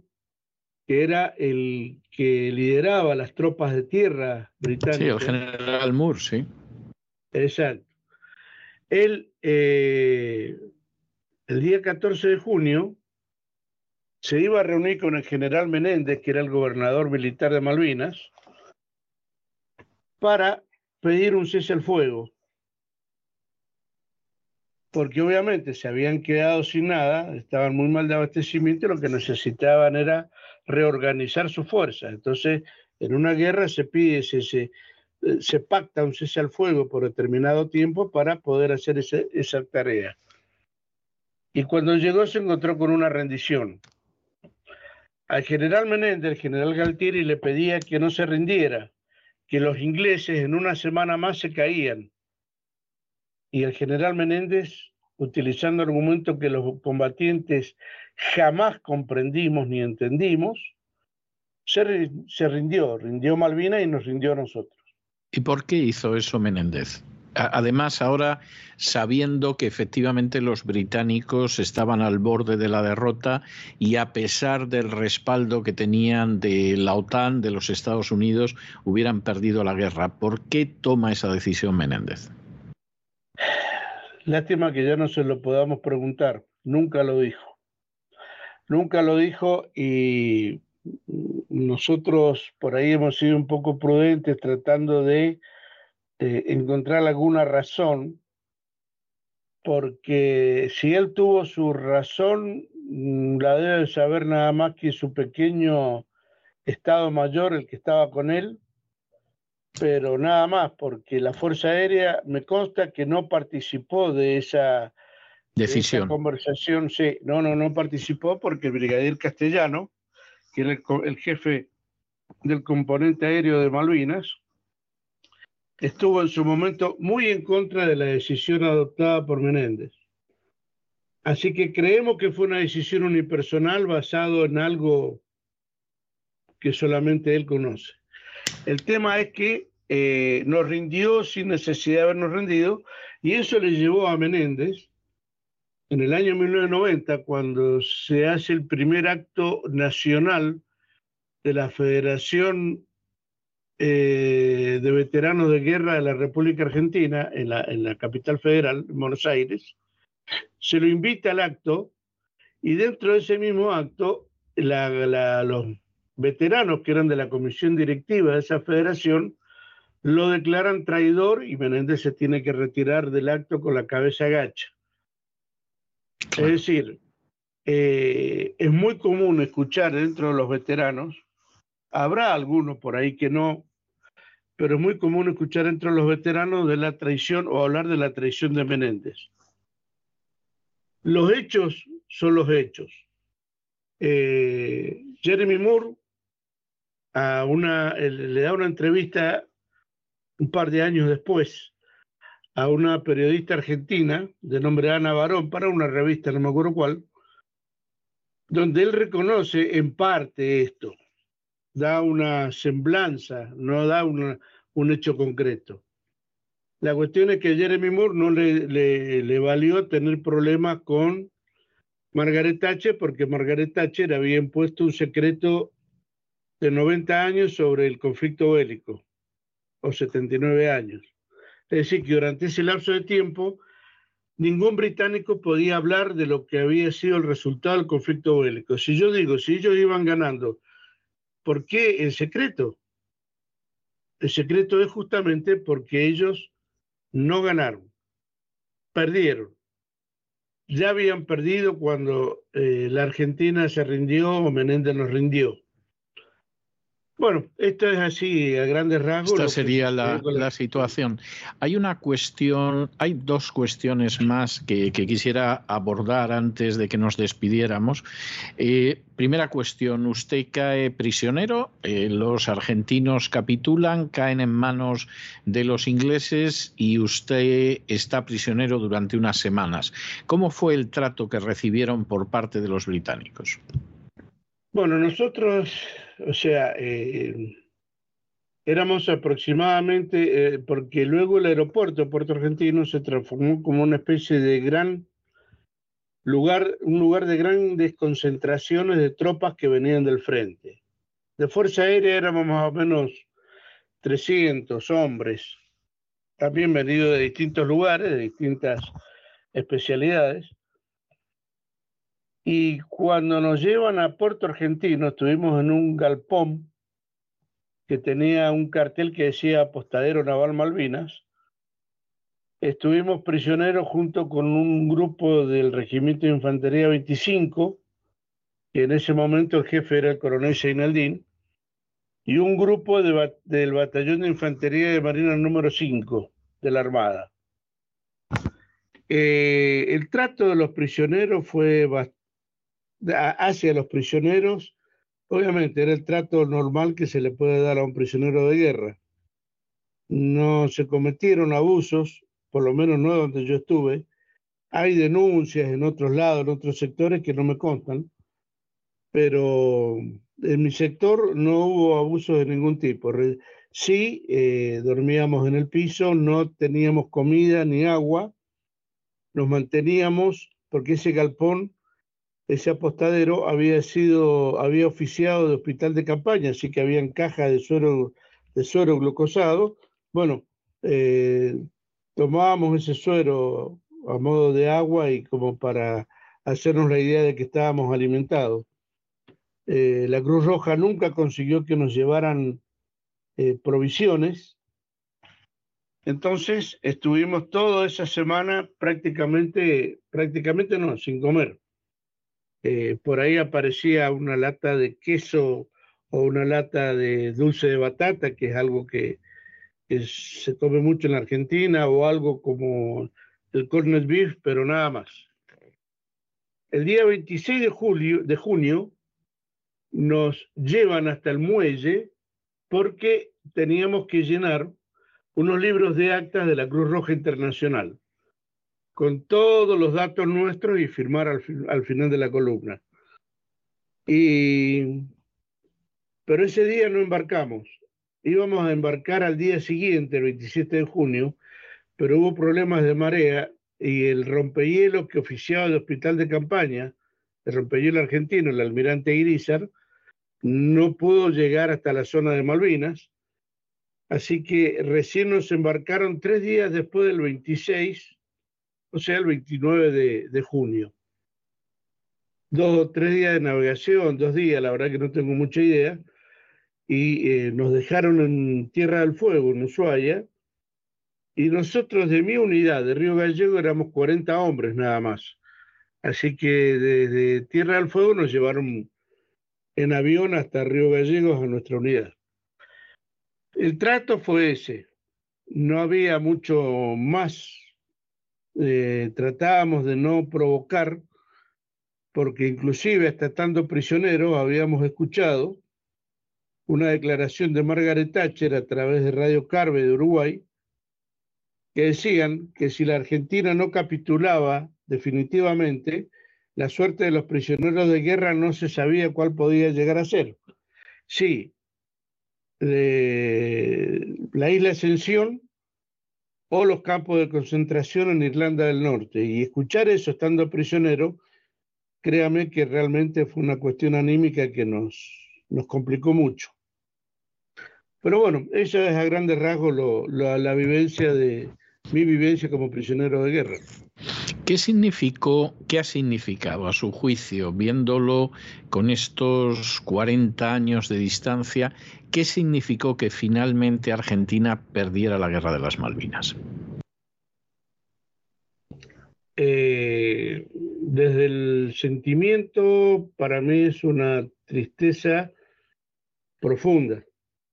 que era el que lideraba las tropas de tierra británicas. Sí, el general Moore, sí. Exacto. Él, eh, el día 14 de junio, se iba a reunir con el general Menéndez, que era el gobernador militar de Malvinas, para pedir un cese al fuego porque obviamente se habían quedado sin nada, estaban muy mal de abastecimiento y lo que necesitaban era reorganizar su fuerza. Entonces, en una guerra se pide, se, se, se pacta un cese al fuego por determinado tiempo para poder hacer esa tarea. Y cuando llegó se encontró con una rendición. Al general Menéndez, el general Galtieri, le pedía que no se rindiera, que los ingleses en una semana más se caían y el general Menéndez, utilizando argumentos que los combatientes jamás comprendimos ni entendimos, se, rindió, rindió Malvina y nos rindió a nosotros. ¿Y por qué hizo eso Menéndez? Además, ahora sabiendo que efectivamente los británicos estaban al borde de la derrota y a pesar del respaldo que tenían de la OTAN, de los Estados Unidos, hubieran perdido la guerra. ¿Por qué toma esa decisión Menéndez? Lástima que ya no se lo podamos preguntar. Nunca lo dijo. Nunca lo dijo y nosotros por ahí hemos sido un poco prudentes tratando de encontrar alguna razón, porque si él tuvo su razón, mm, la debe saber nada más que su pequeño Estado Mayor, el que estaba con él, pero nada más, porque la Fuerza Aérea me consta que no participó de esa decisión. conversación, sí, no, no, no participó porque el brigadier castellano, que era el, jefe del componente aéreo de Malvinas, estuvo en su momento muy en contra de la decisión adoptada por Menéndez. Así que creemos que fue una decisión unipersonal basado en algo que solamente él conoce. El tema es que eh, nos rindió sin necesidad de habernos rendido y eso le llevó a Menéndez en el año 1990, cuando se hace el primer acto nacional de la Federación eh, de Veteranos de Guerra de la República Argentina, en la, capital federal, en Buenos Aires, se lo invita al acto y dentro de ese mismo acto los veteranos que eran de la comisión directiva de esa federación lo declaran traidor y Menéndez se tiene que retirar del acto con la cabeza gacha. Es decir, eh, es muy común escuchar dentro de los veteranos, habrá algunos por ahí que no, pero es muy común escuchar entre los veteranos de la traición o hablar de la traición de Menéndez. Los hechos son los hechos. Eh, Jeremy Moore a una, le da una entrevista un par de años después a una periodista argentina de nombre Ana Barón para una revista, no me acuerdo cuál, donde él reconoce en parte esto, da una semblanza, no da un hecho concreto. La cuestión es que Jeremy Moore no le, le, le valió tener problemas con Margaret Thatcher porque Margaret Thatcher había impuesto un secreto de 90 años sobre el conflicto bélico o 79 años. Es decir, que durante ese lapso de tiempo ningún británico podía hablar de lo que había sido el resultado del conflicto bélico. Si yo digo, si ellos iban ganando, ¿por qué el secreto? El secreto es justamente porque ellos no ganaron, perdieron. Ya habían perdido cuando eh, la Argentina se rindió o Menéndez nos rindió. Bueno, esto es así, a grandes rasgos. Esta sería la, situación. Hay una cuestión, hay dos cuestiones más que, quisiera abordar antes de que nos despidiéramos. Eh, primera cuestión, usted cae prisionero, eh, los argentinos capitulan, caen en manos de los ingleses y usted está prisionero durante unas semanas. ¿Cómo fue el trato que recibieron por parte de los británicos? Bueno, nosotros o sea, eh, éramos aproximadamente, eh, porque luego el aeropuerto Puerto Argentino se transformó como una especie de gran lugar, un lugar de grandes concentraciones de tropas que venían del frente. De Fuerza Aérea éramos más o menos 300 hombres, también venidos de distintos lugares, de distintas especialidades. Y cuando nos llevan a Puerto Argentino, estuvimos en un galpón que tenía un cartel que decía Apostadero Naval Malvinas. Estuvimos prisioneros junto con un grupo del Regimiento de Infantería 25, que en ese momento el jefe era el coronel Seinaldín, y un grupo del Batallón de Infantería de Marina número 5 de la Armada. Eh, el trato de los prisioneros fue hacia los prisioneros, obviamente era el trato normal que se le puede dar a un prisionero de guerra. No se cometieron abusos, por lo menos no donde yo estuve. Hay denuncias en otros lados, en otros sectores que no me contan, pero en mi sector no hubo abusos de ningún tipo. Sí, eh, dormíamos en el piso, no teníamos comida ni agua, nos manteníamos porque ese galpón ese apostadero había sido, había oficiado de hospital de campaña, así que habían cajas de suero, de suero glucosado. Bueno, eh, tomábamos ese suero a modo de agua y como para hacernos la idea de que estábamos alimentados. Eh, la Cruz Roja nunca consiguió que nos llevaran eh, provisiones. Entonces estuvimos toda esa semana prácticamente, prácticamente no, sin comer. Eh, por ahí aparecía una lata de queso o una lata de dulce de batata, que es algo que, se come mucho en Argentina, o algo como el corned beef, pero nada más. El día 26 de, julio, de junio nos llevan hasta el muelle porque teníamos que llenar unos libros de actas de la Cruz Roja Internacional con todos los datos nuestros y firmar al, final de la columna. Y, pero ese día no embarcamos. Íbamos a embarcar al día siguiente, el 27 de junio, pero hubo problemas de marea y el rompehielo que oficiaba el hospital de campaña, el rompehielo argentino, el almirante Irizar, no pudo llegar hasta la zona de Malvinas. Así que recién nos embarcaron tres días después del 26 o sea, el 29 de, junio. Dos o tres días de navegación, dos días, la verdad que no tengo mucha idea, y eh, nos dejaron en Tierra del Fuego, en Ushuaia, y nosotros de mi unidad, de Río Gallego, éramos 40 hombres nada más. Así que desde Tierra del Fuego nos llevaron en avión hasta Río Gallegos a nuestra unidad. El trato fue ese. No había mucho más eh, tratábamos de no provocar, porque inclusive hasta estando prisioneros habíamos escuchado una declaración de Margaret Thatcher a través de Radio Carve de Uruguay, que decían que si la Argentina no capitulaba definitivamente, la suerte de los prisioneros de guerra no se sabía cuál podía llegar a ser. Sí, la isla Ascensión o los campos de concentración en Irlanda del Norte. Y escuchar eso estando prisionero, créame que realmente fue una cuestión anímica que nos, nos complicó mucho. Pero bueno, esa es a grandes rasgos la vivencia de mi vivencia como prisionero de guerra. ¿Qué significó, qué ha significado a su juicio, viéndolo con estos 40 años de distancia, qué significó que finalmente Argentina perdiera la guerra de las Malvinas? Eh, desde el sentimiento, para mí es una tristeza profunda,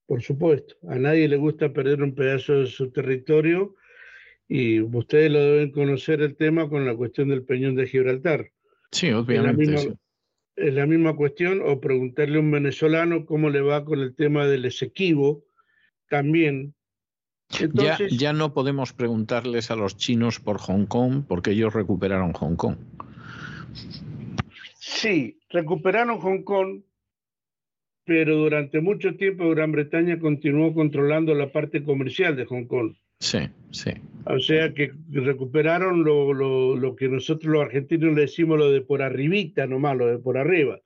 por supuesto. A nadie le gusta perder un pedazo de su territorio y ustedes lo deben conocer el tema con la cuestión del peñón de Gibraltar. Sí, obviamente. Es la misma, cuestión, o preguntarle a un venezolano cómo le va con el tema del Esequibo, también. ya, ya no podemos preguntarles a los chinos por Hong Kong, porque ellos recuperaron Hong Kong. Sí, recuperaron Hong Kong, pero durante mucho tiempo Gran Bretaña continuó controlando la parte comercial de Hong Kong. Sí, sí. O sea que recuperaron lo, lo, lo, que nosotros los argentinos le decimos lo de por arribita nomás, lo de por arriba.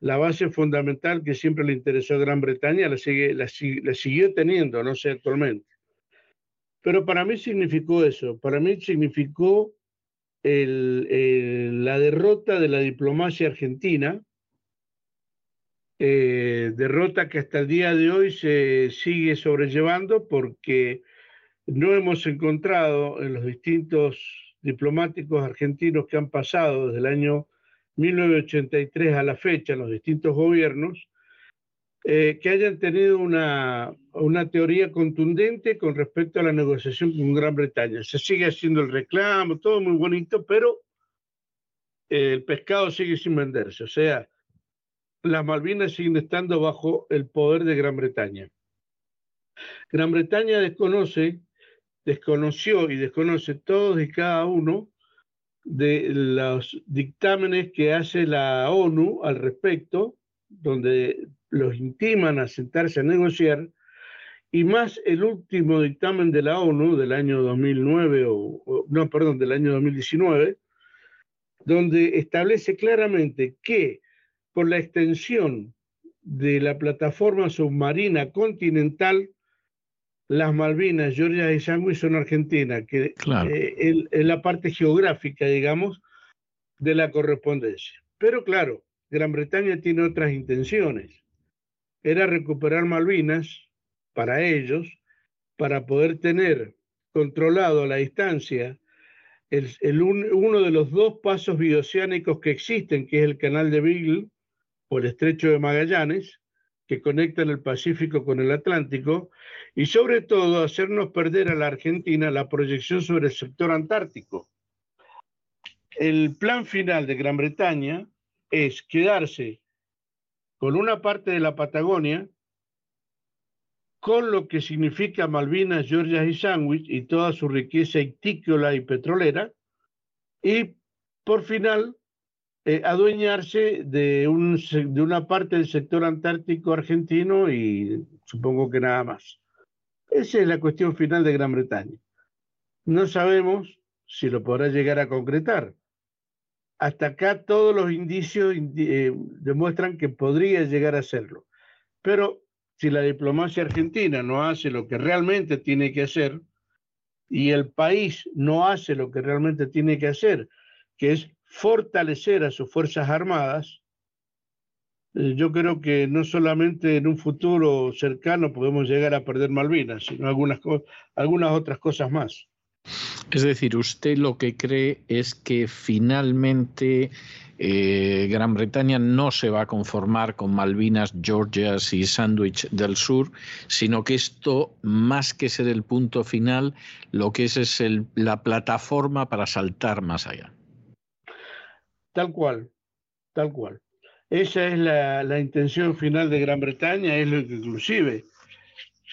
La base fundamental que siempre le interesó a Gran Bretaña la, sigue, la, la siguió teniendo, no sé actualmente. Pero para mí significó eso, para mí significó el, el, la derrota de la diplomacia argentina, eh, derrota que hasta el día de hoy se sigue sobrellevando porque no hemos encontrado en los distintos diplomáticos argentinos que han pasado desde el año 1983 a la fecha, en los distintos gobiernos, eh, que hayan tenido una, una, teoría contundente con respecto a la negociación con Gran Bretaña. Se sigue haciendo el reclamo, todo muy bonito, pero el pescado sigue sin venderse. O sea, las Malvinas siguen estando bajo el poder de Gran Bretaña. Gran Bretaña desconoce desconoció y desconoce todos y cada uno de los dictámenes que hace la ONU al respecto, donde los intiman a sentarse a negociar, y más el último dictamen de la ONU del año 2009, o, no, perdón, del año 2019, donde establece claramente que por la extensión de la plataforma submarina continental las Malvinas, Georgia y Sandwich son Argentina, que eh, es la parte geográfica, digamos, de la correspondencia. Pero claro, Gran Bretaña tiene otras intenciones. Era recuperar Malvinas para ellos, para poder tener controlado a la distancia el, uno de los dos pasos bioceánicos que existen, que es el canal de Beagle o el estrecho de Magallanes, que conectan el Pacífico con el Atlántico, y sobre todo hacernos perder a la Argentina la proyección sobre el sector antártico. El plan final de Gran Bretaña es quedarse con una parte de la Patagonia, con lo que significa Malvinas, Georgia y Sandwich y toda su riqueza ictícola y petrolera, y por final eh, adueñarse de, un, de una parte del sector antártico argentino y supongo que nada más. Esa es la cuestión final de Gran Bretaña. No sabemos si lo podrá llegar a concretar. Hasta acá todos los indicios eh, demuestran que podría llegar a hacerlo. Pero si la diplomacia argentina no hace lo que realmente tiene que hacer y el país no hace lo que realmente tiene que hacer, que es fortalecer a sus Fuerzas Armadas, eh, yo creo que no solamente en un futuro cercano podemos llegar a perder Malvinas, sino algunas, otras cosas más. Es decir, usted lo que cree es que finalmente eh, Gran Bretaña no se va a conformar con Malvinas, Georgias y Sandwich del Sur, sino que esto, más que ser el punto final, lo que es es la plataforma para saltar más allá. Tal cual, tal cual. Esa es la, intención final de Gran Bretaña, es lo que inclusive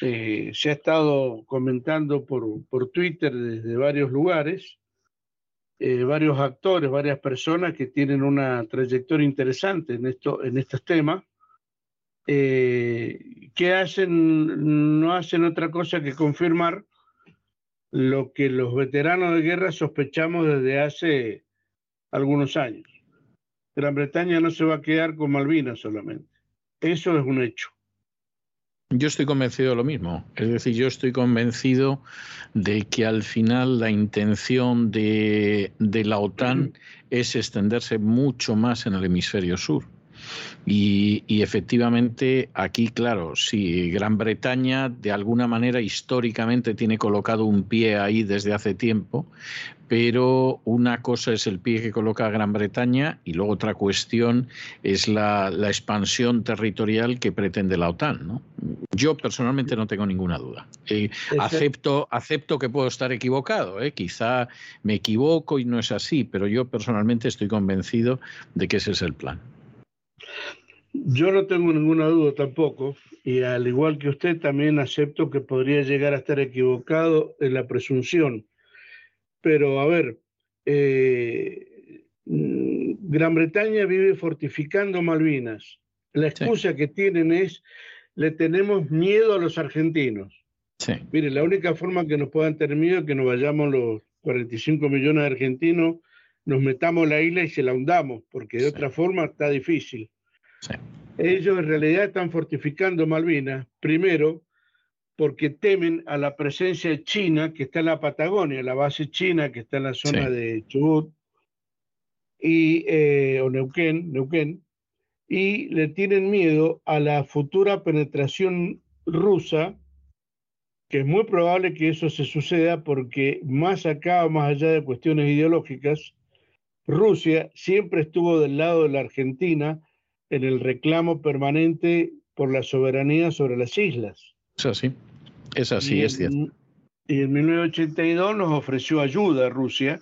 eh, se ha estado comentando por, por Twitter desde varios lugares, eh, varios actores, varias personas que tienen una trayectoria interesante en, esto, en estos temas, eh, que hacen, no hacen otra cosa que confirmar lo que los veteranos de guerra sospechamos desde hace algunos años. Gran Bretaña no se va a quedar con Malvinas solamente. Eso es un hecho. Yo estoy convencido de lo mismo. Es decir, yo estoy convencido de que al final la intención de, de la OTAN es extenderse mucho más en el hemisferio sur. Y, efectivamente aquí, claro, si Gran Bretaña de alguna manera históricamente tiene colocado un pie ahí desde hace tiempo, pero una cosa es el pie que coloca Gran Bretaña y luego otra cuestión es la, expansión territorial que pretende la OTAN. ¿no? Yo personalmente no tengo ninguna duda. Eh, acepto, acepto que puedo estar equivocado, ¿eh? quizá me equivoco y no es así, pero yo personalmente estoy convencido de que ese es el plan. Yo no tengo ninguna duda tampoco, y al igual que usted también acepto que podría llegar a estar equivocado en la presunción. Pero a ver, eh, mm, Gran Bretaña vive fortificando Malvinas. La excusa que tienen es, le tenemos miedo a los argentinos. Sí. Mire, la única forma que nos puedan tener miedo es que nos vayamos los 45 millones de argentinos, nos metamos la isla y se la hundamos, porque de otra forma está difícil. Ellos en realidad están fortificando Malvinas, primero porque temen a la presencia china que está en la Patagonia, la base china que está en la zona de Chubut y, eh, o Neuquén, Neuquén, y le tienen miedo a la futura penetración rusa, que es muy probable que eso se suceda porque más acá o más allá de cuestiones ideológicas, Rusia siempre estuvo del lado de la Argentina en el reclamo permanente por la soberanía sobre las islas. Es así, es así, es cierto. Y en 1982 nos ofreció ayuda a Rusia,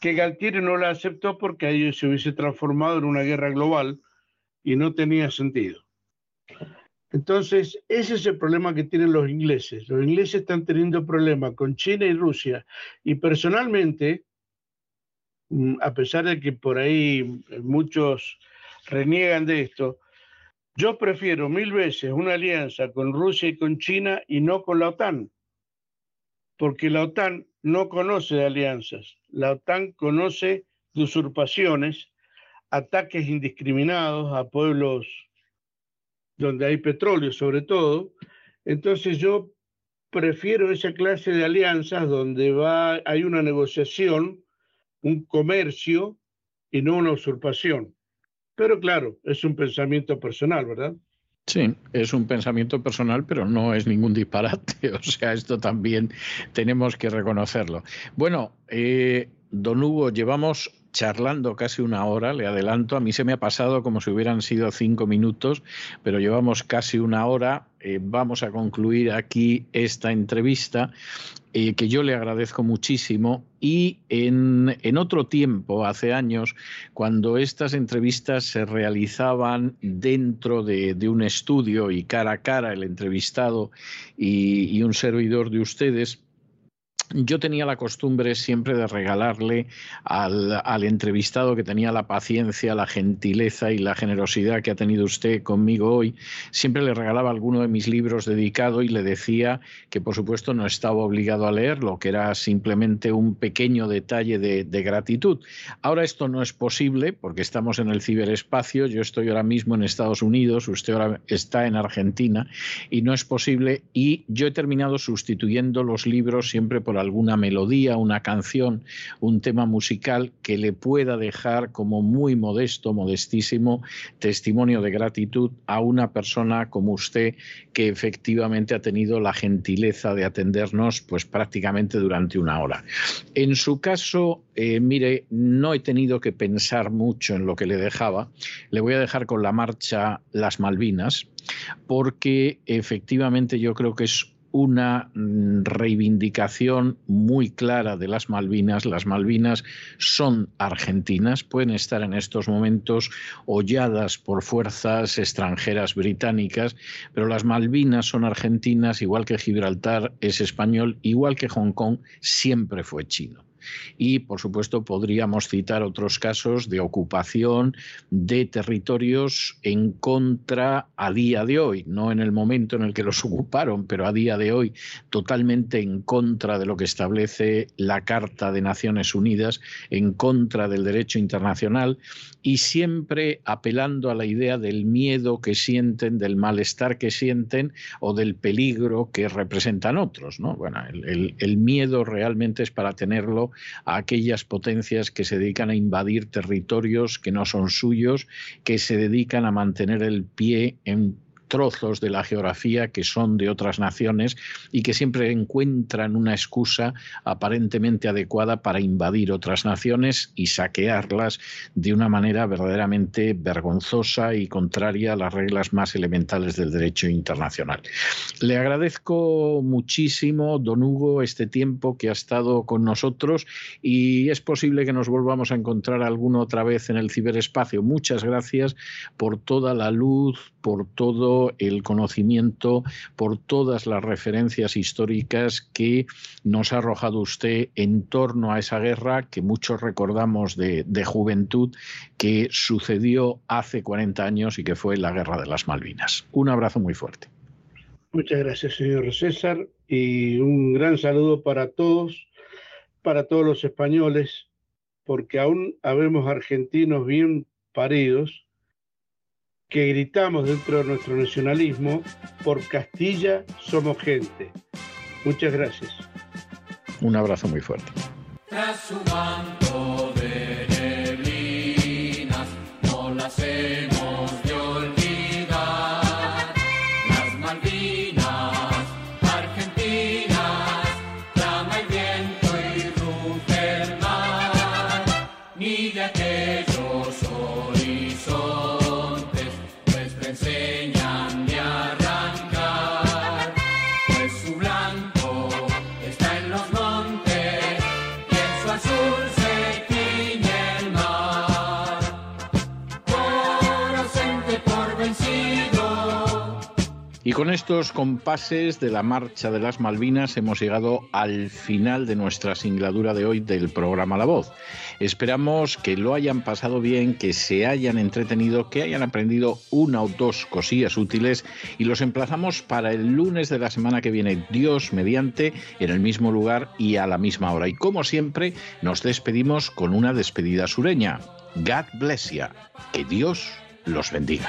que Galtieri no la aceptó porque ahí se hubiese transformado en una guerra global y no tenía sentido. Entonces, ese es el problema que tienen los ingleses. Los ingleses están teniendo problemas con China y Rusia. Y personalmente, mm, a pesar de que por ahí muchos reniegan de esto. Yo prefiero mil veces una alianza con Rusia y con China y no con la OTAN, porque la OTAN no conoce de alianzas, la OTAN conoce de usurpaciones, ataques indiscriminados a pueblos donde hay petróleo sobre todo. Entonces yo prefiero esa clase de alianzas donde hay una negociación, un comercio y no una usurpación. Pero claro, es un pensamiento personal, ¿verdad? Sí, es un pensamiento personal, pero no es ningún disparate. O sea, esto también tenemos que reconocerlo. Bueno, eh, don Hugo, llevamos charlando casi una hora, le adelanto, a mí se me ha pasado como si hubieran sido cinco minutos, pero llevamos casi una hora. Eh, vamos a concluir aquí esta entrevista eh, que yo le agradezco muchísimo. Y en, en, otro tiempo, hace años, cuando estas entrevistas se realizaban dentro de, un estudio y cara a cara, el entrevistado y un servidor de ustedes, yo tenía la costumbre siempre de regalarle al, entrevistado que tenía la paciencia, la gentileza y la generosidad que ha tenido usted conmigo hoy, siempre le regalaba alguno de mis libros dedicado y le decía que por supuesto no estaba obligado a leerlo, que era simplemente un pequeño detalle de, de gratitud. Ahora esto no es posible porque estamos en el ciberespacio, yo estoy ahora mismo en Estados Unidos, usted ahora está en Argentina y no es posible y yo he terminado sustituyendo los libros siempre por alguna melodía, una canción, un tema musical que le pueda dejar como muy modesto, modestísimo testimonio de gratitud a una persona como usted que efectivamente ha tenido la gentileza de atendernos pues prácticamente durante una hora. En su caso, eh, mire, no he tenido que pensar mucho en lo que le dejaba. Le voy a dejar con la marcha Las Malvinas, porque efectivamente yo creo que es una mm, reivindicación muy clara de las Malvinas. Las Malvinas son argentinas, pueden estar en estos momentos holladas por fuerzas extranjeras británicas, pero las Malvinas son argentinas, igual que Gibraltar es español, igual que Hong Kong siempre fue chino. Y, por supuesto, podríamos citar otros casos de ocupación de territorios en contra a día de hoy, no en el momento en el que los ocuparon, pero a día de hoy totalmente en contra de lo que establece la Carta de Naciones Unidas, en contra del derecho internacional y siempre apelando a la idea del miedo que sienten, del malestar que sienten o del peligro que representan otros. ¿no? Bueno, el, el miedo realmente es para tenerlo a aquellas potencias que se dedican a invadir territorios que no son suyos, que se dedican a mantener el pie en trozos de la geografía que son de otras naciones y que siempre encuentran una excusa aparentemente adecuada para invadir otras naciones y saquearlas de una manera verdaderamente vergonzosa y contraria a las reglas más elementales del derecho internacional. Le agradezco muchísimo, don Hugo, este tiempo que ha estado con nosotros y es posible que nos volvamos a encontrar alguna otra vez en el ciberespacio. Muchas gracias por toda la luz, por todo el conocimiento, por todas las referencias históricas que nos ha arrojado usted en torno a esa guerra que muchos recordamos de, juventud que sucedió hace 40 años y que fue la guerra de las Malvinas. Un abrazo muy fuerte. Muchas gracias, señor César, y un gran saludo para todos, para todos los españoles, porque aún habemos argentinos bien paridos que gritamos dentro de nuestro nacionalismo, por Castilla somos gente. Muchas gracias. Un abrazo muy fuerte. Con estos compases de la marcha de las Malvinas hemos llegado al final de nuestra singladura de hoy del programa La Voz. Esperamos que lo hayan pasado bien, que se hayan entretenido, que hayan aprendido una o dos cosillas útiles y los emplazamos para el lunes de la semana que viene, Dios mediante, en el mismo lugar y a la misma hora. Y como siempre, nos despedimos con una despedida sureña. God bless you. Que Dios los bendiga.